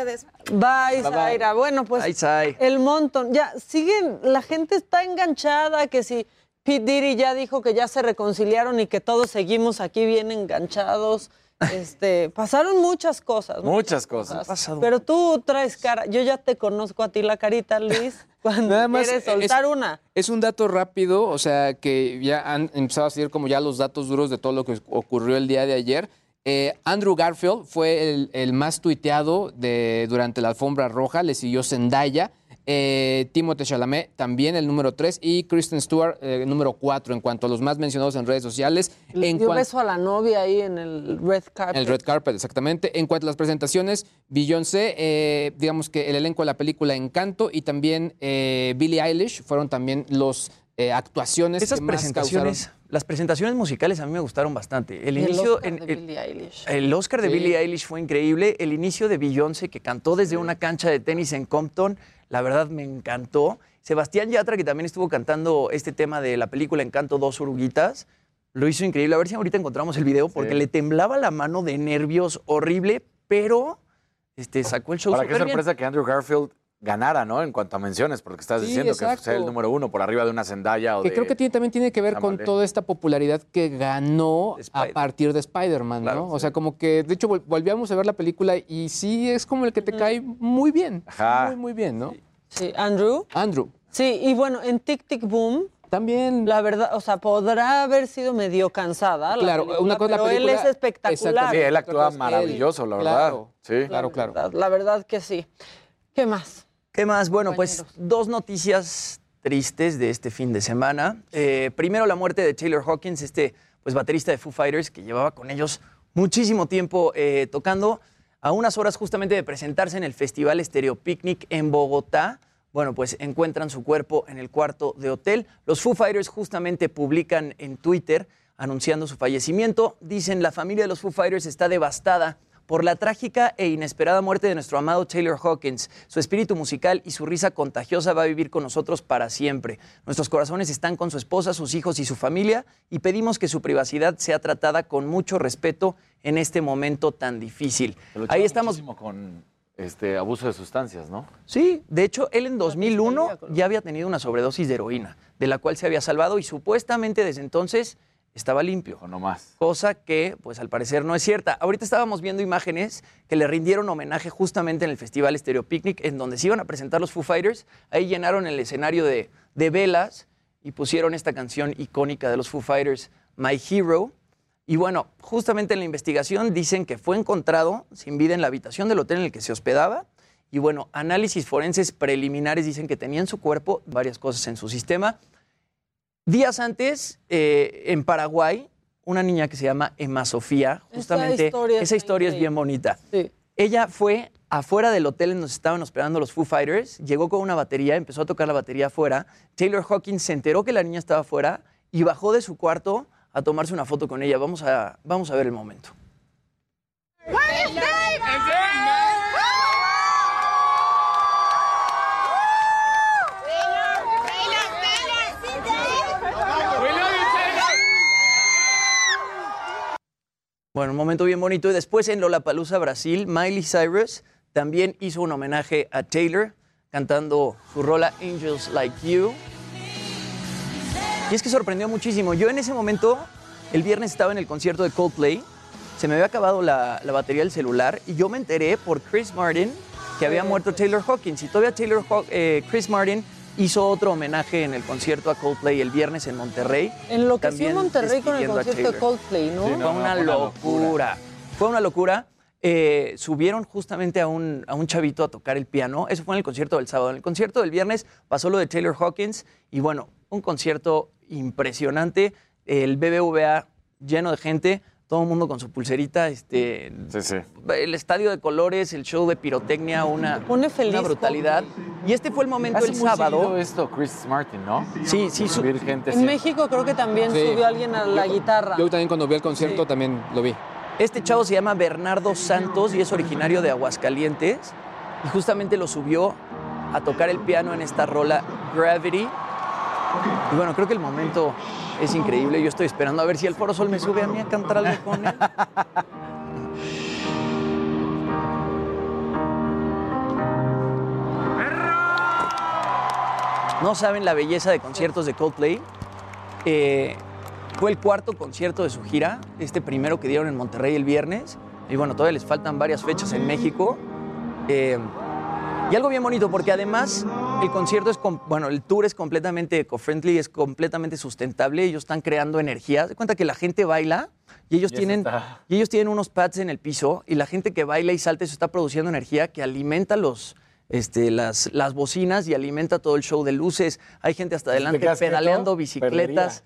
Ustedes. Bye, Bye, bye. Zaira. Bueno, pues Bye, el montón. Ya, siguen, la gente está enganchada, que si Pete Diddy ya dijo que ya se reconciliaron y que todos seguimos aquí bien enganchados. Este, pasaron muchas cosas. Muchas cosas. Pero tú traes cara, yo ya te conozco a ti la carita, Luis, cuando Nada más, quieres soltar es- una. Es un dato rápido, o sea, que ya han empezado a salir como ya los datos duros de todo lo que ocurrió el día de ayer. Eh, Andrew Garfield fue el, el más tuiteado de, durante la alfombra roja, le siguió Zendaya, eh, Timothée Chalamet también el número 3 y Kristen Stewart el número 4 en cuanto a los más mencionados en redes sociales. En Dio cuan- beso a la novia ahí en el red carpet. el red carpet, exactamente. En cuanto a las presentaciones, Beyoncé, eh, digamos que el elenco de la película Encanto y también eh, Billie Eilish fueron también los eh, actuaciones Esas que más presentaciones, causaron- las presentaciones musicales a mí me gustaron bastante. El Y el inicio, Oscar en- de el- Billie Eilish. El Oscar de Sí. Billie Eilish fue increíble. El inicio de Beyoncé, que cantó desde una cancha de tenis en Compton. La verdad me encantó. Sebastián Yatra, que también estuvo cantando este tema de la película Encanto Dos Oruguitas, lo hizo increíble. A ver si ahorita encontramos el video, porque Sí. le temblaba la mano de nervios horrible, pero este, sacó el show Ahora, qué bien. sorpresa que Andrew Garfield ganara, ¿no? En cuanto a menciones, porque estás Sí, diciendo que sea el número uno por arriba de una Zendaya o Que de... creo que tiene- también tiene que ver con toda esta popularidad que ganó a partir de Spider-Man, ¿no? O sea, como que, de hecho, vol- volvíamos a ver la película y sí es como el que te cae muy bien. Ajá. Muy, muy bien, ¿no? Sí, Andrew. Andrew. Sí, y bueno, en Tic Tic Boom. También. La verdad, o sea, podrá haber sido medio cansada. la Claro, película, una cosa es la pero él película- es espectacular. Sí, él actúa maravilloso, la verdad. Claro. Sí. Claro, claro. La, la verdad que sí. ¿Qué más? ¿Qué más? Bueno, pues dos noticias tristes de este fin de semana. Eh, primero, la muerte de Taylor Hawkins, este pues, baterista de Foo Fighters que llevaba con ellos muchísimo tiempo eh, tocando, a unas horas justamente de presentarse en el Festival Stereo Picnic en Bogotá. Bueno, pues encuentran su cuerpo en el cuarto de hotel. Los Foo Fighters justamente publican en Twitter anunciando su fallecimiento. Dicen, la familia de los Foo Fighters está devastada por la trágica e inesperada muerte de nuestro amado Taylor Hawkins. Su espíritu musical y su risa contagiosa va a vivir con nosotros para siempre. Nuestros corazones están con su esposa, sus hijos y su familia y pedimos que su privacidad sea tratada con mucho respeto en este momento tan difícil. Ahí estamos. con este abuso de sustancias, ¿no? Sí, de hecho, él en 2001 ya había tenido una sobredosis de heroína, de la cual se había salvado y supuestamente desde entonces estaba limpio. O no más. Cosa que, pues al parecer no es cierta. Ahorita estábamos viendo imágenes que le rindieron homenaje justamente en el Festival Stereo Picnic, en donde se iban a presentar los Foo Fighters. Ahí llenaron el escenario de, de velas y pusieron esta canción icónica de los Foo Fighters, My Hero. Y bueno, justamente en la investigación dicen que fue encontrado sin vida en la habitación del hotel en el que se hospedaba. Y bueno, análisis forenses preliminares dicen que tenía en su cuerpo varias cosas en su sistema. Días antes, eh, en Paraguay, una niña que se llama Emma Sofía, justamente historia esa historia es bien bonita. Ella fue afuera del hotel en donde se estaban hospedando los Foo Fighters, llegó con una batería, empezó a tocar la batería afuera. Taylor Hawkins se enteró que la niña estaba afuera y bajó de su cuarto a tomarse una foto con ella. Vamos a, vamos a ver el momento. Bueno, un momento bien bonito. Y después en Lollapalooza, Brasil, Miley Cyrus también hizo un homenaje a Taylor cantando su rola Angels Like You. Y es que sorprendió muchísimo. Yo en ese momento, el viernes estaba en el concierto de Coldplay, se me había acabado la, la batería del celular y yo me enteré por Chris Martin que había muerto Taylor Hawkins. Y todavía Taylor eh, Chris Martin hizo otro homenaje en el concierto a Coldplay el viernes en Monterrey. Enloqueció Monterrey con el concierto de. Coldplay, ¿no? fue una locura. Fue una locura. Eh, subieron justamente a un, a un chavito a tocar el piano. Eso fue en el concierto del sábado. En el concierto del viernes pasó lo de Taylor Hawkins y bueno, un concierto impresionante. El BBVA lleno de gente, todo el mundo con su pulserita. Este, El estadio de colores, el show de pirotecnia, una, una brutalidad. Y este fue el momento Hace el muy sábado. esto Chris Martin, ¿no? Sí, sí. su- Subir gente En siempre. México creo que también Sí. subió alguien a la Yo- guitarra. Yo también cuando vi el concierto también lo vi. Este chavo se llama Bernardo Santos y es originario de Aguascalientes. Y justamente lo subió a tocar el piano en esta rola Gravity. Y bueno, creo que el momento es increíble. Yo estoy esperando a ver si el Foro Sol me sube a mí a cantar algo con él. No saben la belleza de conciertos de Coldplay. Eh, fue el cuarto concierto de su gira, este primero que dieron en Monterrey el viernes. Y bueno, todavía les faltan varias fechas en México. Eh, y algo bien bonito, porque además el concierto es, bueno, el tour es completamente eco-friendly, es completamente sustentable. Ellos están creando energía. De cuenta que la gente baila y ellos, tienen, y ellos tienen unos pads en el piso y la gente que baila y salta eso está produciendo energía que alimenta los, este, las, las bocinas y alimenta todo el show de luces. Hay gente hasta adelante pedaleando bicicletas.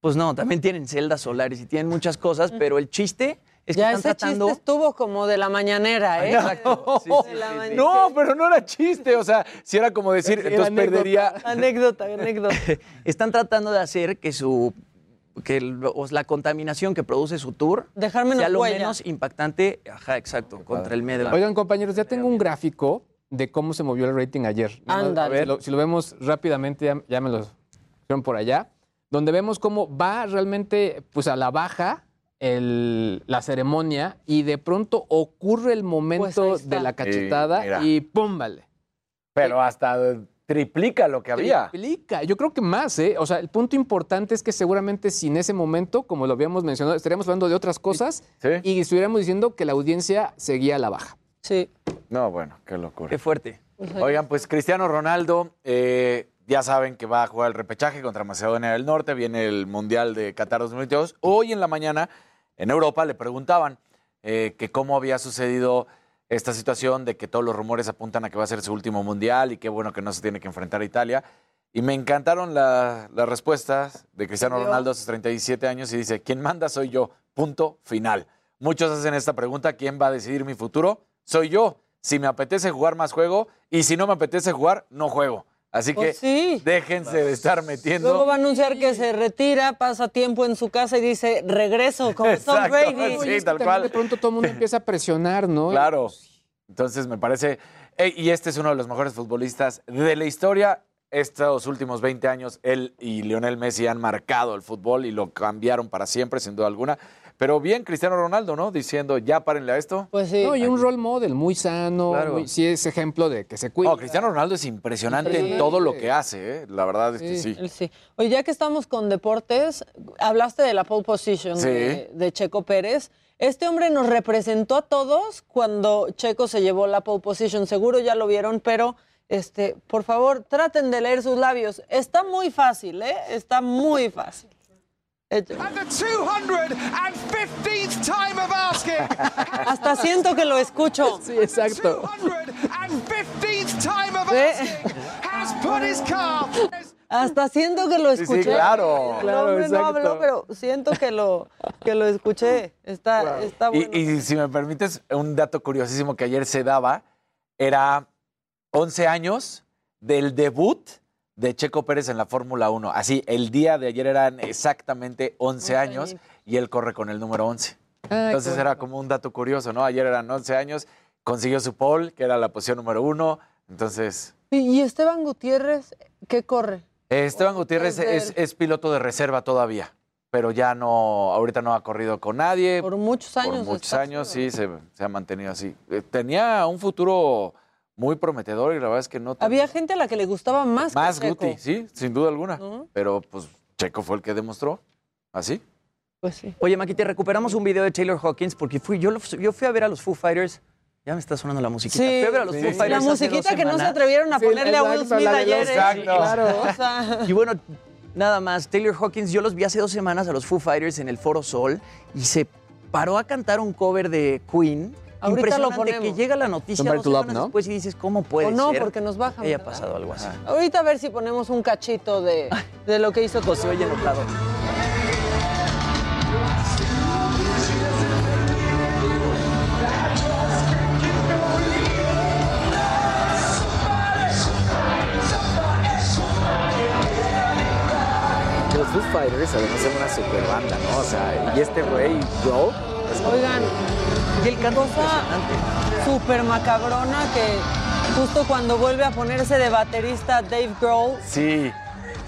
Pues no, también tienen celdas solares y tienen muchas cosas, pero el chiste es que ya están ese tratando... chiste estuvo como de la mañanera, ¿eh? Exacto. Sí, sí, De la sí, sí. mañana. No, pero no era chiste, o sea, si era como decir, entonces anécdota. perdería. Anécdota, anécdota. Están tratando de hacer que su que el- o la contaminación que produce su tour Dejar menos sea lo huella. menos impactante, ajá, exacto, contra el medio. Oigan, compañeros, ya tengo un gráfico de cómo se movió el rating ayer. Ándale. Si lo, si lo vemos rápidamente, ya, ya me lo pusieron por allá, donde vemos cómo va realmente pues a la baja el- la ceremonia y de pronto ocurre el momento Pues de la cachetada y ¡pum! vale. Pero hasta triplica lo que había. Triplica. Yo creo que más, ¿eh? O sea, el punto importante es que seguramente si en ese momento, como lo habíamos mencionado, estaríamos hablando de otras cosas y estuviéramos diciendo que la audiencia seguía a la baja. Sí. No, bueno, qué locura. Qué fuerte. Oigan, pues Cristiano Ronaldo, eh, ya saben que va a jugar el repechaje contra Macedonia del Norte, viene el Mundial de Qatar 2022. Hoy en la mañana, en Europa, le preguntaban eh, que cómo había sucedido esta situación de que todos los rumores apuntan a que va a ser su último Mundial y qué bueno que no se tiene que enfrentar a Italia. Y me encantaron la- las respuestas de Cristiano. Ronaldo a sus 37 años y dice, quien manda soy yo, punto final. Muchos hacen esta pregunta, ¿quién va a decidir mi futuro? Soy yo. Si me apetece jugar más juego y si no me apetece jugar, no juego. Así que Pues sí. déjense de estar metiendo. Luego va a anunciar que se retira, pasa tiempo en su casa y dice, regreso como Tom Exacto, Brady. sí, tal cual. De pronto todo el mundo empieza a presionar, ¿no? Claro. Entonces me parece. Y este es uno de los mejores futbolistas de la historia. Estos últimos 20 años, él y Lionel Messi han marcado el fútbol y lo cambiaron para siempre, sin duda alguna. Pero bien, Cristiano Ronaldo, ¿no? Diciendo, ya párenle a esto. Pues sí. No, y un role model muy sano, Claro. muy- sí es ejemplo de que se cuida. No, Cristiano Ronaldo es impresionante en todo lo que hace, ¿eh? La verdad es que sí. Él sí. Oye, ya que estamos con deportes, hablaste de la pole position Sí. de, de Checo Pérez. Este hombre nos representó a todos cuando Checo se llevó la pole position. Seguro ya lo vieron, pero este, por favor, traten de leer sus labios. Está muy fácil, ¿eh? Está muy fácil. Hasta siento que lo escucho. Sí, exacto. 215th time of Ve. asking. Has put his car. Hasta siento que lo Sí, sí, escuché. claro. El Claro, hombre no exacto. habló, pero siento que lo, que lo escuché. Está, está Y- bueno. y, si me permites, un dato curiosísimo que ayer se daba era 11 años del debut de Checo Pérez en la Fórmula 1. Así, el día de ayer eran exactamente 11 años y él corre con el número 11. Ay, Entonces era como un dato curioso, ¿no? Ayer eran 11 años, consiguió su pole, que era la posición número uno. Entonces, ¿Y Esteban Gutiérrez qué corre? eh, Esteban Gutiérrez es, es piloto de reserva todavía, pero ya no, ahorita no ha corrido con nadie. Por muchos años. Por muchos años, sí, se, se ha mantenido así. Eh, Tenía un futuro muy prometedor y la verdad es que no. Había gente a la que le gustaba más, Más que Checo. Guti, sí, sin duda alguna. Pero pues Checo fue el que demostró. ¿Así? Pues sí. Oye, Maquite, recuperamos un video de Taylor Hawkins porque fui, yo, lo- yo fui a ver a los Foo Fighters. Ya me está sonando la musiquita. Sí, fui a ver a los sí, Foo. Fighters. La hace dos musiquita que no se atrevieron a Sí, ponerle a Will Smith ayer. los- ¿eh? Exacto. Claro. O sea, Y bueno, nada más, Taylor Hawkins, yo los vi hace dos semanas a los Foo Fighters en el Foro Sol y se paró a cantar un cover de Queen. Ahorita lo Impresionante ponemos. que llega la noticia Somebody dos to love, semanas ¿no? después y dices, ¿cómo puede o no, ser porque nos bajan. que haya ¿verdad? pasado algo así? Ahorita a ver si ponemos un cachito de, de lo que hizo José oye enojado. Los Foo Fighters además son una super banda, ¿no? O sea, y este güey, Joe, es como- Oigan, Y el canto cosa súper macabrona que justo cuando vuelve a ponerse de baterista Dave Grohl, Sí.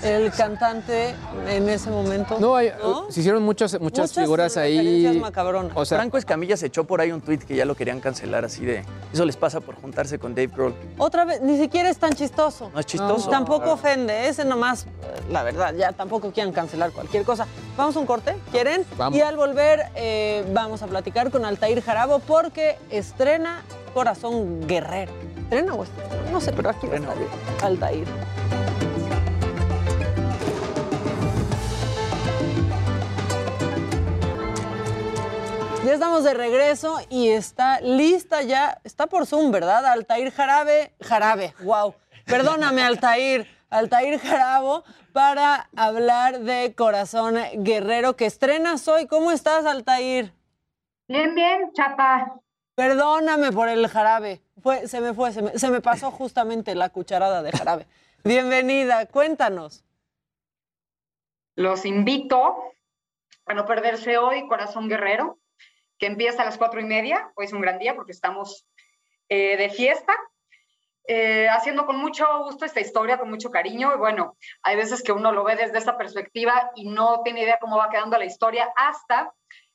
El cantante en ese momento. No, hay- ¿no? se hicieron muchas, muchas, Muchas figuras ahí. macabronas. O sea, Franco Escamilla se echó por ahí un tweet que ya lo querían cancelar así de... Eso les pasa por juntarse con Dave Grohl. Otra vez, ni siquiera es tan chistoso. No es chistoso. Tampoco ofende, ese nomás, la verdad, ya tampoco quieren cancelar cualquier cosa. Vamos a un corte, ¿quieren? Vamos. Y al volver eh, vamos a platicar con Altair Jarabo porque estrena Corazón Guerrero. ¿Estrena o estrena? No sé, pero aquí va a estar Altair. Ya estamos de regreso y está lista ya, está por Zoom, ¿verdad? Altair Jarabe, Jarabe, wow. Perdóname, Altair, Altair Jarabo, para hablar de Corazón Guerrero que estrenas hoy. ¿Cómo estás, Altair? Bien, bien, chapa. Perdóname por el jarabe. Fue, se me fue, se me, se me pasó justamente la cucharada de jarabe. Bienvenida, cuéntanos. Los invito a no perderse hoy Corazón Guerrero, que empieza a las cuatro y media. Hoy es un gran día porque estamos eh, de fiesta. eh, haciendo con mucho gusto esta historia, con mucho cariño. Y bueno, hay veces que uno lo ve desde esta perspectiva y no tiene idea cómo va quedando la historia hasta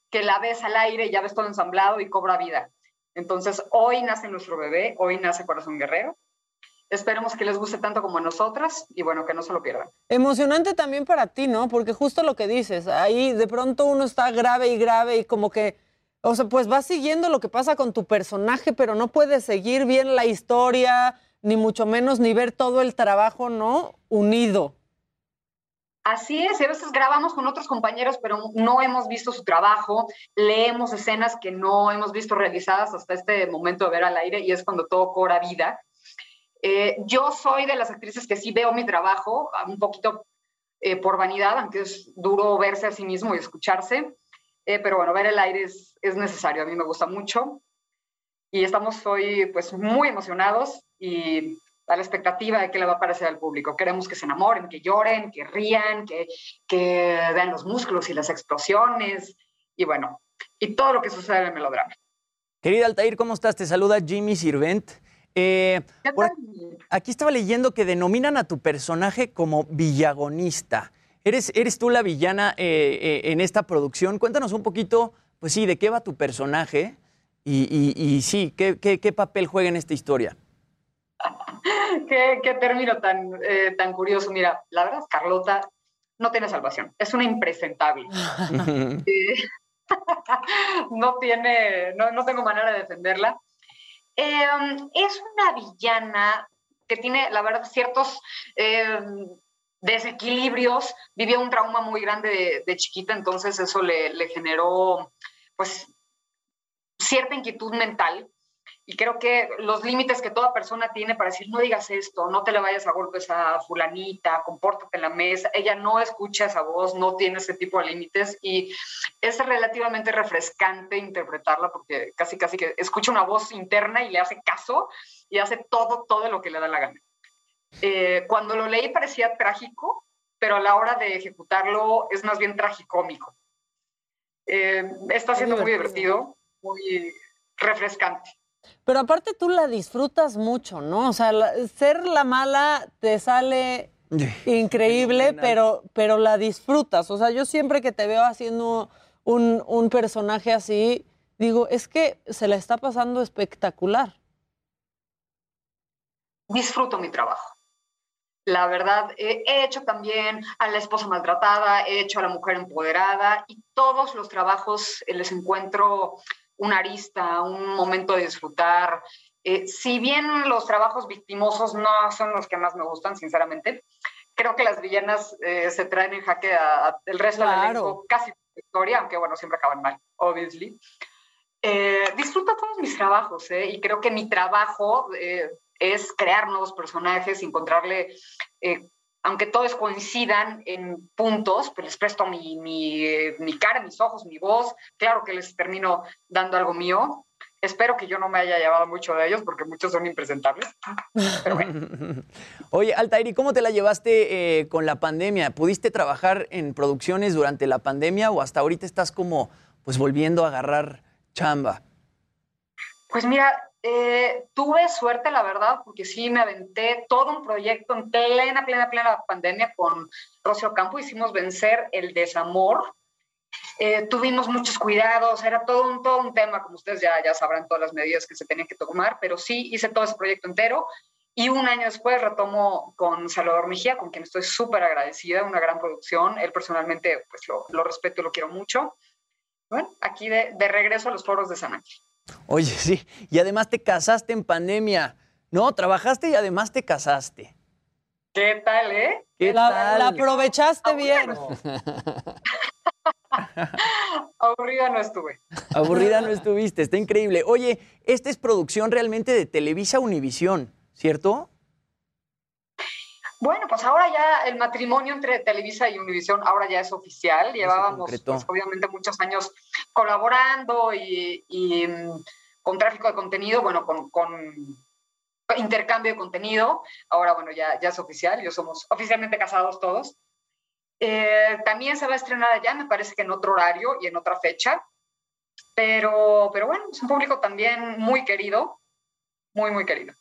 que la ves al aire y ya ves todo ensamblado y cobra vida. Entonces, hoy nace nuestro bebé, hoy nace Corazón Guerrero. Esperemos que les guste tanto como a nosotras y bueno, que no se lo pierdan. Emocionante también para ti, ¿no? Porque justo lo que dices, ahí de pronto uno está grave y grave y como que, o sea, pues vas siguiendo lo que pasa con tu personaje, pero no puedes seguir bien la historia, ni mucho menos ni ver todo el trabajo, ¿no? Unido. Así es, a veces grabamos con otros compañeros, pero no hemos visto su trabajo, leemos escenas que no hemos visto realizadas hasta este momento de ver al aire y es cuando todo cobra vida. Eh, yo soy de las actrices que sí veo mi trabajo, un poquito eh, por vanidad, aunque es duro verse a sí mismo y escucharse, eh, pero bueno, ver el aire es, es, necesario, a mí me gusta mucho y estamos hoy pues muy emocionados y a la expectativa de qué le va a parecer al público. Queremos que se enamoren, que lloren, que rían, que, que vean los músculos y las explosiones y bueno, y todo lo que sucede en el melodrama. Querida Altair, ¿cómo estás? Te saluda Jimmy Sirvent. Eh, aquí estaba leyendo que denominan a tu personaje como villagonista. ¿Eres, eres tú la villana eh, eh, en esta producción? Cuéntanos un poquito, pues sí, de qué va tu personaje y, sí, ¿qué, qué, papel juega en esta historia. qué, qué, término tan, tan curioso. Mira, la verdad, Carlota no tiene salvación. Es una impresentable. no tiene, no, no tengo manera de defenderla. Em, es una villana que tiene, la verdad, ciertos em, desequilibrios. Vivió un trauma muy grande de, chiquita, entonces eso le, le, generó, pues, cierta inquietud mental y creo que los límites que toda persona tiene para decir, no digas esto, no te le vayas a golpes a fulanita, compórtate en la mesa, ella no escucha esa voz, no tiene ese tipo de límites y es relativamente refrescante interpretarla porque casi casi que escucha una voz interna y le hace caso y hace todo, todo lo que le da la gana. Eh, cuando lo leí parecía trágico, pero a la hora de ejecutarlo es más bien tragicómico. Eh, está siendo muy divertido, muy refrescante. Pero aparte tú la disfrutas mucho, ¿no? O sea, ser la mala te sale increíble, pero, pero la disfrutas. O sea, yo siempre que te veo haciendo un, un personaje así, digo, es que se la está pasando espectacular. Disfruto mi trabajo. La verdad, he hecho también a la esposa maltratada, he hecho a la mujer empoderada y todos los trabajos les encuentro una arista, un momento de disfrutar. Eh, si bien los trabajos victimosos no son los que más me gustan, sinceramente, creo que las villanas eh, se traen en jaque a, el resto del elenco, casi historia, aunque bueno, siempre acaban mal, obviously. Eh, disfruto todos mis trabajos y creo que mi trabajo es crear nuevos personajes, encontrarle aunque todos coincidan en puntos, pues les presto mi, mi, cara, mis ojos, mi voz, claro que les termino dando algo mío. Espero que yo no me haya llevado mucho de ellos porque muchos son impresentables. Pero bueno. Oye, Altairi, ¿cómo te la llevaste eh, con la pandemia? ¿Pudiste trabajar en producciones durante la pandemia o hasta ahorita estás como pues volviendo a agarrar chamba? Pues mira, eh, tuve suerte, la verdad, porque sí me aventé todo un proyecto en plena, plena, plena pandemia con Rocio Campo. Hicimos vencer el desamor. Eh, tuvimos muchos cuidados, era todo un, todo un tema, como ustedes ya, ya sabrán todas las medidas que se tenían que tomar, pero sí hice todo ese proyecto entero. Y un año después retomo con Salvador Mejía, con quien estoy súper agradecida, una gran producción. Él personalmente pues lo, lo respeto y lo quiero mucho. Bueno, aquí de, de regreso a los foros de San Ángel. Oye, sí, y además te casaste en pandemia. No, trabajaste y además te casaste. ¿Qué tal, eh? ¿Qué la, tal? la aprovechaste bien. Aburrida no estuve. Aburrida no estuviste, está increíble. Oye, esta es producción realmente de Televisa Univisión, ¿cierto? Bueno, pues ahora ya el matrimonio entre Televisa y Univisión ahora ya es oficial. Llevábamos pues, obviamente muchos años colaborando y, mm, con tráfico de contenido, bueno, con, intercambio de contenido. Ahora, bueno, ya, ya es oficial, ya somos oficialmente casados todos. Eh, también se va a estrenar allá, me parece que en otro horario y en otra fecha. Pero, pero bueno, es un público también muy querido, muy, muy querido.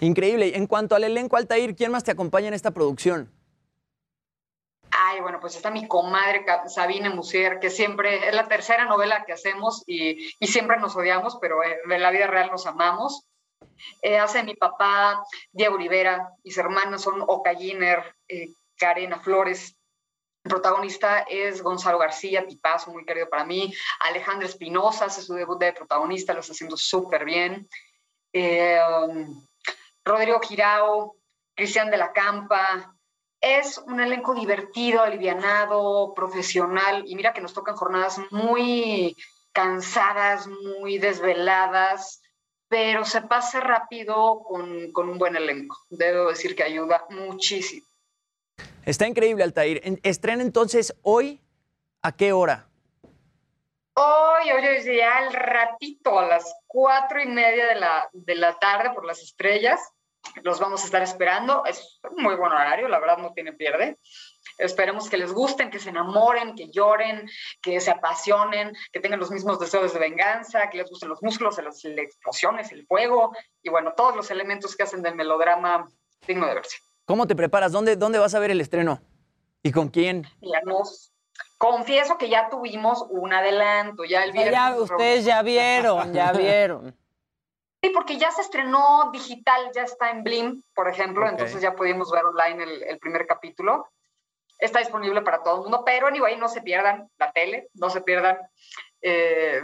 Increíble. En cuanto al elenco Altair, ¿quién más te acompaña en esta producción? Ay, bueno, pues está mi comadre Sabine Musier, que siempre es la tercera novela que hacemos y, siempre nos odiamos, pero en la vida real nos amamos. Eh, hace mi papá Diego Rivera, mis hermanas son Oka Giner, eh, Karena Flores. El protagonista es Gonzalo García, tipazo, muy querido para mí. Alejandra Espinosa hace su debut de protagonista, lo está haciendo súper bien. Eh, Rodrigo Girao, Cristian de la Campa, es un elenco divertido, alivianado, profesional, y mira que nos tocan jornadas muy cansadas, muy desveladas, pero se pasa rápido con, un buen elenco. Debo decir que ayuda muchísimo. Está increíble, Altair. ¿Estrena entonces hoy? ¿A qué hora? Hoy, hoy, ya al ratito, a las cuatro y media de la, de la tarde por las estrellas los vamos a estar esperando. Es un muy buen horario, la verdad no tiene pierde. Esperemos que les gusten, que se enamoren, que lloren, que se apasionen, que tengan los mismos deseos de venganza, que les gusten los músculos, las, explosiones, el fuego y bueno, todos los elementos que hacen del melodrama digno de verse. ¿Cómo te preparas? ¿Dónde, dónde vas a ver el estreno? ¿Y con quién? Ya nos, confieso que ya tuvimos un adelanto, ya el viernes. Ya, ustedes ya vieron, ya vieron. Sí, porque ya se estrenó digital, ya está en Blim, por ejemplo, entonces ya pudimos ver online el, primer capítulo. Está disponible para todo el mundo, pero anyway, no se pierdan la tele, no se pierdan eh,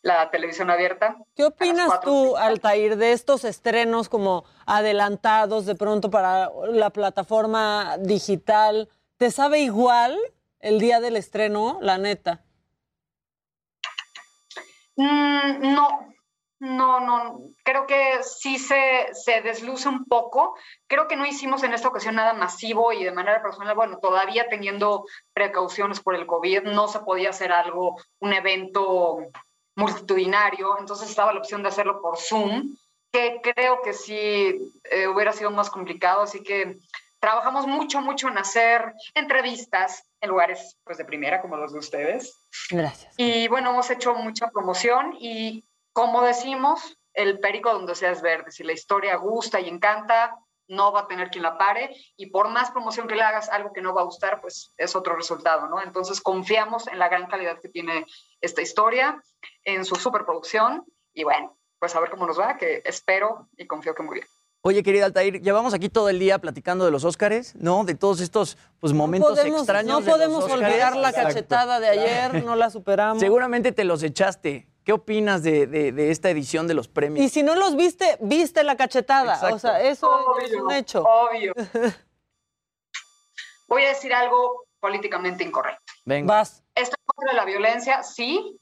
la televisión abierta. ¿Qué opinas tú, Altair, de estos estrenos como adelantados de pronto para la plataforma digital? ¿Te sabe igual el día del estreno, la neta? Mm, no, no, no, creo que sí se, se, desluce un poco. Creo que no hicimos en esta ocasión nada masivo y de manera personal, bueno, todavía teniendo precauciones por el COVID, no se podía hacer algo, un evento multitudinario, entonces estaba la opción de hacerlo por Zoom, que creo que sí eh, hubiera sido más complicado, así que trabajamos mucho, mucho en hacer entrevistas en lugares pues de primera como los de ustedes. Gracias. Y bueno, hemos hecho mucha promoción y como decimos, el perico donde seas verde. Si la historia gusta y encanta, no va a tener quien la pare y por más promoción que le hagas algo que no va a gustar, pues es otro resultado, ¿no? Entonces confiamos en la gran calidad que tiene esta historia, en su superproducción y bueno, pues a ver cómo nos va, que espero y confío que muy bien. Oye, querida Altair, llevamos aquí todo el día platicando de los Óscares, ¿no? De todos estos pues, momentos extraños. No podemos olvidar la cachetada de ayer, no la superamos. Seguramente te los echaste. ¿Qué opinas de, esta edición de los premios? Y si no los viste, viste la cachetada. O sea, eso es un hecho. Obvio. Voy a decir algo políticamente incorrecto. Venga. Vas. Estoy contra la violencia, sí,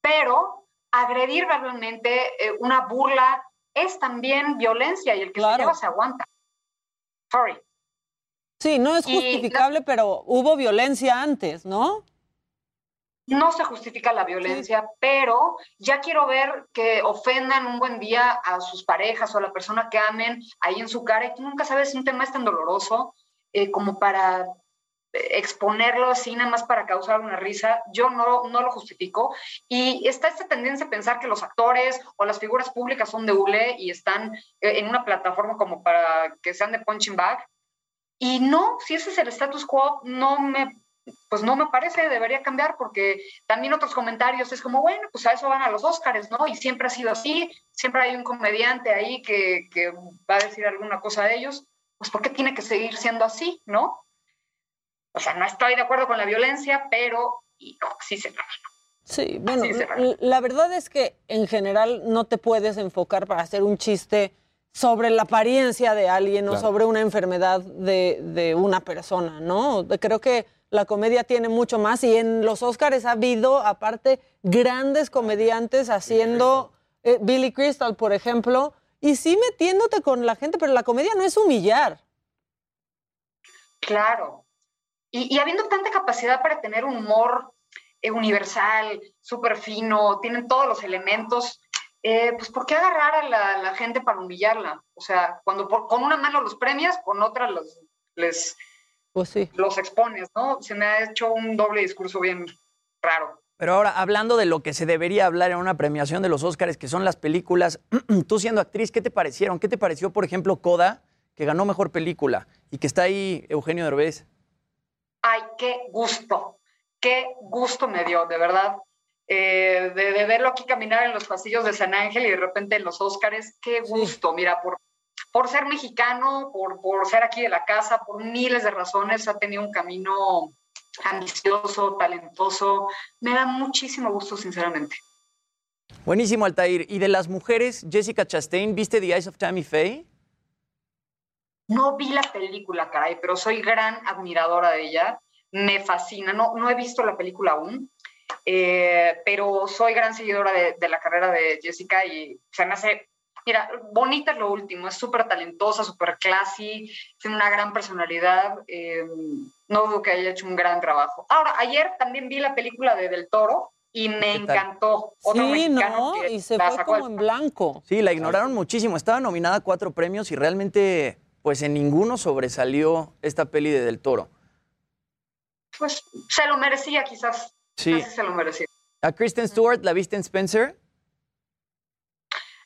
pero agredir verbalmente eh, una burla es también violencia y el que se lleva se aguanta. Sorry. Sí, no es justificable, pero hubo violencia antes, ¿no? No se justifica la violencia, pero ya quiero ver que ofendan un buen día a sus parejas o a la persona que amen ahí en su cara y tú nunca sabes si un tema es tan doloroso eh, como para eh, exponerlo así nada más para causar una risa, yo no, no lo justifico. Y está esta tendencia a pensar que los actores o las figuras públicas son de hule y están eh, en una plataforma como para que sean de punching bag. Y no, si ese es el status quo, no me pues no me parece, debería cambiar porque también otros comentarios es como, bueno, pues a eso van a los Óscares, ¿no? Y siempre ha sido así, siempre hay un comediante ahí que, va a decir alguna cosa de ellos, pues ¿por qué tiene que seguir siendo así, ¿no? O sea, no estoy de acuerdo con la violencia, pero sí se Sí, bueno, la verdad es que en general no te puedes enfocar para hacer un chiste sobre la apariencia de alguien o sobre una enfermedad de, de una persona, ¿no? Creo que la comedia tiene mucho más y en los Oscars ha habido, aparte, grandes comediantes haciendo eh, Billy Crystal, por ejemplo, y sí metiéndote con la gente, pero la comedia no es humillar. Claro. Y, habiendo tanta capacidad para tener un humor eh, universal, súper fino, tienen todos los elementos, eh, pues ¿por qué agarrar a la, gente para humillarla? O sea, cuando con una mano los premias, con otra los, les pues sí. los expones, ¿no? Se me ha hecho un doble discurso bien raro. Pero ahora, hablando de lo que se debería hablar en una premiación de los Óscares, que son las películas, tú siendo actriz, ¿qué te parecieron? ¿Qué te pareció, por ejemplo, Coda, que ganó Mejor Película y que está ahí Eugenio Derbez? Ay, qué gusto, qué gusto me dio, de verdad. Eh, de, de verlo aquí caminar en los pasillos de San Ángel y de repente en los Óscares, qué gusto. Mira, por, por ser mexicano, por, por ser aquí de la casa, por miles de razones, ha tenido un camino ambicioso, talentoso. Me da muchísimo gusto, sinceramente. Buenísimo, Altair. Y de las mujeres, Jessica Chastain, ¿viste The Eyes of Tammy Faye? No vi la película, caray, pero soy gran admiradora de ella. Me fascina. No, no he visto la película aún, eh, pero soy gran seguidora de, de, la carrera de Jessica y se me hace, mira, bonita es lo último. Es súper talentosa, súper classy, tiene una gran personalidad. Eh, no dudo que haya hecho un gran trabajo. Ahora, ayer también vi la película de Del Toro, y me encantó. Otro sí, no, y se fue como en blanco. Sí, la ignoraron muchísimo. Estaba nominada a cuatro premios y realmente, pues en ninguno sobresalió esta peli de Del Toro. Pues se lo merecía, quizás. Sí. Casi se lo merecía. ¿A Kristen Stewart la viste en Spencer?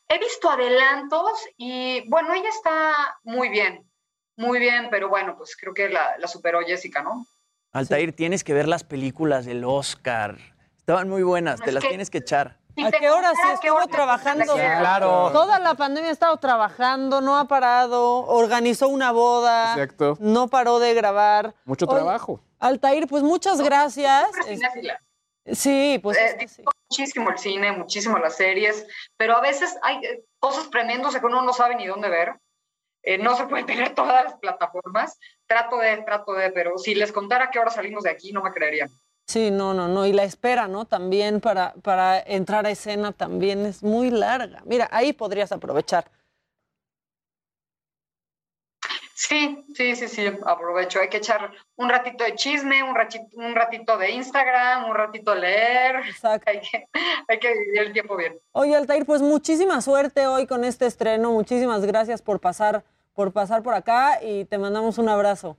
He visto adelantos y, bueno, ella está muy bien, muy bien, pero bueno, pues creo que la, la superó Jessica, ¿no? Altair, sí. tienes que ver las películas del Oscar. Estaban muy buenas, te las que- tienes que echar. ¿A qué hora sí estuvo trabajando? claro. Toda la pandemia ha estado trabajando, no ha parado, organizó una boda, Exacto. no paró de grabar. Mucho trabajo. Altair, pues muchas gracias. Sí, pues Eh, muchísimo el cine, muchísimo las series, pero a veces hay eh, cosas tremendas que uno no sabe ni dónde ver. Eh, no se pueden tener todas las plataformas. Trato de, trato de, pero si les contara a qué hora salimos de aquí, no me creerían. Sí, no, no, no. Y la espera, ¿no? También para, para entrar a escena también es muy larga. Mira, ahí podrías aprovechar. Sí, sí, sí, sí, aprovecho. Hay que echar un ratito de chisme, un ratito, un ratito de Instagram, un ratito leer. Hay que, hay que vivir el tiempo bien. Oye, Altair, pues muchísima suerte hoy con este estreno. Muchísimas gracias por pasar, por pasar por acá y te mandamos un abrazo.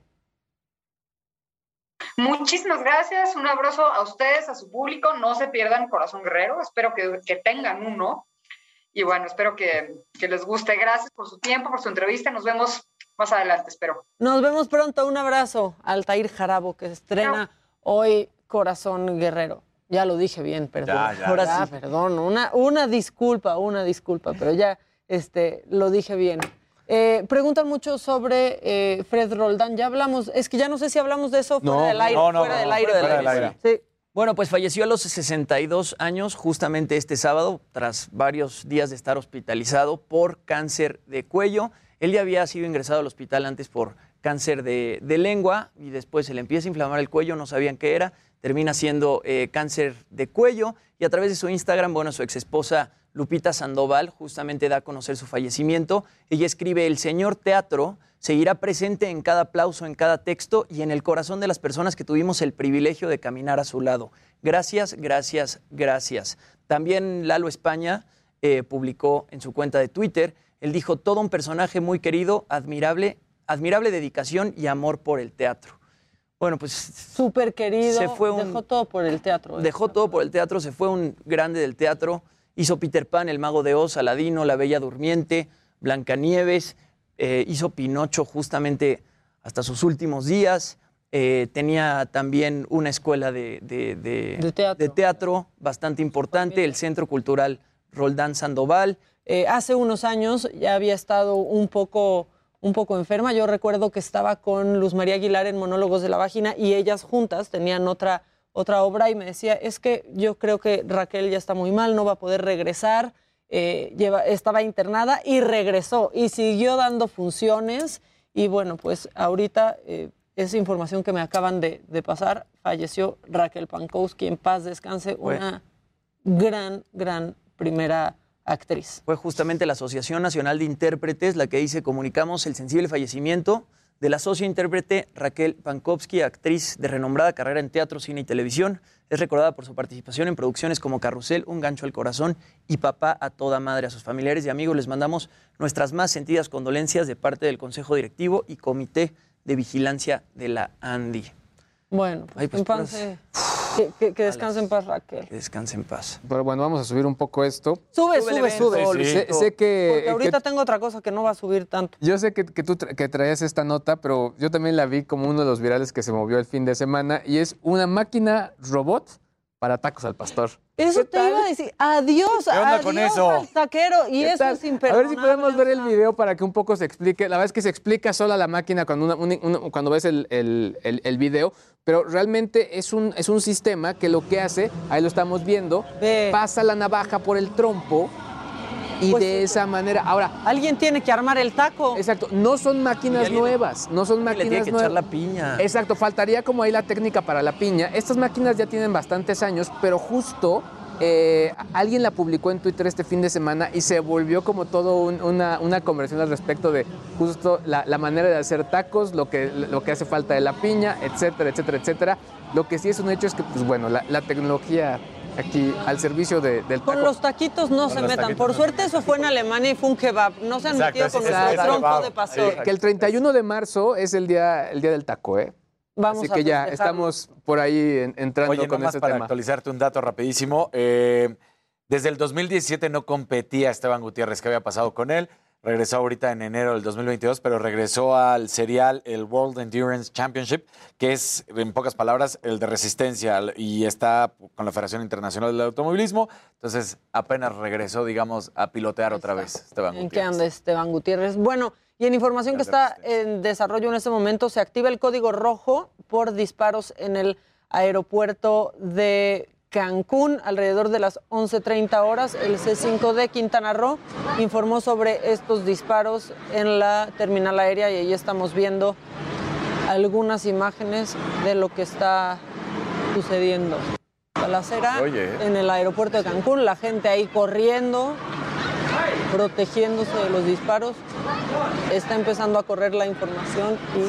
Muchísimas gracias, un abrazo a ustedes, a su público. No se pierdan Corazón Guerrero, espero que, que tengan uno. Y bueno, espero que, que les guste. Gracias por su tiempo, por su entrevista. Nos vemos más adelante, espero. Nos vemos pronto. Un abrazo. Altair Jarabo, que estrena hoy Corazón Guerrero. Ya lo dije bien, perdón. Ya, ya. Ahora Ya, sí. perdón. Una, una disculpa, una disculpa, pero ya este, lo dije bien. Eh, preguntan mucho sobre eh, Fred Roldán. Ya hablamos, es que ya no sé si hablamos de eso fuera No, del aire. no, no, fuera no, del aire. fuera del aire. Sí. Bueno, pues falleció a los 62 años, justamente este sábado, tras varios días de estar hospitalizado por cáncer de cuello. Él ya había sido ingresado al hospital antes por cáncer de, lengua y después se le empieza a inflamar el cuello, no sabían qué era, termina siendo eh, cáncer de cuello y a través de su Instagram, bueno, su exesposa Lupita Sandoval justamente da a conocer su fallecimiento. Ella escribe, el señor teatro seguirá presente en cada aplauso, en cada texto y en el corazón de las personas que tuvimos el privilegio de caminar a su lado. Gracias, gracias, gracias. También Lalo España eh, publicó en su cuenta de Twitter, él dijo, todo un personaje muy querido, admirable, admirable dedicación y amor por el teatro. Bueno, pues Súper querido. Se fue un- Dejó todo por el teatro. ¿eh? dejó todo por el teatro, se fue un grande del teatro, hizo Peter Pan, El Mago de Oz, Aladino, La Bella Durmiente, Blancanieves, eh, hizo Pinocho justamente hasta sus últimos días, eh, tenía también una escuela de, de- de- de teatro bastante importante, el Centro Cultural Roldán Sandoval. Eh, hace unos años ya había estado un poco, un poco enferma. Yo recuerdo que estaba con Luz María Aguilar en Monólogos de la Vagina y ellas juntas tenían otra, otra obra y me decía, es que yo creo que Raquel ya está muy mal, no va a poder regresar. Eh, lleva, estaba internada y regresó y siguió dando funciones. Y bueno, pues ahorita eh, esa información que me acaban de, de pasar, falleció Raquel Pankowski, en paz descanse, Bueno. una gran, gran primera actriz. Fue justamente la Asociación Nacional de Intérpretes la que dice, comunicamos el sensible fallecimiento de la socia intérprete Raquel Pankowski, actriz de renombrada carrera en teatro, cine y televisión. Es recordada por su participación en producciones como Carrusel, Un gancho al corazón y Papá a toda madre. A sus familiares y amigos les mandamos nuestras más sentidas condolencias de parte del Consejo Directivo y Comité de Vigilancia de la ANDI. Bueno, pues, Ay, pues, puras- Que, que, que descanse en paz, Raquel. Que descanse en paz. Pero bueno, vamos a subir un poco esto. Sube, sube, sube. Sol, Sé, sé que, Porque ahorita que- tengo otra cosa que no va a subir tanto. yo sé que, que tú tra- que traías esta nota, pero yo también la vi como uno de los virales que se movió el fin de semana y es una máquina robot para tacos al pastor. Eso te iba a decir. Adiós, ¿Qué onda adiós con eso? al taquero. Y ¿Qué eso tal? es A imperdonable. ver si podemos ver el video para que un poco se explique. La verdad es que se explica sola la máquina cuando, una- un- un- cuando ves el, el- el- el video, pero realmente es un, es un sistema que lo que hace, ahí lo estamos viendo, pasa la navaja por el trompo y de esa manera. Ahora. Pues Alguien tiene que armar el taco. Exacto. No son máquinas nuevas. No son Le máquinas tiene que nuevas. echar la piña. Exacto, faltaría como ahí la técnica para la piña. Estas máquinas ya tienen bastantes años, pero justo eh, alguien la publicó en Twitter este fin de semana y se volvió como todo un- una, una conversación al respecto de justo la, la manera de hacer tacos, lo que, lo que hace falta de la piña, etcétera, etcétera, etcétera. Lo que sí es un hecho es que, pues bueno, la, la tecnología aquí al servicio de- del taco. Con los taquitos no Con se metan. taquitos Por suerte eso fue en Alemania y fue un kebab. No se han Exacto, metido con el tronco kebab. de pastor. Que el 31 de marzo es el día, el día del taco, ¿eh? Vamos Así a que ya estamos por ahí en- entrando Oye, con ese para tema. actualizarte un dato rapidísimo. eh, desde el 2017 no competía Esteban Gutiérrez. ¿Qué había pasado con él? Regresó ahorita en enero del 2022, pero regresó al serial, el World Endurance Championship, que es, en pocas palabras, el de resistencia y está con la Federación Internacional del Automovilismo. Entonces, apenas regresó, digamos, a pilotear otra vez Esteban ¿En qué Gutiérrez. anda Esteban Gutiérrez? Bueno, y en información que está en desarrollo en este momento, se activa el código rojo por disparos en el aeropuerto de Cancún alrededor de las 11.30 horas. El C5 de Quintana Roo informó sobre estos disparos en la terminal aérea y ahí estamos viendo algunas imágenes de lo que está sucediendo. En el aeropuerto de Cancún, la gente ahí corriendo, protegiéndose de los disparos. Está empezando a correr la información y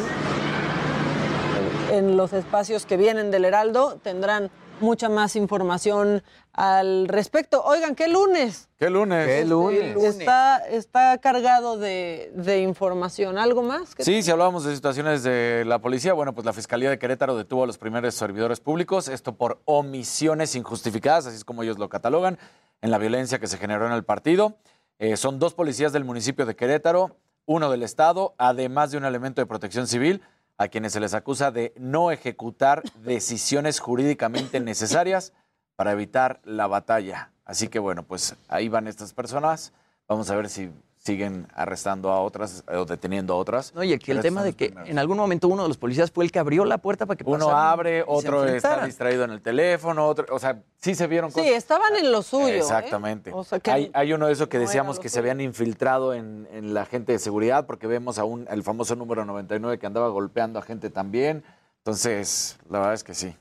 en los espacios que vienen del Heraldo tendrán mucha más información al respecto. Oigan, ¿qué lunes? ¿Qué lunes? ¿Qué lunes? Está, está cargado de, de información. ¿Algo más? que- Sí, si hablábamos de situaciones de la policía, bueno, pues la Fiscalía de Querétaro detuvo a los primeros servidores públicos, esto por omisiones injustificadas, así es como ellos lo catalogan, en la violencia que se generó en el partido. Eh, son dos policías del municipio de Querétaro, uno del Estado, además de un elemento de protección civil, a quienes se les acusa de no ejecutar decisiones jurídicamente necesarias para evitar la batalla. Así que bueno, pues ahí van estas personas. Vamos a ver si siguen arrestando a otras o deteniendo a otras. No, y aquí el tema de que primeros. en algún momento uno de los policías fue el que abrió la puerta para que Uno pasaran abre, otro está distraído en el teléfono, otro, o sea, sí se vieron Sí, cosas. estaban en lo suyo. ¿eh? Exactamente. O sea, que hay, hay uno de esos que no decíamos que se habían infiltrado en, en la gente de seguridad porque vemos a un, el famoso número 99 que andaba golpeando a gente también. Entonces, la verdad es que sí.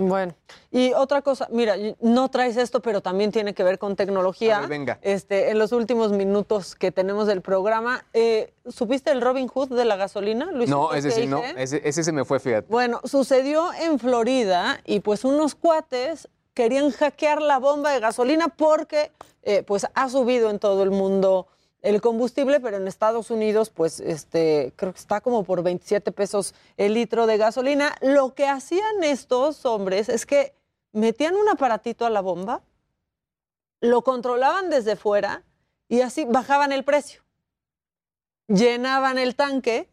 Bueno, y otra cosa, mira, no traes esto, pero también tiene que ver con tecnología. Ver, venga. Este, en los últimos minutos que tenemos del programa, eh, ¿supiste el Robin Hood de la gasolina? Luisito, No, ese sí, no. Ese, ese se me fue, fíjate. Bueno, sucedió en Florida y pues unos cuates querían hackear la bomba de gasolina porque eh, pues ha subido en todo el mundo el combustible, pero en Estados Unidos pues este creo que está como por 27 pesos el litro de gasolina. Lo que hacían estos hombres es que metían un aparatito a la bomba, lo controlaban desde fuera y así bajaban el precio. Llenaban el tanque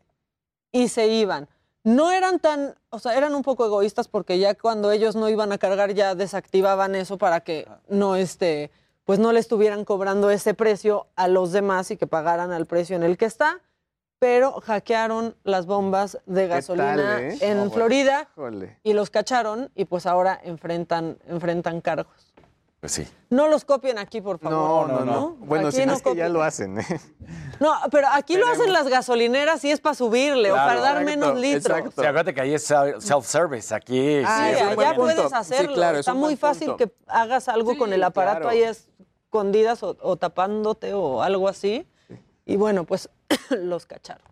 y se iban. No eran tan, o sea, eran un poco egoístas porque ya cuando ellos no iban a cargar ya desactivaban eso para que no este, pues no le estuvieran cobrando ese precio a los demás y que pagaran al precio en el que está. Pero hackearon las bombas de gasolina tal, eh? en. Florida y los cacharon y pues ahora enfrentan, enfrentan cargos. Pues sí. No los copien aquí, por favor. No, no, no. Bueno, Aquí si no es que ya lo hacen, ¿eh? No, pero aquí lo hacen las gasolineras y es para subirle o para dar Exacto, menos litros. Sí, acuérdate que ahí es self- self-service, aquí Ah, sí es punto. puedes hacerlo. Sí, claro, es Está muy fácil punto. que hagas algo con el aparato claro. ahí escondidas o, o tapándote o algo así. Y bueno, pues los cacharon.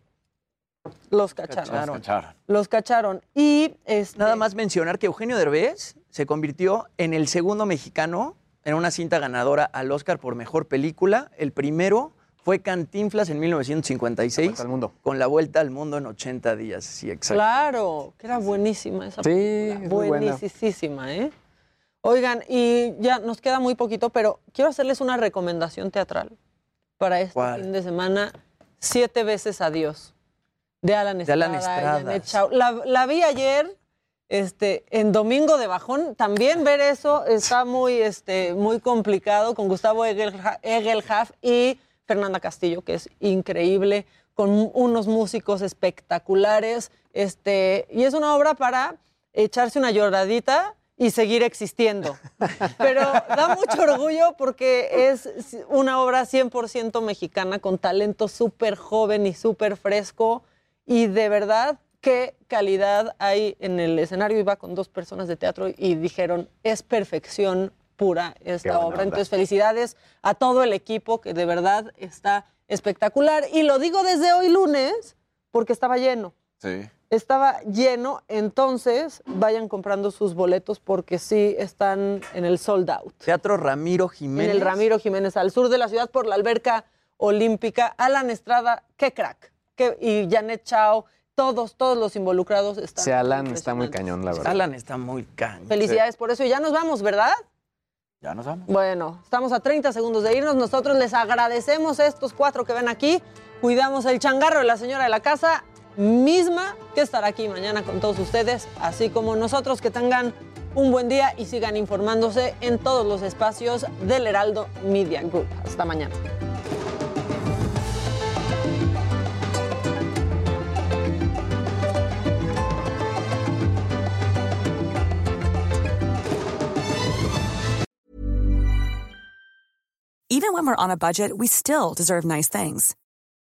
Los cacharon. Los cacharon. Y este, Nada más mencionar que Eugenio Derbez se convirtió en el segundo mexicano en una cinta ganadora al Oscar por mejor película. El primero Fue Cantinflas en 1956 al mundo. con la vuelta al mundo en 80 días. Sí, exacto. Claro, que era buenísima esa Sí, película. es. Buenísima, ¿eh? Oigan, y ya nos queda muy poquito, pero quiero hacerles una recomendación teatral para este ¿Cuál? fin de semana. Siete veces adiós. De Alan De Estrada. Alan y Estrada. La, la vi ayer, este, en Domingo de Bajón. También ver eso está muy, este, muy complicado con Gustavo Egelha- Egelhaf y Fernanda Castillo, que es increíble, con unos músicos espectaculares. Este, y es una obra para echarse una lloradita y seguir existiendo. Pero da mucho orgullo porque es una obra 100% mexicana con talento súper joven y súper fresco. Y de verdad, qué calidad hay en el escenario. Iba con dos personas de teatro y dijeron, es perfección pura esta obra. onda. Entonces, felicidades a todo el equipo que de verdad está espectacular. Y lo digo desde hoy lunes porque estaba lleno Sí. Estaba lleno, entonces vayan comprando sus boletos porque sí están en el sold out. Teatro Ramiro Jiménez. En el Ramiro Jiménez, al sur de la ciudad, por la alberca olímpica. Alan Estrada, qué crack. Qué- y Janet Chao, todos, todos los involucrados están. Sí, Alan está muy cañón, la verdad. Alan está muy cañón. Felicidades por eso. Y ya nos vamos, ¿verdad? Ya nos vamos. Bueno, estamos a 30 segundos de irnos. Nosotros les agradecemos a estos cuatro que ven aquí. Cuidamos el changarro de la señora de la casa misma que estará aquí mañana con todos ustedes, así como nosotros que tengan un buen día y sigan informándose en todos los espacios del Heraldo Media Group. Hasta mañana. Even when we're on a budget, we still deserve nice things.